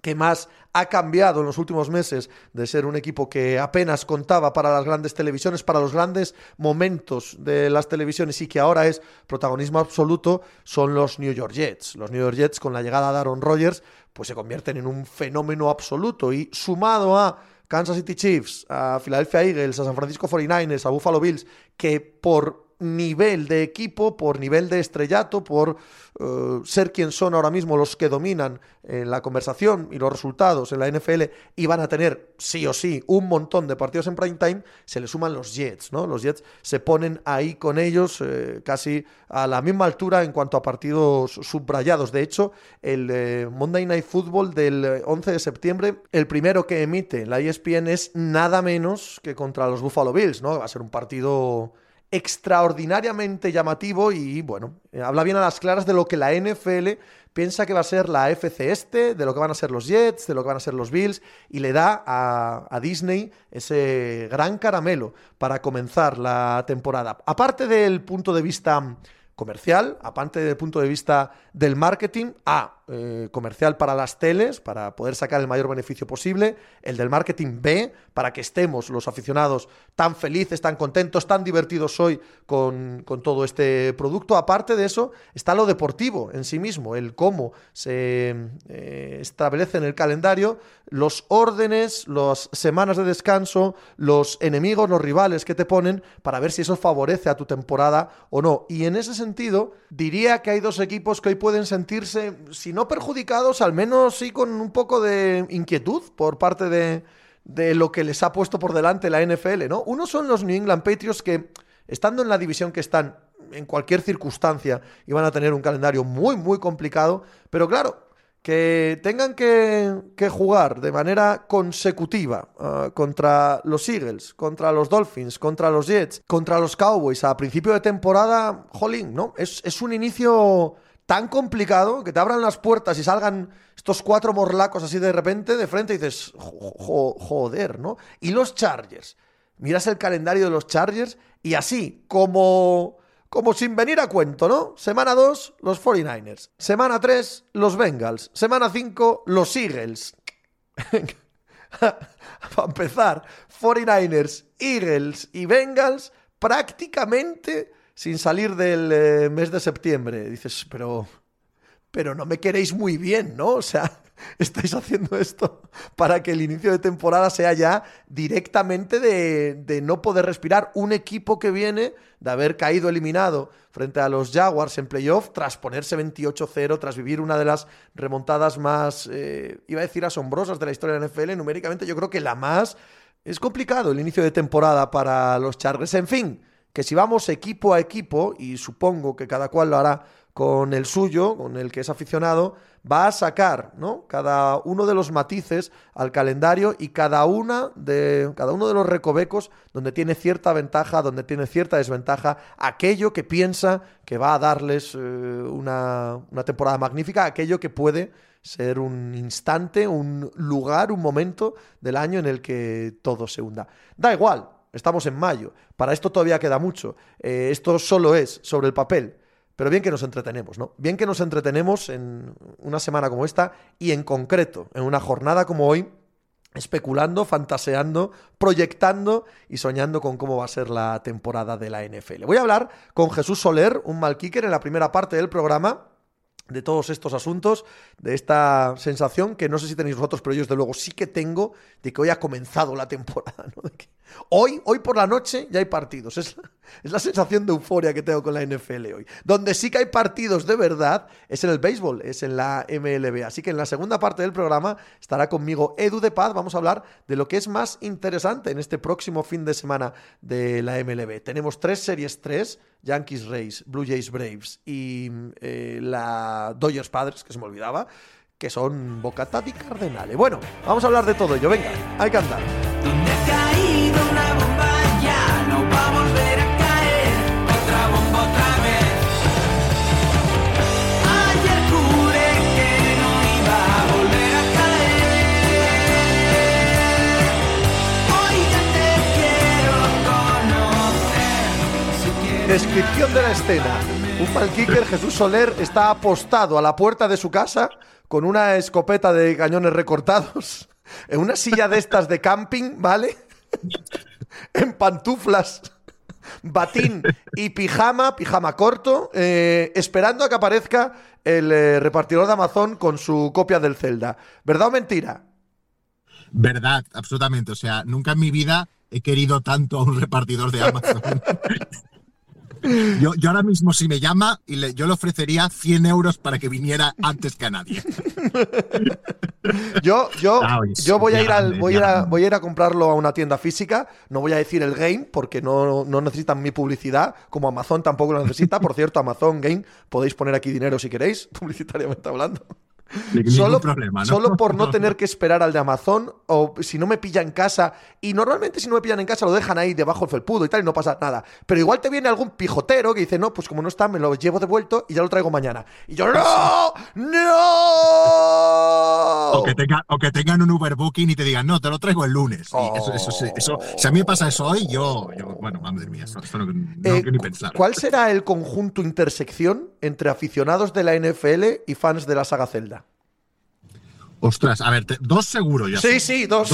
Speaker 2: que más ha cambiado en los últimos meses de ser un equipo que apenas contaba para las grandes televisiones, para los grandes momentos de las televisiones y que ahora es protagonismo absoluto, son los New York Jets. Los New York Jets con la llegada de Aaron Rodgers pues se convierten en un fenómeno absoluto y sumado a Kansas City Chiefs, a Philadelphia Eagles, a San Francisco 49ers, a Buffalo Bills, que por nivel de equipo, por nivel de estrellato, por uh, ser quien son ahora mismo los que dominan en la conversación y los resultados en la NFL y van a tener sí o sí un montón de partidos en prime time, se le suman los Jets, ¿no? Los Jets se ponen ahí con ellos eh, casi a la misma altura en cuanto a partidos subrayados. De hecho, el eh, Monday Night Football del 11 de septiembre, el primero que emite la ESPN es nada menos que contra los Buffalo Bills, ¿no? Va a ser un partido extraordinariamente llamativo y bueno, habla bien a las claras de lo que la NFL piensa que va a ser la FC este, de lo que van a ser los Jets, de lo que van a ser los Bills y le da a, a Disney ese gran caramelo para comenzar la temporada. Aparte del punto de vista comercial, aparte del punto de vista del marketing, A, eh, comercial para las teles, para poder sacar el mayor beneficio posible, el del marketing B, para que estemos los aficionados tan felices, tan contentos, tan divertidos hoy con, con todo este producto. Aparte de eso, está lo deportivo en sí mismo, el cómo se eh, establece en el calendario los órdenes, las semanas de descanso, los enemigos, los rivales que te ponen para ver si eso favorece a tu temporada o no. Y en ese sentido, diría que hay dos equipos que hoy pueden sentirse, si no perjudicados, al menos sí con un poco de inquietud por parte de, de lo que les ha puesto por delante la NFL, ¿no? Uno son los New England Patriots que, estando en la división que están, en cualquier circunstancia, iban a tener un calendario muy, muy complicado, pero claro, que tengan que, que jugar de manera consecutiva uh, contra los Eagles, contra los Dolphins, contra los Jets, contra los Cowboys a principio de temporada, jolín, ¿no? Es, es un inicio tan complicado que te abran las puertas y salgan estos cuatro morlacos así de repente de frente y dices, "Jo- jo- joder, ¿no? Y los Chargers. Miras el calendario de los Chargers y así, como, como sin venir a cuento, ¿no? Semana 2, los 49ers. Semana 3, los Bengals. Semana 5, los Eagles. Para empezar, 49ers, Eagles y Bengals prácticamente sin salir del eh, mes de septiembre. Dices, pero, pero no me queréis muy bien, ¿no? O sea, estáis haciendo esto para que el inicio de temporada sea ya directamente de, de no poder respirar. Un equipo que viene de haber caído eliminado frente a los Jaguars en playoff tras ponerse 28-0, tras vivir una de las remontadas más, eh, iba a decir, asombrosas de la historia de la NFL. Numéricamente yo creo que la más... Es complicado el inicio de temporada para los Chargers. En fin, que si vamos equipo a equipo, y supongo que cada cual lo hará con el suyo, con el que es aficionado, va a sacar, ¿no? Cada uno de los matices al calendario y cada una de cada uno de los recovecos donde tiene cierta ventaja, donde tiene cierta desventaja, aquello que piensa que va a darles eh, una, una temporada magnífica, aquello que puede ser un instante, un lugar, un momento del año en el que todo se hunda. Da igual, estamos en mayo, para esto todavía queda mucho. Eh, esto solo es sobre el papel. Pero bien que nos entretenemos, ¿no? Bien que nos entretenemos en una semana como esta y en concreto, en una jornada como hoy, especulando, fantaseando, proyectando y soñando con cómo va a ser la temporada de la NFL. Voy a hablar con Jesús Soler, un mal kicker en la primera parte del programa de todos estos asuntos, de esta sensación que no sé si tenéis vosotros, pero yo desde luego sí que tengo de que hoy ha comenzado la temporada. ¿no? Hoy, hoy por la noche ya hay partidos. Es la, sensación de euforia que tengo con la NFL hoy. Donde sí que hay partidos de verdad es en el béisbol, es en la MLB. Así que en la segunda parte del programa estará conmigo Edu de Paz. Vamos a hablar de lo que es más interesante en este próximo fin de semana de la MLB. Tenemos tres series 3. Yankees Rays, Blue Jays Braves y eh, la Dodgers Padres, que se me olvidaba, que son Bocata di Cardenale. Bueno, vamos a hablar de todo ello. Venga, hay que andar. Descripción de la escena. Un mal kicker, Jesús Soler, está apostado a la puerta de su casa con una escopeta de cañones recortados, en una silla de estas de camping, ¿vale? en pantuflas, batín y pijama, pijama corto, eh, esperando a que aparezca el eh, repartidor de Amazon con su copia del Zelda. ¿Verdad o mentira?
Speaker 8: Verdad, absolutamente. O sea, nunca en mi vida he querido tanto a un repartidor de Amazon. Yo, yo ahora mismo, si me llama, y le- yo le ofrecería 100 euros para que viniera antes que a nadie.
Speaker 2: Yo, yo,
Speaker 8: Ah,
Speaker 2: yo voy a ir al, voy a ir voy a ir a comprarlo a una tienda física. No voy a decir el game porque no, no necesitan mi publicidad, como Amazon tampoco lo necesita. Por cierto, Amazon Game podéis poner aquí dinero si queréis, publicitariamente hablando. Solo,
Speaker 8: problema, ¿no?
Speaker 2: solo por no tener que esperar al de Amazon o si no me pilla en casa. Y normalmente si no me pillan en casa lo dejan ahí debajo del felpudo y tal y no pasa nada. Pero igual te viene algún pijotero que dice, no, pues como no está, me lo llevo devuelto y ya lo traigo mañana. Y yo, ¡no! ¡No!
Speaker 8: O que, tenga- o que tengan un Uber Booking y te digan, no, te lo traigo el lunes. Y eso, eso, eso- si a mí me pasa eso hoy, yo, yo bueno, madre mía, eso, eso no, no
Speaker 2: Eh,
Speaker 8: quiero ni pensar.
Speaker 2: ¿Cuál será el conjunto intersección entre aficionados de la NFL y fans de la saga Zelda?
Speaker 8: Ostras, a ver, te- dos seguro ya.
Speaker 2: Sí, sí, dos.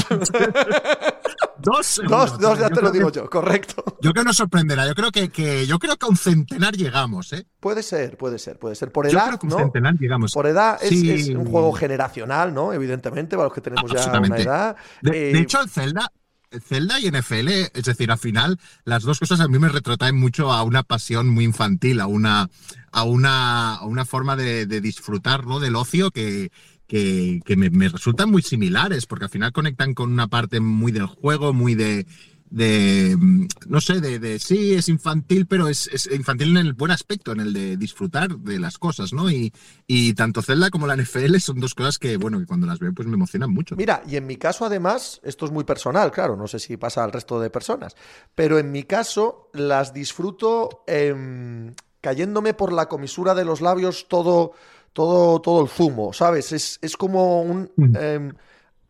Speaker 8: Dos, seguro.
Speaker 2: dos, dos, ya
Speaker 8: Yo
Speaker 2: te lo digo
Speaker 8: que-
Speaker 2: yo, correcto.
Speaker 8: Yo creo que nos sorprenderá. Yo creo que, que yo creo que a un centenar llegamos, ¿eh?
Speaker 2: Puede ser, puede ser, puede ser. Por
Speaker 8: Yo
Speaker 2: edad,
Speaker 8: creo que un
Speaker 2: ¿no?
Speaker 8: centenar llegamos.
Speaker 2: Por edad es,
Speaker 8: Sí.
Speaker 2: es un juego generacional, ¿no? Evidentemente, para los que tenemos ya una edad.
Speaker 8: De,
Speaker 2: Eh,
Speaker 8: de hecho, el Zelda, el Zelda y NFL, es decir, al final, las dos cosas a mí me retrotraen mucho a una pasión muy infantil, a una, a una, a una forma de, de disfrutar ¿no? del ocio que, que, me, resultan muy similares, porque al final conectan con una parte muy del juego, muy de. mm, no sé, de, sí, es infantil, pero es, infantil en el buen aspecto, en el de disfrutar de las cosas, ¿no? Y, y tanto Zelda como la NFL son dos cosas que, bueno, que cuando las veo, pues me emocionan mucho.
Speaker 2: Mira, y en mi caso, además, esto es muy personal, claro, no sé si pasa al resto de personas, pero en mi caso las disfruto em, cayéndome por la comisura de los labios todo, todo, todo el zumo, ¿sabes? Es, es como un...
Speaker 8: Mm.
Speaker 2: em,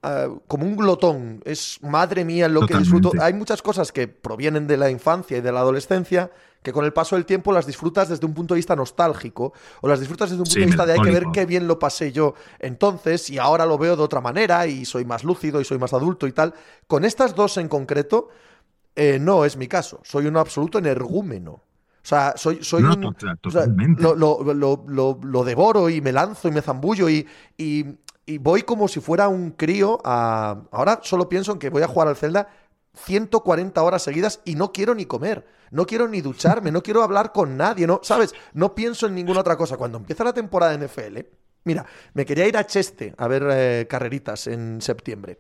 Speaker 2: ah, como un glotón, es madre mía lo que disfruto. Hay muchas cosas que provienen de la infancia y de la adolescencia que con el paso del tiempo las disfrutas desde un punto de vista nostálgico o las disfrutas desde un punto
Speaker 8: Sí,
Speaker 2: de vista de hay que ver qué bien lo pasé yo entonces y ahora lo veo de otra manera y soy más lúcido y soy más adulto y tal. Con estas dos en concreto, eh, no es mi caso. Soy un absoluto energúmeno. O sea, soy, soy
Speaker 8: No,
Speaker 2: un.
Speaker 8: to-
Speaker 2: o sea,
Speaker 8: totalmente.
Speaker 2: lo, lo- lo- lo- lo devoro y me lanzo y me zambullo y, y- y voy como si fuera un crío a. Ahora solo pienso en que voy a jugar al Zelda 140 horas seguidas y no quiero ni comer. No quiero ni ducharme, no quiero hablar con nadie, ¿no? ¿Sabes? No pienso en ninguna otra cosa. Cuando empieza la temporada de NFL, mira, me quería ir a Cheste a ver eh, carreritas en septiembre.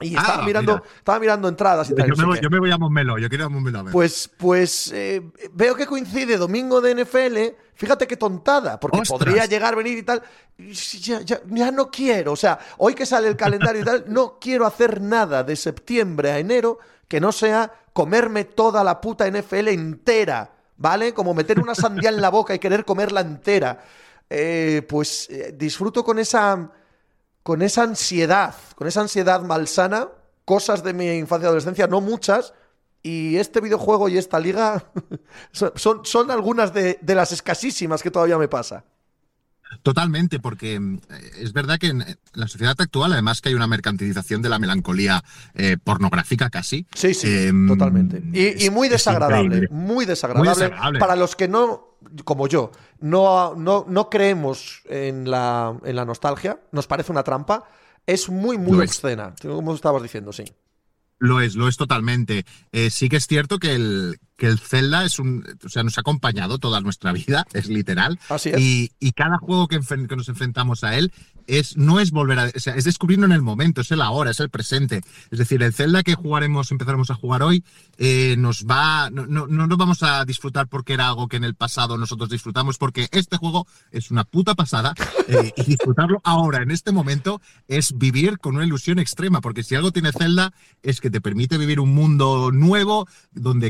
Speaker 2: Y
Speaker 8: Ah,
Speaker 2: estaba mirando,
Speaker 8: mira.
Speaker 2: estaba mirando entradas y tal.
Speaker 8: Yo
Speaker 2: no
Speaker 8: me, voy,
Speaker 2: qué.
Speaker 8: yo me voy a Montmeló, yo quiero ir a Montmeló a ver.
Speaker 2: Pues, pues eh, veo que coincide domingo de NFL. Fíjate qué tontada, porque
Speaker 8: Ostras.
Speaker 2: podría llegar, venir y tal. Ya, ya- ya no quiero. O sea, hoy que sale el calendario y tal, no quiero hacer nada de septiembre a enero que no sea comerme toda la puta NFL entera. ¿Vale? Como meter una sandía en la boca y querer comerla entera. Eh, pues eh, disfruto con esa con esa ansiedad, con esa ansiedad malsana, cosas de mi infancia y adolescencia, no muchas, y este videojuego y esta liga son, son, algunas de, de las escasísimas que todavía me pasa.
Speaker 8: Totalmente, porque mm, es verdad que en la sociedad actual, además que hay una mercantilización de la melancolía eh, pornográfica casi.
Speaker 2: Sí, sí,
Speaker 8: eh,
Speaker 2: totalmente. Y,
Speaker 8: es-
Speaker 2: y muy
Speaker 8: es
Speaker 2: desagradable,
Speaker 8: increíble.
Speaker 2: muy desagradable,
Speaker 8: Muy desagradable.
Speaker 2: Para los que no, como yo, no, no, no creemos en la, en la nostalgia, nos parece una trampa, es muy, muy
Speaker 8: Lo es.
Speaker 2: obscena, como estabas diciendo, sí.
Speaker 8: Lo es, lo es totalmente. Eh, sí que es cierto que el, que el Zelda es un, o sea, nos ha acompañado toda nuestra vida, es literal.
Speaker 2: Así es.
Speaker 8: Y, y cada juego que, que nos enfrentamos a él es, no es volver a, o sea, es descubrirlo en el momento, es el ahora, es el presente. Es decir, el Zelda que jugaremos, empezaremos a jugar hoy, eh, nos va, no, no, no nos vamos a disfrutar porque era algo que en el pasado nosotros disfrutamos, porque este juego es una puta pasada eh, y disfrutarlo ahora, en este momento, es vivir con una ilusión extrema, porque si algo tiene Zelda es que te permite vivir un mundo nuevo donde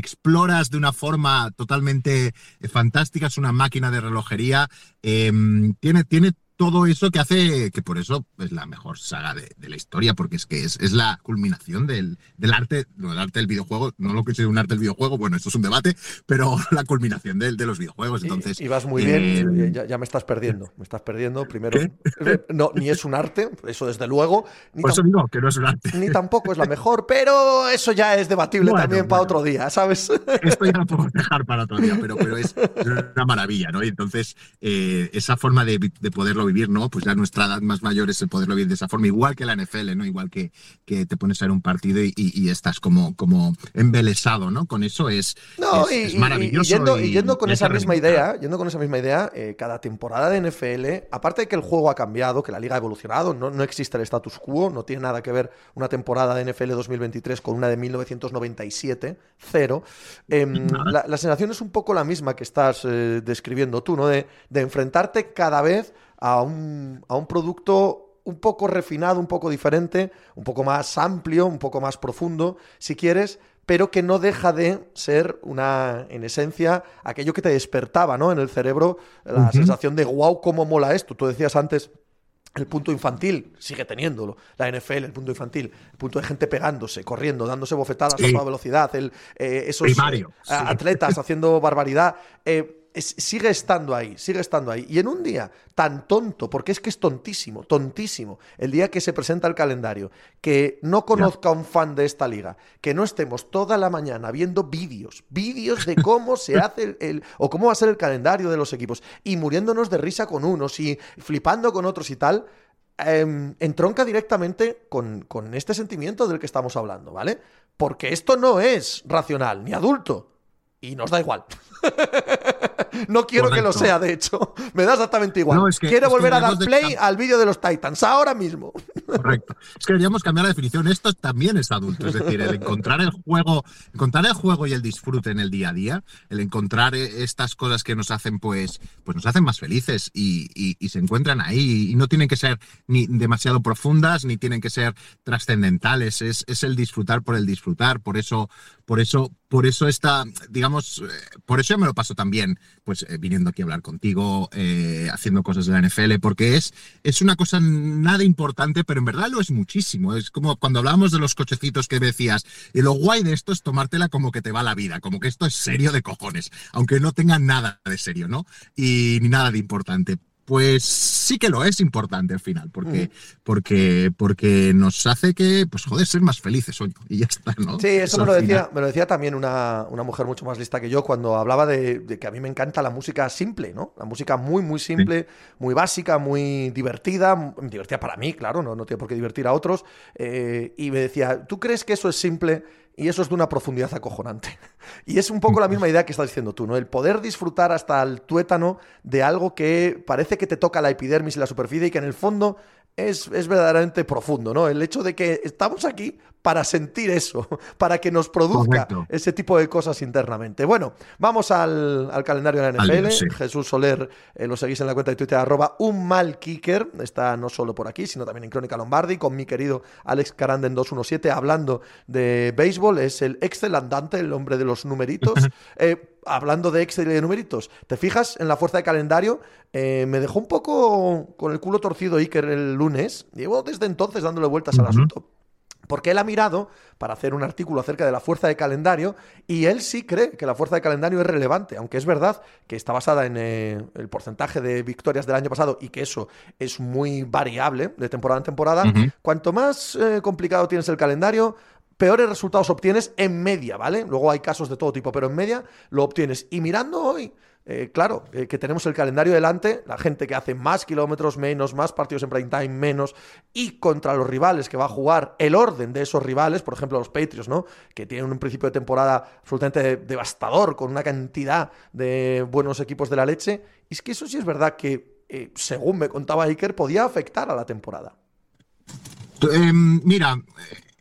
Speaker 8: de una forma totalmente eh, fantástica, es una máquina de relojería, eh, tiene, tiene todo eso que hace que por eso es la mejor saga de, de la historia, porque es que es, es la culminación del, del arte, no del arte del videojuego, no lo que es un arte del videojuego, bueno, esto es un debate, pero la culminación de, los videojuegos. Entonces,
Speaker 2: y, y vas muy
Speaker 8: eh,
Speaker 2: bien, ya, ya me estás perdiendo, me estás perdiendo. Primero,
Speaker 8: ¿Qué?
Speaker 2: no, ni es un arte, eso desde luego, ni,
Speaker 8: por eso digo que no es un arte.
Speaker 2: ni tampoco es la mejor, pero eso ya es debatible
Speaker 8: Bueno,
Speaker 2: también para otro día, ¿sabes?
Speaker 8: Esto ya lo podemos dejar para otro día, pero, pero es, una maravilla, ¿no? Y entonces, eh, esa forma de, de poderlo vivir, ¿no? Pues ya nuestra edad más mayor es el poderlo vivir de esa forma, igual que la NFL, ¿no? Igual que, que te pones a ver un partido y, y- y estás como, como embelesado, ¿no? Con eso es,
Speaker 2: No,
Speaker 8: es,
Speaker 2: y,
Speaker 8: es
Speaker 2: y-
Speaker 8: maravilloso.
Speaker 2: y yendo,
Speaker 8: y-
Speaker 2: yendo con esa misma idea, yendo con esa misma idea, eh, cada temporada de NFL, aparte de que el juego ha cambiado, que la liga ha evolucionado, no, no existe el status quo, no tiene nada que ver una temporada de NFL 2023 con una de 1997, cero. Em, la, la sensación es un poco la misma que estás eh, describiendo tú, ¿no? De, de enfrentarte cada vez a un, a un producto un poco refinado, un poco diferente, un poco más amplio, un poco más profundo, si quieres, pero que no deja de ser una, en esencia, aquello que te despertaba, ¿no? En el cerebro, la sensación de wow, cómo mola esto. Tú decías antes. El punto infantil sigue teniéndolo. La NFL, el punto infantil. El punto de gente pegándose, corriendo, dándose bofetadas a toda velocidad. El, eh, esos
Speaker 8: Primario, sí.
Speaker 2: atletas haciendo barbaridad. Eh, es- sigue estando ahí, sigue estando ahí. Y en un día tan tonto, porque es que es tontísimo, tontísimo, el día que se presenta el calendario, que no conozca a un fan de esta liga, que no estemos toda la mañana viendo vídeos, vídeos de cómo se hace el, el- o cómo va a ser el calendario de los equipos, y muriéndonos de risa con unos y flipando con otros y tal, em, entronca directamente con, con este sentimiento del que estamos hablando, ¿vale? Porque esto no es racional ni adulto. Y nos da igual. no quiero que lo sea, de hecho. Me da exactamente igual.
Speaker 8: No, es que-
Speaker 2: quiero
Speaker 8: es
Speaker 2: volver a dar
Speaker 8: de
Speaker 2: play al vídeo de los Titans, ahora mismo.
Speaker 8: Correcto. Es que deberíamos cambiar la definición. Esto también es adulto. Es decir, el encontrar el juego, encontrar el juego y el disfrute en el día a día, el encontrar eh, estas cosas que nos hacen, pues, pues nos hacen más felices y, y- y se encuentran ahí. Y no tienen que ser ni demasiado profundas, ni tienen que ser trascendentales. Es, es el disfrutar por el disfrutar. Por eso, por eso, por eso está, digamos, eh, por eso yo me lo paso también, pues eh, viniendo aquí a hablar contigo, eh, haciendo cosas de la NFL, porque es, es una cosa nada importante, pero en verdad lo es muchísimo. Es como cuando hablábamos de los cochecitos que decías, y lo guay de esto es tomártela como que te va la vida, como que esto es serio de cojones, aunque no tenga nada de serio, ¿no? Y ni nada de importante. Pues sí que lo es importante al final, porque, porque, porque nos hace que, pues joder, ser más felices hoy. Y ya está, ¿no?
Speaker 2: Sí, eso me lo, decía, me lo decía también una, una mujer mucho más lista que yo cuando hablaba de, de que a mí me encanta la música simple, ¿no? La música muy, muy simple, muy básica, muy divertida, divertida para mí, claro, no, no tiene por qué divertir a otros. eh, y me decía, ¿tú crees que eso es simple? Y eso es de una profundidad acojonante. Y es un poco la misma idea que estás diciendo tú, ¿no? El poder disfrutar hasta el tuétano de algo que parece que te toca la epidermis y la superficie y que en el fondo es, es verdaderamente profundo, ¿no? El hecho de que estamos aquí para sentir eso, para que nos produzca
Speaker 8: Correcto.
Speaker 2: ese tipo de cosas internamente. Bueno, vamos al, al calendario de la NFL.
Speaker 8: sí.
Speaker 2: Jesús Soler, eh, lo seguís en la cuenta de Twitter, arroba un mal kicker. Está no solo por aquí, sino también en Crónica Lombardi, con mi querido Alex Caranden 217, hablando de béisbol. Es el Excel andante, el hombre de los numeritos. Eh, hablando de Excel y de numeritos, ¿te fijas en la fuerza de calendario? Eh, me dejó un poco con el culo torcido Iker el lunes. Llevo desde entonces dándole vueltas al asunto. Porque él ha mirado para hacer un artículo acerca de la fuerza de calendario y él sí cree que la fuerza de calendario es relevante, aunque es verdad que está basada en eh, el porcentaje de victorias del año pasado y que eso es muy variable de temporada en temporada. Cuanto más eh, complicado tienes el calendario, peores resultados obtienes en media, ¿vale? Luego hay casos de todo tipo, pero en media lo obtienes. Y mirando hoy, eh, claro, eh, que tenemos el calendario delante, la gente que hace más kilómetros, menos, más partidos en prime time, menos, y contra los rivales que va a jugar, el orden de esos rivales, por ejemplo los Patriots, ¿no? Que tienen un principio de temporada absolutamente devastador, con una cantidad de buenos equipos de la leche. Y es que eso sí es verdad que, eh, según me contaba Iker, podía afectar a la temporada.
Speaker 8: Em, mira,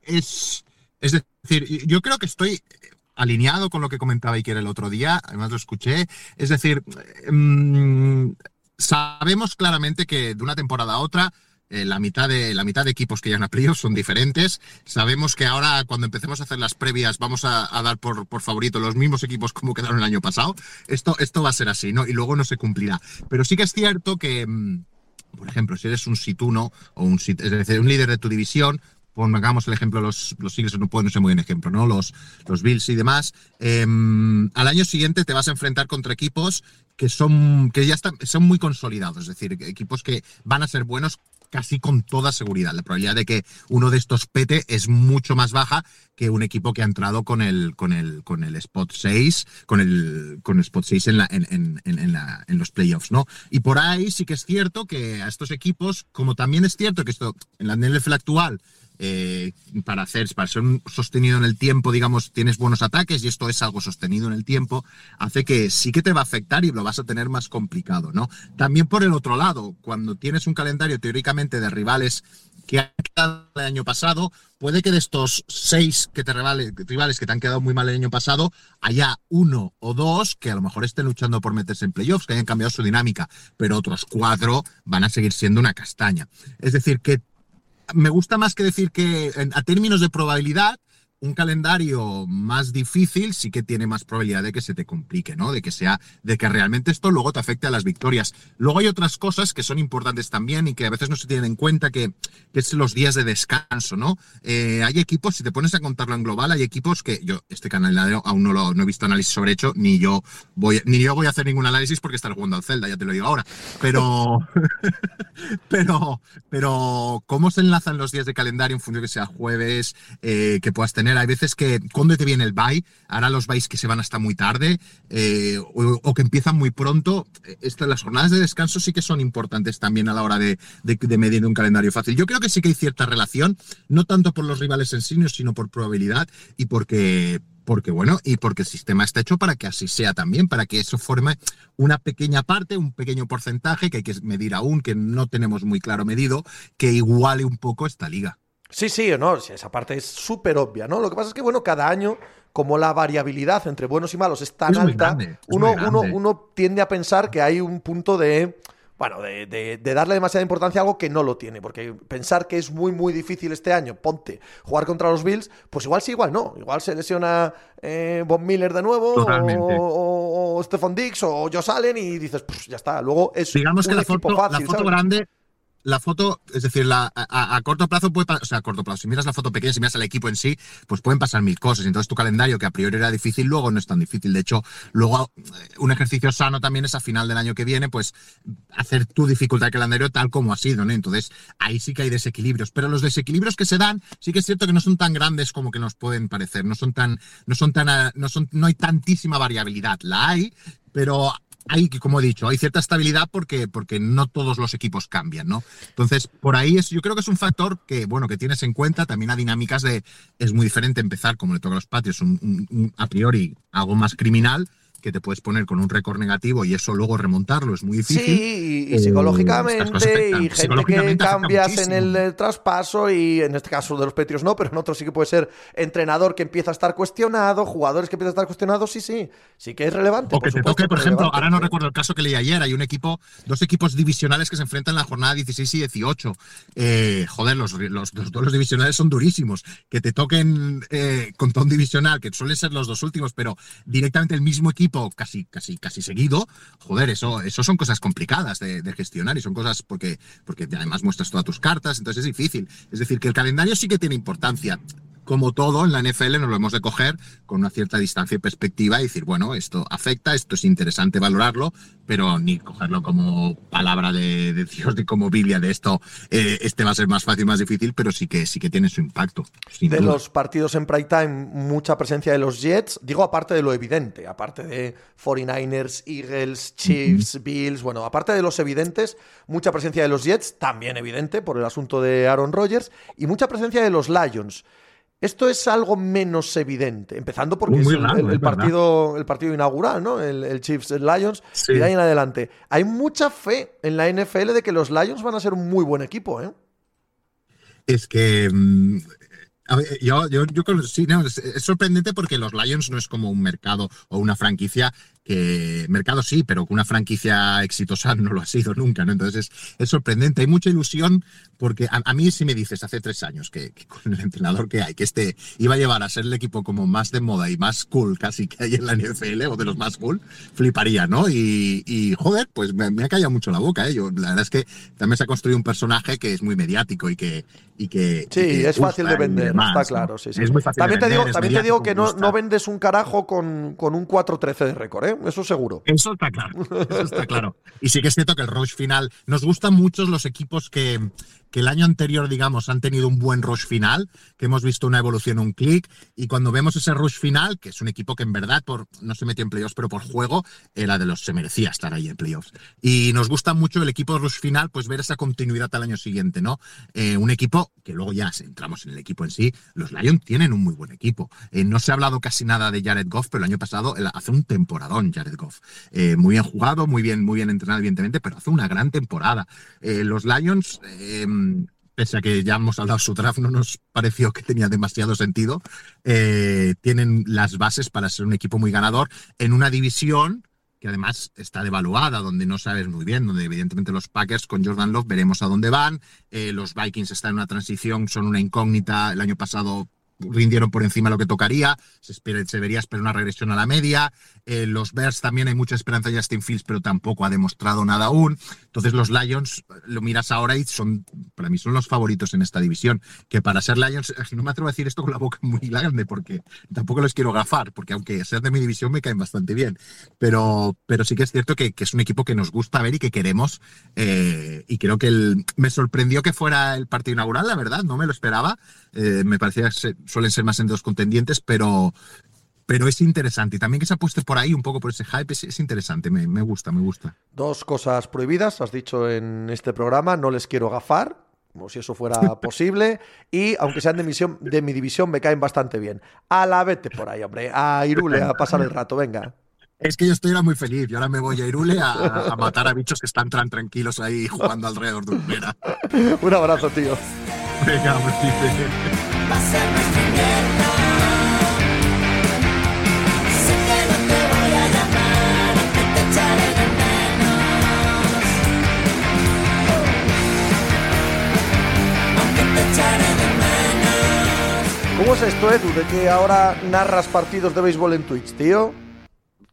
Speaker 8: es, es decir, yo creo que estoy alineado con lo que comentaba Iker el otro día, además lo escuché, es decir, em, sabemos claramente que de una temporada a otra eh, la, mitad de, la mitad de equipos que llegan a playoffs son diferentes. Sabemos que ahora, cuando empecemos a hacer las previas, vamos a, a dar por, por favorito los mismos equipos como quedaron el año pasado. Esto, esto va a ser así, ¿no? Y luego no se cumplirá. Pero sí que es cierto que, mm, por ejemplo, si eres un situno o un, es decir, un líder de tu división, pongamos el ejemplo, los, los Eagles no pueden ser muy buen ejemplo, ¿no? Los, los Bills y demás. em, al año siguiente te vas a enfrentar contra equipos que son, que ya están, son muy consolidados, es decir, equipos que van a ser buenos casi con toda seguridad. La probabilidad de que uno de estos pete es mucho más baja que un equipo que ha entrado con el, con el, con el spot 6, con el, con el spot 6 en, la, en, en, en, en los playoffs, ¿no? Y por ahí sí que es cierto que a estos equipos, como también es cierto que esto en la NFL actual, eh, para hacer, para ser un- sostenido en el tiempo, digamos, tienes buenos ataques y esto es algo sostenido en el tiempo, hace que sí que te va a afectar y lo vas a tener más complicado, ¿no? También por el otro lado, cuando tienes un calendario teóricamente de rivales que han quedado el año pasado, puede que de estos seis que te rivales, rivales que te han quedado muy mal el año pasado, haya uno o dos que a lo mejor estén luchando por meterse en playoffs, que hayan cambiado su dinámica, pero otros cuatro van a seguir siendo una castaña. Es decir, que me gusta más que decir que a términos de probabilidad, un calendario más difícil sí que tiene más probabilidad de que se te complique, ¿no? De que sea, de que realmente esto luego te afecte a las victorias. Luego hay otras cosas que son importantes también y que a veces no se tienen en cuenta, que, que es los días de descanso, ¿no? Eh, hay equipos, si te pones a contarlo en global, hay equipos que yo, este calendario aún no lo no he visto análisis sobre hecho, ni yo voy, ni yo voy a hacer ningún análisis porque estaré jugando al Zelda, ya te lo digo ahora. Pero, pero, pero cómo se enlazan los días de calendario en función de que sea jueves, eh, que puedas tener. Hay veces que cuando te viene el bye, ahora los byes que se van hasta muy tarde eh, o, que empiezan muy pronto. eh, Estas, las jornadas de descanso sí que son importantes también a la hora de, de, de medir un calendario fácil. Yo creo que sí que hay cierta relación, no tanto por los rivales en sí, sino por probabilidad y porque porque bueno, y porque el sistema está hecho para que así sea también, para que eso forme una pequeña parte, un pequeño porcentaje que hay que medir aún, que no tenemos muy claro medido, que iguale un poco esta liga.
Speaker 2: Sí, sí, no, esa parte es súper obvia, ¿no? Lo que pasa es que, bueno, cada año, como la variabilidad entre buenos y malos es tan
Speaker 8: Es
Speaker 2: alta,
Speaker 8: grande,
Speaker 2: uno, uno, uno tiende a pensar que hay un punto de. Bueno, de, de- de darle demasiada importancia a algo que no lo tiene, porque pensar que es muy, muy difícil este año, ponte, jugar contra los Bills, pues igual sí, igual no. Igual se lesiona eh, Von Miller de nuevo, o, o- o Stefan Dix o Josh Allen y dices, pues ya está. Luego es
Speaker 8: Digamos que
Speaker 2: un
Speaker 8: la
Speaker 2: equipo
Speaker 8: foto,
Speaker 2: fácil,
Speaker 8: la foto grande, la foto, es decir, la, a, corto plazo puede, o sea, a corto plazo, si miras la foto pequeña, si miras el equipo en sí, pues pueden pasar mil cosas. Entonces tu calendario, que a priori era difícil, luego no es tan difícil. De hecho, luego eh, un ejercicio sano también es a final del año que viene, pues hacer tu dificultad de calendario tal como ha sido, ¿no? Entonces ahí sí que hay desequilibrios. Pero los desequilibrios que se dan, sí que es cierto que no son tan grandes como que nos pueden parecer. No son tan, no son tan, no son, no hay tantísima variabilidad. La hay, pero hay, como he dicho, hay cierta estabilidad porque, porque no todos los equipos cambian, ¿no? Entonces, por ahí es, yo creo que es un factor que, bueno, que tienes en cuenta también a dinámicas de, es muy diferente empezar, como le toca a los patios, un, a priori algo más criminal, que te puedes poner con un récord negativo y eso luego remontarlo es muy difícil.
Speaker 2: Sí, y,
Speaker 8: Eh,
Speaker 2: psicológicamente, y gente que
Speaker 8: Psicológicamente
Speaker 2: cambias en el, eh, traspaso, y en este caso de los Patriots no, pero en otros sí que puede ser entrenador que empieza a estar cuestionado, jugadores que empiezan a estar cuestionados, sí, sí, sí que es relevante.
Speaker 8: O que te
Speaker 2: supuesto
Speaker 8: toque, por ejemplo, ahora no recuerdo el caso que leí ayer, hay un equipo, dos equipos divisionales que se enfrentan en la jornada 16 y 18. Eh, joder, los, los, los divisionales son durísimos. Que te toquen eh, contra un divisional, que suelen ser los dos últimos, pero directamente el mismo equipo casi, casi, casi seguido, joder, eso, eso son cosas complicadas de, de gestionar y son cosas porque, porque además muestras todas tus cartas, entonces es difícil. Es decir, que el calendario sí que tiene importancia como todo en la NFL nos lo hemos de coger con una cierta distancia y perspectiva y decir, bueno, esto afecta, esto es interesante valorarlo, pero ni cogerlo como palabra de, de Dios, de como Biblia de esto, eh, este va a ser más fácil, más difícil, pero sí que sí que tiene su impacto. sin
Speaker 2: de
Speaker 8: duda.
Speaker 2: los partidos en prime time, mucha presencia de los Jets. Digo, aparte de lo evidente, aparte de 49ers, Eagles, Chiefs, Bills. Bueno, aparte de los evidentes, mucha presencia de los Jets, también evidente por el asunto de Aaron Rodgers, y mucha presencia de los Lions. Esto es algo menos evidente, empezando porque
Speaker 8: Muy
Speaker 2: es el, el- el partido, el partido inaugural, ¿no? El, el Chiefs Lions,
Speaker 8: Sí.
Speaker 2: y de ahí en adelante. Hay mucha fe en la NFL de que los Lions van a ser un muy buen equipo, ¿eh?
Speaker 8: Es que. mm, ver, yo, yo, yo sí, no, es, es sorprendente porque los Lions no es como un mercado o una franquicia que. Mercado sí, pero que una franquicia exitosa no lo ha sido nunca, ¿no? Entonces es, es sorprendente. Hay mucha ilusión porque a, a mí, si me dices hace tres años que, que con el entrenador que hay, que este iba a llevar a ser el equipo como más de moda y más cool casi que hay en la NFL o de los más cool, fliparía, ¿no? Y, y, joder, pues me, me ha callado mucho la boca, ¿eh? Yo, la verdad es que también se ha construido un personaje que es muy mediático y que. Y que
Speaker 2: Sí,
Speaker 8: y que
Speaker 2: es fácil de vender,
Speaker 8: demás,
Speaker 2: está
Speaker 8: ¿no?
Speaker 2: claro. Sí, sí.
Speaker 8: Es muy fácil
Speaker 2: también
Speaker 8: de
Speaker 2: te digo, también te digo que no, no vendes un carajo con, con un 4-13 de récord, ¿eh? Eso seguro.
Speaker 8: Eso está claro, eso está claro. Y sí que es cierto que el rush final, nos gustan mucho los equipos que, que el año anterior, digamos, han tenido un buen rush final, que hemos visto una evolución, un clic, y cuando vemos ese rush final, que es un equipo que en verdad por, no se metió en playoffs, pero por juego, era de los, se merecía estar ahí en playoffs. Y nos gusta mucho el equipo rush final, pues ver esa continuidad al año siguiente, ¿no? Eh, un equipo que luego ya entramos en el equipo en sí, los Lions tienen un muy buen equipo. Eh, no se ha hablado casi nada de Jared Goff, pero el año pasado hace un temporadón Jared Goff. Eh, muy bien jugado, muy bien, muy bien entrenado, evidentemente, pero hace una gran temporada. Los Lions, pese a que ya hemos hablado su draft, no nos pareció que tenía demasiado sentido. eh, tienen las bases para ser un equipo muy ganador en una división que además está devaluada, donde no sabes muy bien, donde evidentemente los Packers con Jordan Love veremos a dónde van, eh, los Vikings están en una transición, son una incógnita, el año pasado rindieron por encima lo que tocaría, se, espera, se vería esperar una regresión a la media, eh, los Bears también hay mucha esperanza en Justin Fields, pero tampoco ha demostrado nada aún, entonces los Lions, lo miras ahora y son, para mí son los favoritos en esta división, que para ser Lions, no me atrevo a decir esto con la boca muy grande, porque tampoco los quiero gafar, porque aunque sean de mi división me caen bastante bien, pero, pero sí que es cierto que, es un equipo que nos gusta ver y que queremos, eh, y creo que me sorprendió que fuera el partido inaugural, la verdad, no me lo esperaba, eh, me parecía que suelen ser más entre los contendientes, pero, pero es interesante. Y también que se apueste por ahí un poco por ese hype, es, es interesante, me, me gusta, me gusta.
Speaker 2: Dos cosas prohibidas, has dicho en este programa, no les quiero gafar, como si eso fuera posible, y aunque sean de, misión, de mi división, me caen bastante bien. A la vete por ahí, hombre, a Irule a pasar el rato, venga.
Speaker 8: Es que yo estoy ahora muy feliz y ahora me voy a Irule a, a matar a bichos que están tan tranquilos ahí jugando alrededor de un vera.
Speaker 2: Un abrazo, tío.
Speaker 8: Venga.
Speaker 4: Va
Speaker 2: ¿Cómo es esto, Edu, de que ahora narras partidos de béisbol en Twitch, tío?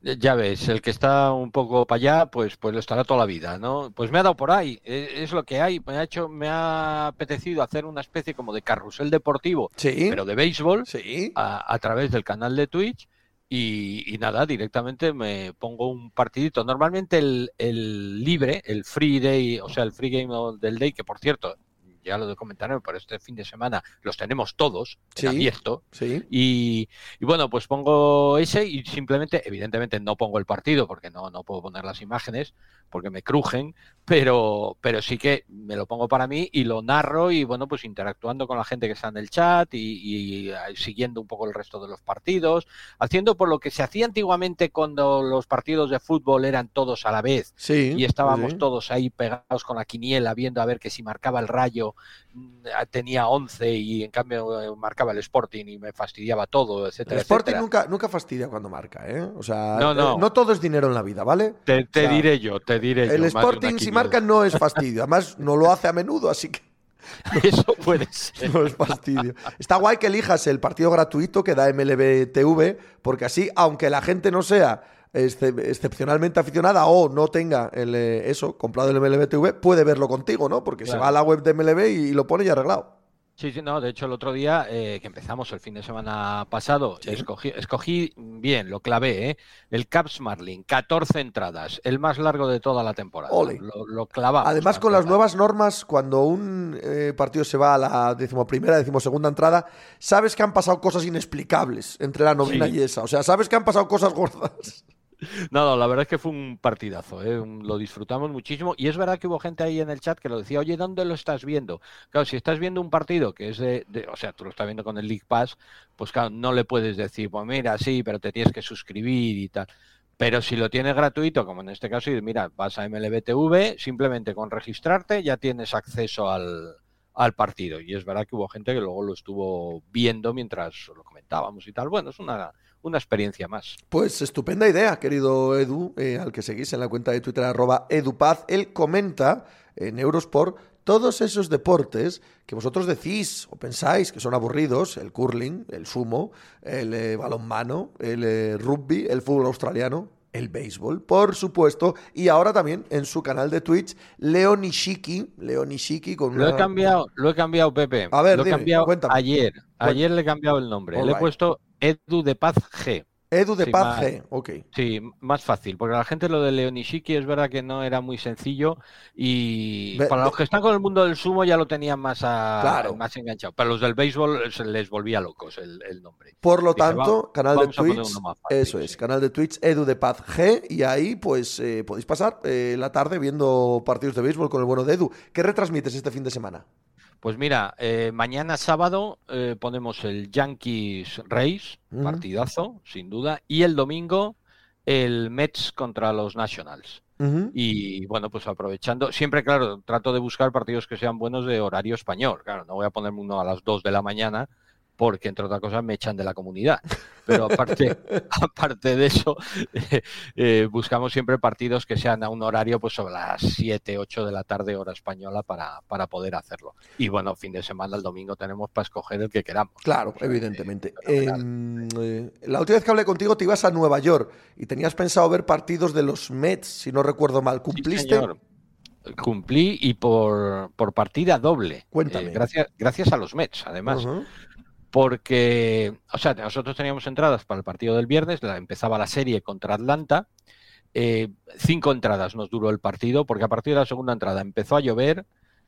Speaker 9: Ya ves, el que está un poco para allá, pues, pues lo estará toda la vida, ¿no? Pues me ha dado por ahí, e- es lo que hay. Me ha hecho, me ha apetecido hacer una especie como de carrusel deportivo,
Speaker 2: Sí.
Speaker 9: pero de béisbol,
Speaker 2: Sí.
Speaker 9: a, a través del canal de Twitch. Y, y nada, directamente me pongo un partidito. Normalmente el, el libre, el free day, o sea, el free game del day, que por cierto, ya lo comentaré, pero este fin de semana los tenemos todos
Speaker 2: Sí.
Speaker 9: en abierto.
Speaker 2: Sí.
Speaker 9: Y, y bueno, pues pongo ese y simplemente, evidentemente no pongo el partido porque no, no puedo poner las imágenes porque me crujen, pero, pero sí que me lo pongo para mí y lo narro y bueno, pues interactuando con la gente que está en el chat y, y, eh, siguiendo un poco el resto de los partidos, haciendo por lo que se hacía antiguamente cuando los partidos de fútbol eran todos a la vez
Speaker 2: Sí.
Speaker 9: y estábamos
Speaker 2: sí.
Speaker 9: todos ahí pegados con la quiniela viendo a ver que si marcaba el rayo mm, tenía 11 y en cambio eh, marcaba el Sporting y me fastidiaba todo,
Speaker 2: El
Speaker 9: etcétera,
Speaker 2: Sporting
Speaker 9: etcétera.
Speaker 2: nunca, nunca fastidia cuando marca, ¿eh? O sea,
Speaker 9: No, no.
Speaker 2: eh, no todo es dinero en la vida, ¿vale?
Speaker 9: Te, te
Speaker 2: O sea,
Speaker 9: diré yo, te diré.
Speaker 2: El Sporting, si marca, no es fastidio. Además, no lo hace a menudo, así que
Speaker 9: Eso puede ser.
Speaker 2: no es fastidio. Está guay que elijas el partido gratuito que da MLB TV, porque así, aunque la gente no sea excep- excepcionalmente aficionada o no tenga el, eh, eso comprado el MLB TV, puede verlo contigo, ¿no? Porque se va a la web de MLB y lo pone ya arreglado.
Speaker 9: Sí, sí, no, de hecho el otro día eh, que empezamos el fin de semana pasado, escogí, escogí bien, lo clavé, ¿eh? el Caps Marlin, 14 entradas, el más largo de toda la temporada.
Speaker 2: Ole.
Speaker 9: Lo, lo clavamos.
Speaker 2: Además, con las nuevas normas, cuando un eh, partido se va a la decimoprimera, decimosegunda entrada, sabes que han pasado cosas inexplicables entre la novena
Speaker 9: Sí.
Speaker 2: y esa. O sea, sabes que han pasado cosas gordas.
Speaker 9: No, la verdad es que fue un partidazo, ¿eh? Lo disfrutamos muchísimo y es verdad que hubo gente ahí en el chat que lo decía, oye, ¿dónde lo estás viendo? Claro, si estás viendo un partido que es de, o sea, tú lo estás viendo con el League Pass, pues claro, no le puedes decir, pues mira, sí, pero te tienes que suscribir y tal. Pero si lo tienes gratuito, como en este caso, mira, vas a MLBTV, simplemente con registrarte ya tienes acceso al, al partido. Y es verdad que hubo gente que luego lo estuvo viendo mientras lo comentábamos y tal. Bueno, es una, una experiencia más.
Speaker 2: Pues estupenda idea, querido Edu, eh, al que seguís en la cuenta de Twitter, arroba edupaz. Él comenta en Eurosport todos esos deportes que vosotros decís o pensáis que son aburridos, el curling, el sumo, el eh, balonmano, el eh, rugby, el fútbol australiano, el béisbol, por supuesto, y ahora también en su canal de Twitch, Leo Nishiki, Leo Nishiki con
Speaker 9: Lo he
Speaker 2: una-
Speaker 9: cambiado, lo he cambiado, Pepe.
Speaker 2: A ver,
Speaker 9: lo he
Speaker 2: dime,
Speaker 9: cambiado
Speaker 2: cuéntame.
Speaker 9: ayer. Ayer le he cambiado el nombre.
Speaker 2: All
Speaker 9: le he puesto Edu de Paz G.
Speaker 2: Edu de
Speaker 9: Sí,
Speaker 2: Paz
Speaker 9: más-
Speaker 2: G, ok.
Speaker 9: Sí, más fácil, porque la gente lo de Leonishiki es verdad que no era muy sencillo y para los que están con el mundo del sumo ya lo tenían más, a-
Speaker 2: Claro.
Speaker 9: más enganchado. Para los del béisbol se les volvía locos el, el nombre.
Speaker 2: Por lo tanto,
Speaker 9: va-
Speaker 2: canal de Twitch,
Speaker 9: fácil,
Speaker 2: eso es, canal de Twitch Edu de Paz G, y ahí pues eh, podéis pasar eh, la tarde viendo partidos de béisbol con el bueno de Edu. ¿Qué retransmites este fin de semana?
Speaker 9: Pues mira, eh, mañana sábado eh, ponemos el Yankees Rays,
Speaker 2: Ujú.
Speaker 9: partidazo, sin duda, y el domingo el Mets contra los Nationals. Y bueno, pues aprovechando, siempre claro, trato de buscar partidos que sean buenos de horario español. Claro, no voy a ponerme uno a las 2 de la mañana porque entre otras cosas me echan de la comunidad. Pero aparte, aparte de eso, eh, eh, buscamos siempre partidos que sean a un horario pues sobre las 7, 8 de la tarde hora española para, para poder hacerlo. Y bueno, fin de semana, el domingo tenemos para escoger el que queramos.
Speaker 2: Claro, evidentemente. Em, eh, la última vez que hablé contigo te ibas a Nueva York y tenías pensado ver partidos de los Mets, si no recuerdo mal.
Speaker 9: Sí,
Speaker 2: ¿Cumpliste?
Speaker 9: señor. Cumplí y por, por partida doble.
Speaker 2: Cuéntame.
Speaker 9: Eh, gracias, gracias a los Mets, además. Porque, o sea, nosotros teníamos entradas para el partido del viernes, empezaba la serie contra Atlanta, eh, cinco entradas nos duró el partido, porque a partir de la segunda entrada empezó a llover,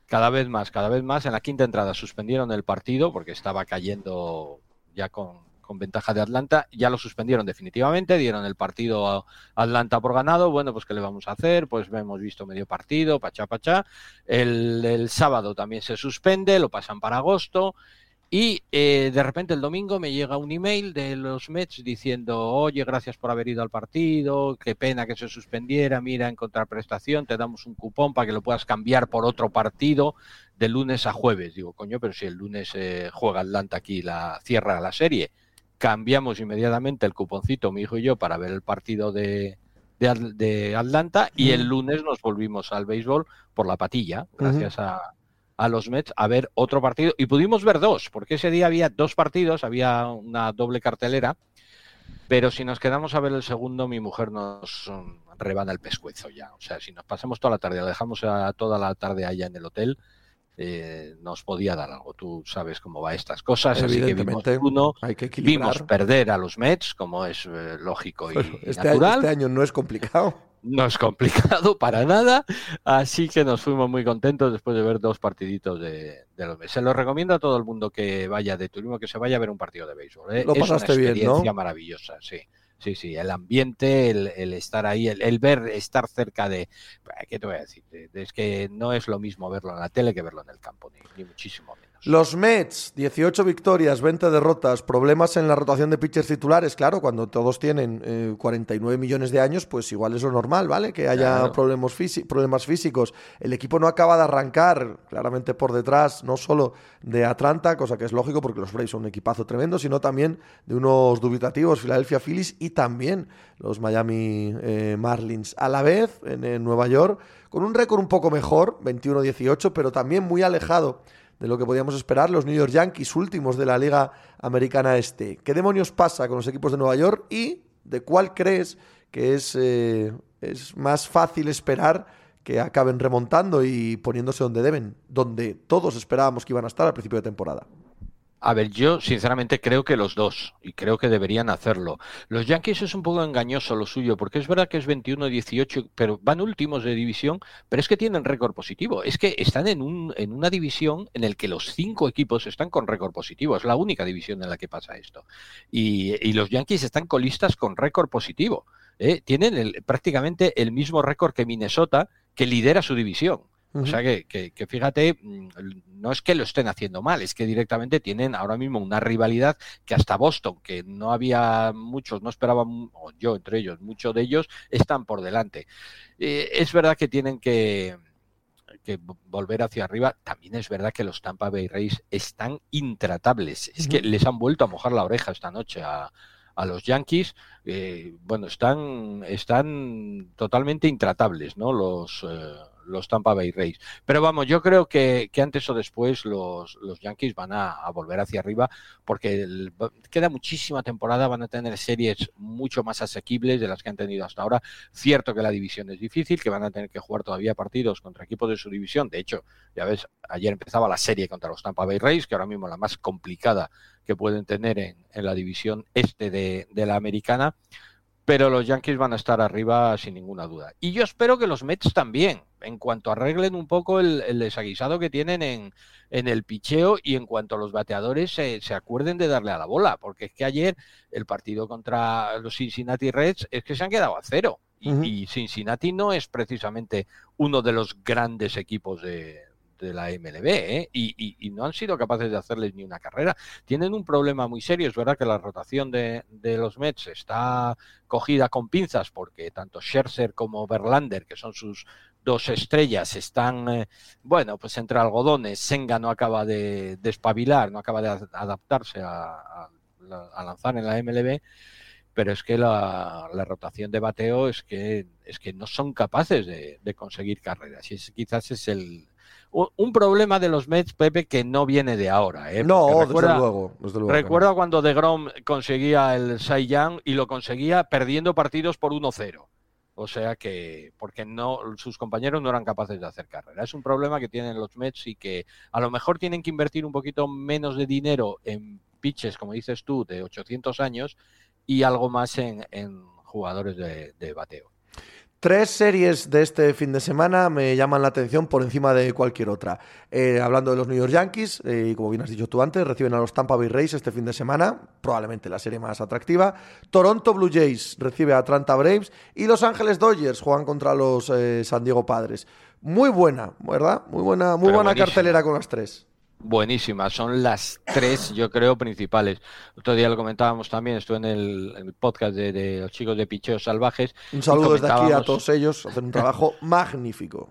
Speaker 9: cada vez más, cada vez más, en la quinta entrada suspendieron el partido, porque estaba cayendo ya con, con ventaja de Atlanta, ya lo suspendieron definitivamente, dieron el partido a Atlanta por ganado, bueno, pues ¿qué le vamos a hacer? Pues hemos visto medio partido, pachá, pachá, el sábado también se suspende, lo pasan para agosto, y eh, de repente el domingo me llega un email de los Mets diciendo, oye, gracias por haber ido al partido, qué pena que se suspendiera, mira, en contraprestación te damos un cupón para que lo puedas cambiar por otro partido de lunes a jueves. Digo, coño, pero si el lunes eh, juega Atlanta aquí, la cierra la serie. Cambiamos inmediatamente el cuponcito, mi hijo y yo, para ver el partido de, de, de Atlanta y el lunes nos volvimos al béisbol por la patilla, gracias a, a los Mets a ver otro partido y pudimos ver dos, porque ese día había dos partidos, había una doble cartelera Pero si nos quedamos a ver el segundo, mi mujer nos mm, rebana el pescuezo ya. O sea, si nos pasamos toda la tarde, la dejamos a toda la tarde allá en el hotel, eh, nos podía dar algo. Tú sabes cómo va estas cosas, así que vimos
Speaker 2: Evidentemente,
Speaker 9: uno,
Speaker 2: hay que
Speaker 9: vimos perder a los Mets, como es eh, lógico y,
Speaker 2: este, año,
Speaker 9: natural.
Speaker 2: este año no es complicado.
Speaker 9: No es complicado para nada, así que nos fuimos muy contentos después de ver dos partiditos de, de los. Se lo recomiendo a todo el mundo que vaya de turismo, que se vaya a ver un partido de béisbol. ¿eh?
Speaker 2: Lo
Speaker 9: es una
Speaker 2: pasaste bien, ¿no?
Speaker 9: experiencia maravillosa, sí. Sí, sí, el ambiente, el, el estar ahí, el, el ver, estar cerca de... ¿Qué te voy a decir? De- de- Es que no es lo mismo verlo en la tele que verlo en el campo, ni, ni muchísimo menos.
Speaker 2: Los Mets, 18 victorias, 20 derrotas, problemas en la rotación de pitchers titulares. Claro, cuando todos tienen eh, 49 millones de años, pues igual es lo normal, ¿vale? Que haya
Speaker 9: Claro.
Speaker 2: problemas, problemas físicos. El equipo no acaba de arrancar, claramente por detrás, no solo de Atlanta, cosa que es lógico porque los Braves son un equipazo tremendo, sino también de unos dubitativos Philadelphia Phillies y también los Miami eh, Marlins. A la vez, en, en Nueva York, con un récord un poco mejor, 21-18, pero también muy alejado de lo que podíamos esperar, los New York Yankees últimos de la Liga Americana Este. ¿Qué demonios pasa con los equipos de Nueva York y de cuál crees que es, eh, es más fácil esperar que acaben remontando y poniéndose donde deben, donde todos esperábamos que iban a estar al principio de temporada?
Speaker 9: A ver, yo sinceramente creo que los dos, y creo que deberían hacerlo. Los Yankees es un poco engañoso lo suyo, porque es verdad que es 21-18, pero van últimos de división, pero es que tienen récord positivo. Es que están en, un, en una división en el que los cinco equipos están con récord positivo. Es la única división en la que pasa esto. Y, y los Yankees están colistas con récord positivo. ¿eh? Tienen el- prácticamente el mismo récord que Minnesota, que lidera su división. O sea que, que- que fíjate, mm, no es que lo estén haciendo mal, es que directamente tienen ahora mismo una rivalidad que hasta Boston, que no había muchos, no esperaban, o yo entre ellos, muchos de ellos, están por delante. Eh, es verdad que tienen que, que vo- volver hacia arriba. También es verdad que los Tampa Bay Rays están intratables. Es que les han vuelto a mojar la oreja esta noche a, a los Yankees. Eh, bueno, están, están totalmente intratables, ¿no? Los, eh, los Tampa Bay Rays. Pero vamos, yo creo que, que antes o después los, los Yankees van a, a volver hacia arriba porque queda muchísima temporada, van a tener series mucho más asequibles de las que han tenido hasta ahora. Cierto que la división es difícil, que van a tener que jugar todavía partidos contra equipos de su división. De hecho, ya ves, ayer empezaba la serie contra los Tampa Bay Rays, que ahora mismo es la más complicada que pueden tener en, en la división este de, de la americana. Pero los Yankees van a estar arriba sin ninguna duda. Y yo espero que los Mets también, en cuanto arreglen un poco el, el desaguisado que tienen en, en el picheo y en cuanto a los bateadores se, se acuerden de darle a la bola. Porque es que ayer el partido contra los Cincinnati Reds es que se han quedado a cero. Y, Cincinnati no es precisamente uno de los grandes equipos de, de la MLB, ¿eh? y, y- y no han sido capaces de hacerles ni una carrera. Tienen un problema muy serio, es verdad que la rotación de, de los Mets está cogida con pinzas porque tanto Scherzer como Verlander, que son sus dos estrellas, están, eh, bueno, pues entre algodones, Senga no acaba de, de espabilar, no acaba de ad- adaptarse a, a la- a lanzar en la MLB, pero es que la, la rotación de bateo es que, es que no son capaces de, de conseguir carreras. Y es, quizás es el un, problema de los Mets, Pepe, que no viene de ahora. ¿eh?
Speaker 2: No,
Speaker 9: Porque
Speaker 2: desde
Speaker 9: recuerda-
Speaker 2: luego. Desde luego no.
Speaker 9: Recuerda cuando DeGrom conseguía el Cy Young y lo conseguía perdiendo partidos por 1-0. O sea que, porque no, sus compañeros no eran capaces de hacer carrera. Es un problema que tienen los Mets y que a lo mejor tienen que invertir un poquito menos de dinero en pitches, como dices tú, de 800 años y algo más en, en jugadores de, de bateo.
Speaker 2: Tres series de este fin de semana me llaman la atención por encima de cualquier otra. Eh, hablando de los New York Yankees, eh, y como bien has dicho tú antes, reciben a los Tampa Bay Rays este fin de semana, probablemente la serie más atractiva. Toronto Blue Jays recibe a Atlanta Braves y Los Ángeles Dodgers juegan contra los eh, San Diego Padres. Muy buena, ¿verdad? Muy buena, muy
Speaker 9: Pero
Speaker 2: buena cartelera con las tres.
Speaker 9: Buenísimas, son las tres, yo creo, principales. Otro día lo comentábamos también, estuve en el, en el podcast de, de los chicos de Picheos Salvajes.
Speaker 2: Un saludo desde aquí a todos ellos, hacen un trabajo magnífico.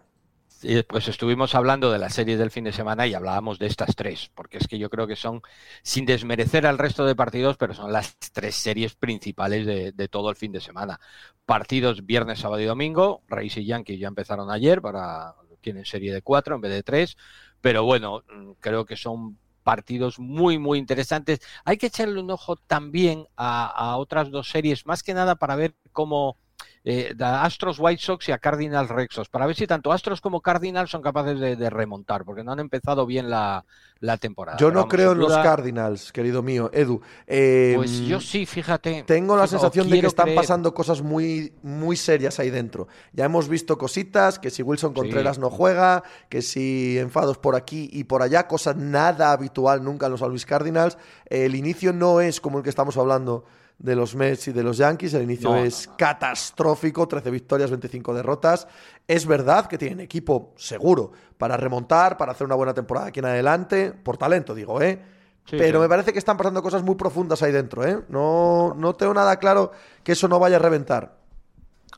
Speaker 9: Y pues estuvimos hablando de la serie del fin de semana y hablábamos de estas tres, porque es que yo creo que son, sin desmerecer al resto de partidos, pero son las tres series principales de, de todo el fin de semana. Partidos viernes, sábado y domingo, Rays y Yankees ya empezaron ayer, para tienen serie de cuatro en vez de tres, pero bueno, mm, creo que son partidos muy, muy interesantes. Hay que echarle un ojo también a, a otras dos series, más que nada para ver cómo eh, a Astros White Sox y a Cardinals Red Sox, para ver si tanto Astros como Cardinals son capaces de, de remontar, porque no han empezado bien la, la temporada.
Speaker 2: Yo
Speaker 9: Pero
Speaker 2: no
Speaker 9: vamos,
Speaker 2: creo en los Cardinals, querido mío, Edu. Eh,
Speaker 9: Pues yo sí, fíjate.
Speaker 2: Tengo la sensación de que están
Speaker 9: creer.
Speaker 2: pasando cosas muy, muy serias ahí dentro. Ya hemos visto cositas, que si Wilson Contreras
Speaker 9: Sí.
Speaker 2: no juega, que si enfados por aquí y por allá, cosa nada habitual nunca en los San Luis Cardinals. El inicio no es como el que estamos hablando de los Mets y de los Yankees, el inicio
Speaker 9: No,
Speaker 2: es catastrófico, 13 victorias, 25 derrotas. Es verdad que tienen equipo seguro para remontar, para hacer una buena temporada aquí en adelante, por talento digo, ¿eh?
Speaker 9: Sí,
Speaker 2: Pero
Speaker 9: sí.
Speaker 2: me parece que están pasando cosas muy profundas ahí dentro, ¿eh? No, no tengo nada claro que eso no vaya a reventar.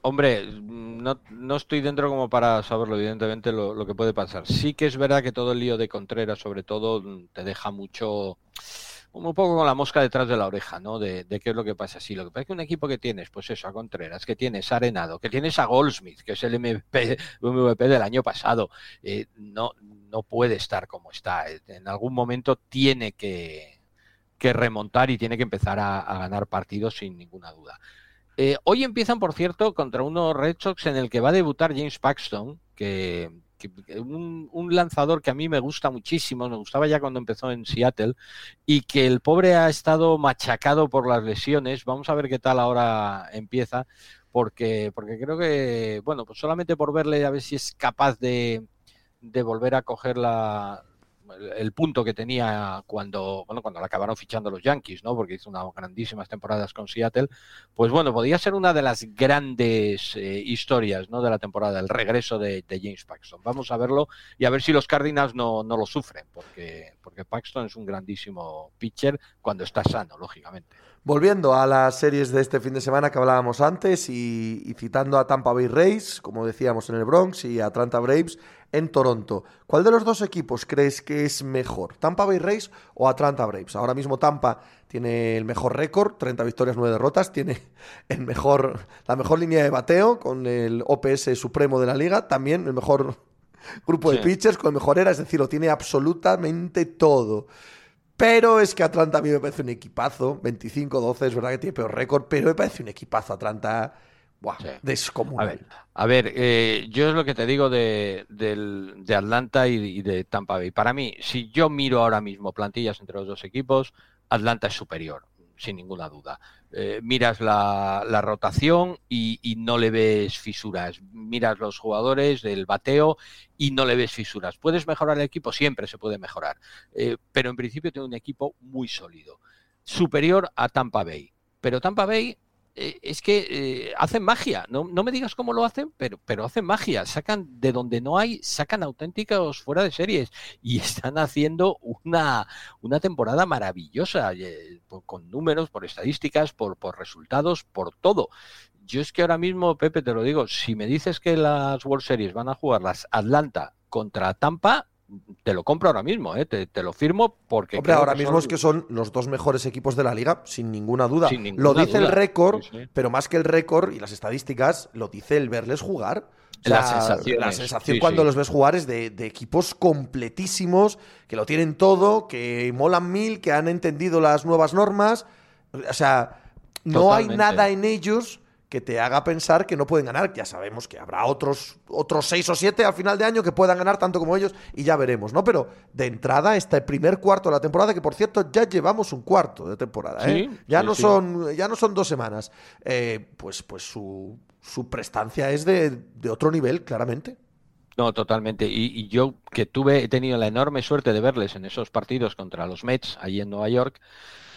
Speaker 9: Hombre, no, no estoy dentro como para saberlo, evidentemente, lo, lo que puede pasar. Sí que es verdad que todo el lío de Contreras, sobre todo, te deja mucho, un poco con la mosca detrás de la oreja, ¿no? De, qué es lo que pasa. Sí, lo que pasa es que un equipo que tienes, pues eso, a Contreras, que tienes a Arenado, que tienes a Goldsmith, que es el MVP, del año pasado, eh, no, no puede estar como está. En algún momento tiene que, que remontar y tiene que empezar a, a ganar partidos sin ninguna duda. Eh, hoy empiezan, por cierto, contra unos Red Sox en el que va a debutar James Paxton, que, que- un, un lanzador que a mí me gusta muchísimo, me gustaba ya cuando empezó en Seattle, y que el pobre ha estado machacado por las lesiones. Vamos a ver qué tal ahora empieza, porque, porque creo que, bueno, pues solamente por verle a ver si es capaz de, de volver a coger la, el, punto que tenía cuando, bueno, cuando la acabaron fichando los Yankees, ¿no? Porque hizo unas grandísimas temporadas con Seattle. Pues bueno, podría ser una de las grandes eh, historias, ¿no? De la temporada, el regreso de, de James Paxton. Vamos a verlo y a ver si los Cardinals no, no lo sufren, porque, porque Paxton es un grandísimo pitcher cuando está sano, lógicamente.
Speaker 2: Volviendo a las series de este fin de semana que hablábamos antes y, y citando a Tampa Bay Rays, como decíamos en el Bronx, y a Atlanta Braves en Toronto. ¿Cuál de los dos equipos crees que es mejor? ¿Tampa Bay Rays o Atlanta Braves? Ahora mismo Tampa tiene el mejor récord, 30 victorias, 9 derrotas, tiene el mejor, la mejor línea de bateo con el OPS supremo de la liga, también el mejor grupo de pitchers con el mejor era, es decir, lo tiene absolutamente todo. Pero es que Atlanta a mí me parece un equipazo. 25-12, es verdad que tiene peor récord, pero me parece un equipazo Atlanta. Buah,
Speaker 9: Sí.
Speaker 2: descomunal.
Speaker 9: A ver, a ver eh, yo es lo que te digo de, de Atlanta y, y de Tampa Bay. Para mí, si yo miro ahora mismo plantillas entre los dos equipos, Atlanta es superior, sin ninguna duda. Eh, miras la, la rotación y, y no le ves fisuras. Miras los jugadores del bateo y no le ves fisuras. ¿Puedes mejorar el equipo? Siempre se puede mejorar. Eh, pero en principio tiene un equipo muy sólido. Superior a Tampa Bay. Pero Tampa Bay eh, es que eh, hacen magia. No, no me digas cómo lo hacen, pero, pero hacen magia. Sacan de donde no hay, sacan auténticos fuera de series y están haciendo una, una temporada maravillosa, eh, con números, por estadísticas, por, por resultados, por todo. Yo es que ahora mismo, Pepe, te lo digo, si me dices que las World Series van a jugar las Atlanta contra Tampa, te lo compro ahora mismo, ¿eh? te, te lo firmo porque...
Speaker 2: Hombre, ahora mismo
Speaker 9: son-
Speaker 2: es que son los dos mejores equipos de la liga, sin ninguna duda.
Speaker 9: Sin ninguna
Speaker 2: lo dice el récord,
Speaker 9: Sí, sí.
Speaker 2: pero más que el récord y las estadísticas, lo dice el verles jugar. O La sensación
Speaker 9: sí,
Speaker 2: cuando los ves jugar es de, de equipos completísimos, que lo tienen todo, que molan mil, que han entendido las nuevas normas. O sea, no hay nada en ellos que te haga pensar que no pueden ganar. Ya sabemos que habrá otros, otros seis o siete al final de año que puedan ganar tanto como ellos y ya veremos, ¿no? Pero de entrada, este primer cuarto de la temporada, que por cierto ya llevamos un cuarto de temporada, ¿eh?
Speaker 9: Sí,
Speaker 2: ya,
Speaker 9: sí,
Speaker 2: no
Speaker 9: sí.
Speaker 2: Son, ya no son dos semanas. Eh, pues, pues su, su prestancia es de, de otro nivel, claramente.
Speaker 9: No, totalmente. Y, y yo que tuve, he tenido la enorme suerte de verles en esos partidos contra los Mets, allí en Nueva York,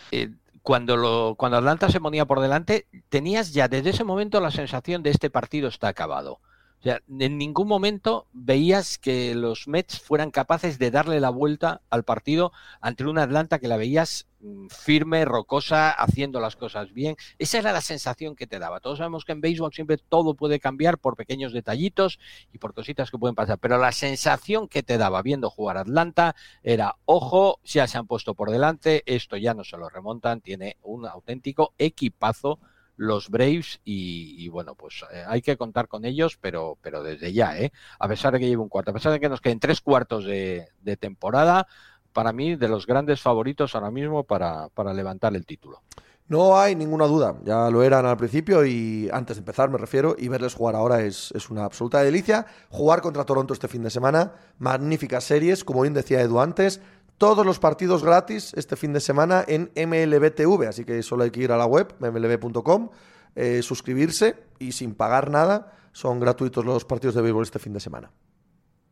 Speaker 9: eh, cuando, lo, cuando Atlanta se ponía por delante, tenías ya desde ese momento la sensación de este partido está acabado. O sea, en ningún momento veías que los Mets fueran capaces de darle la vuelta al partido ante una Atlanta que la veías mm, firme, rocosa, haciendo las cosas bien. Esa era la sensación que te daba. Todos sabemos que en béisbol siempre todo puede cambiar por pequeños detallitos y por cositas que pueden pasar, pero la sensación que te daba viendo jugar Atlanta era, ojo, ya se han puesto por delante, esto ya no se lo remontan, tiene un auténtico equipazo los Braves y, y bueno, pues eh, hay que contar con ellos, pero, pero desde ya, ¿eh? A pesar de que lleve un cuarto, a pesar de que nos queden tres cuartos de, de temporada, para mí, de los grandes favoritos ahora mismo para, para levantar el título.
Speaker 2: No hay ninguna duda, ya lo eran al principio y antes de empezar me refiero, y verles jugar ahora es, es una absoluta delicia. Jugar contra Toronto este fin de semana, magníficas series, como bien decía Edu antes, todos los partidos gratis este fin de semana en MLBTV, así que solo hay que ir a la web, mlb.com, eh, suscribirse y sin pagar nada, son gratuitos los partidos de béisbol este fin de semana.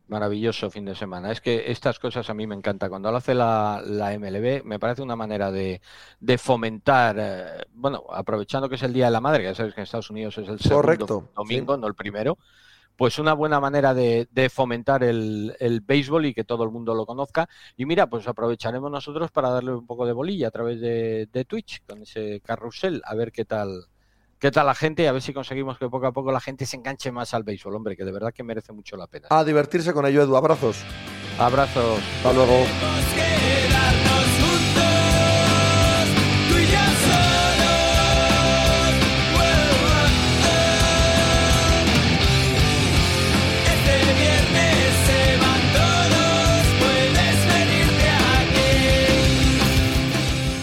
Speaker 9: Maravilloso fin de semana. Es que estas cosas a mí me encanta. Cuando lo hace la, la MLB, me parece una manera de, de fomentar, eh, bueno, aprovechando que es el Día de la Madre, que ya sabes que en Estados Unidos es el segundo
Speaker 2: Correcto,
Speaker 9: domingo,
Speaker 2: sí.
Speaker 9: no el primero, pues una buena manera de, de fomentar el, el béisbol y que todo el mundo lo conozca. Y mira, pues aprovecharemos nosotros para darle un poco de bolilla a través de, de Twitch, con ese carrusel, a ver qué tal, qué tal la gente y a ver si conseguimos que poco a poco la gente se enganche más al béisbol, hombre, que de verdad que merece mucho la pena.
Speaker 2: A divertirse con ello, Edu. Abrazos.
Speaker 9: Abrazos.
Speaker 2: Hasta luego.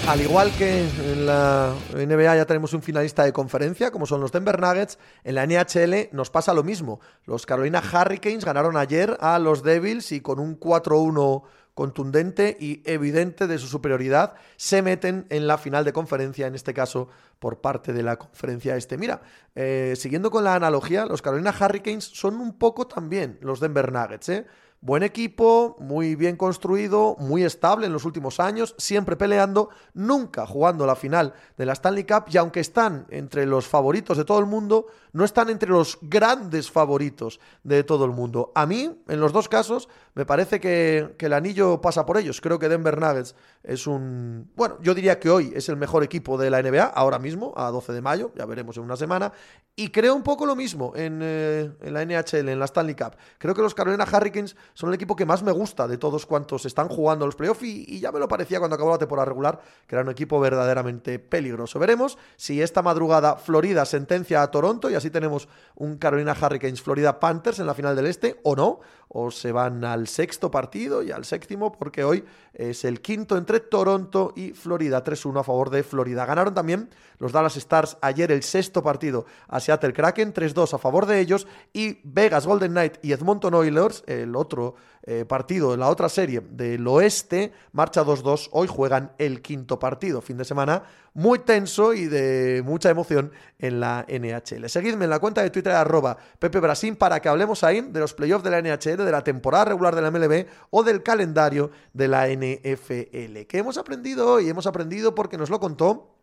Speaker 2: Al igual que en la NBA ya tenemos un finalista de conferencia, como son los Denver Nuggets, en la NHL nos pasa lo mismo. Los Carolina Hurricanes ganaron ayer a los Devils y con un 4-1 contundente y evidente de su superioridad se meten en la final de conferencia, en este caso por parte de la conferencia este. Mira, eh, siguiendo con la analogía, los Carolina Hurricanes son un poco también los Denver Nuggets, ¿eh? Buen equipo, muy bien construido, muy estable en los últimos años, siempre peleando, nunca jugando la final de la Stanley Cup y aunque están entre los favoritos de todo el mundo, no están entre los grandes favoritos de todo el mundo. A mí, en los dos casos, me parece que, el anillo pasa por ellos. Creo que Denver Nuggets es un... Bueno, yo diría que hoy es el mejor equipo de la NBA, ahora mismo, a 12 de mayo, ya veremos en una semana. Y creo un poco lo mismo en, eh, en la NHL, en la Stanley Cup. Creo que los Carolina Hurricanes son el equipo que más me gusta de todos cuantos están jugando los playoffs y, y ya me lo parecía cuando acabó la temporada regular, que era un equipo verdaderamente peligroso. Veremos si esta madrugada Florida sentencia a Toronto y así tenemos un Carolina Hurricanes Florida Panthers en la final del Este o no, o se van al sexto partido y al séptimo porque hoy es el quinto entre Toronto y Florida, 3-1 a favor de Florida. Ganaron también los Dallas Stars ayer el sexto partido a Seattle Kraken, 3-2 a favor de ellos y Vegas Golden Knight y Edmonton Oilers, el otro eh, partido la otra serie del oeste, marcha 2-2, hoy juegan el quinto partido, fin de semana muy tenso y de mucha emoción en la NHL. Seguidme en la cuenta de Twitter arroba Pepe Brasín para que hablemos ahí de los playoffs de la NHL, de la temporada regular de la MLB o del calendario de la NFL. ¿Qué hemos aprendido hoy? Hemos aprendido porque nos lo contó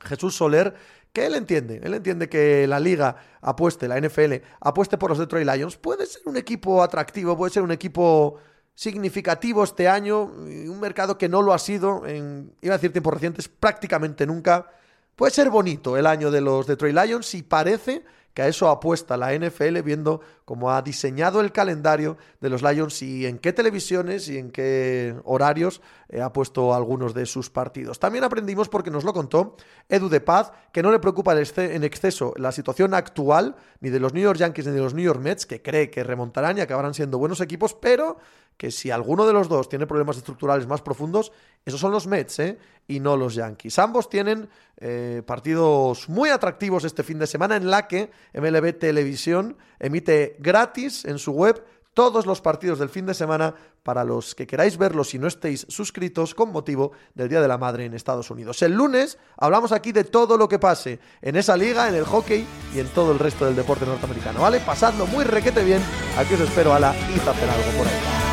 Speaker 2: Jesús Soler, que él entiende, él entiende que la liga apueste, la NFL apueste por los Detroit Lions, puede ser un equipo atractivo, puede ser un equipo significativo este año, un mercado que no lo ha sido en, iba a decir tiempos recientes, prácticamente nunca. Puede ser bonito el año de los Detroit Lions y parece que a eso apuesta la NFL viendo cómo ha diseñado el calendario de los Lions y en qué televisiones y en qué horarios eh, ha puesto algunos de sus partidos. También aprendimos, porque nos lo contó Edu de Paz, que no le preocupa en exce- en exceso la situación actual ni de los New York Yankees ni de los New York Mets, que cree que remontarán y acabarán siendo buenos equipos, pero que si alguno de los dos tiene problemas estructurales más profundos, esos son los Mets, ¿eh? y no los Yankees. Ambos tienen eh, partidos muy atractivos este fin de semana en la que MLB Televisión emite gratis en su web todos los partidos del fin de semana para los que queráis verlos si no estéis suscritos con motivo del Día de la Madre en Estados Unidos. El lunes hablamos aquí de todo lo que pase en esa liga, en el hockey y en todo el resto del deporte norteamericano, ¿vale? Pasadlo muy requete bien, aquí os espero a la y hacer algo por ahí.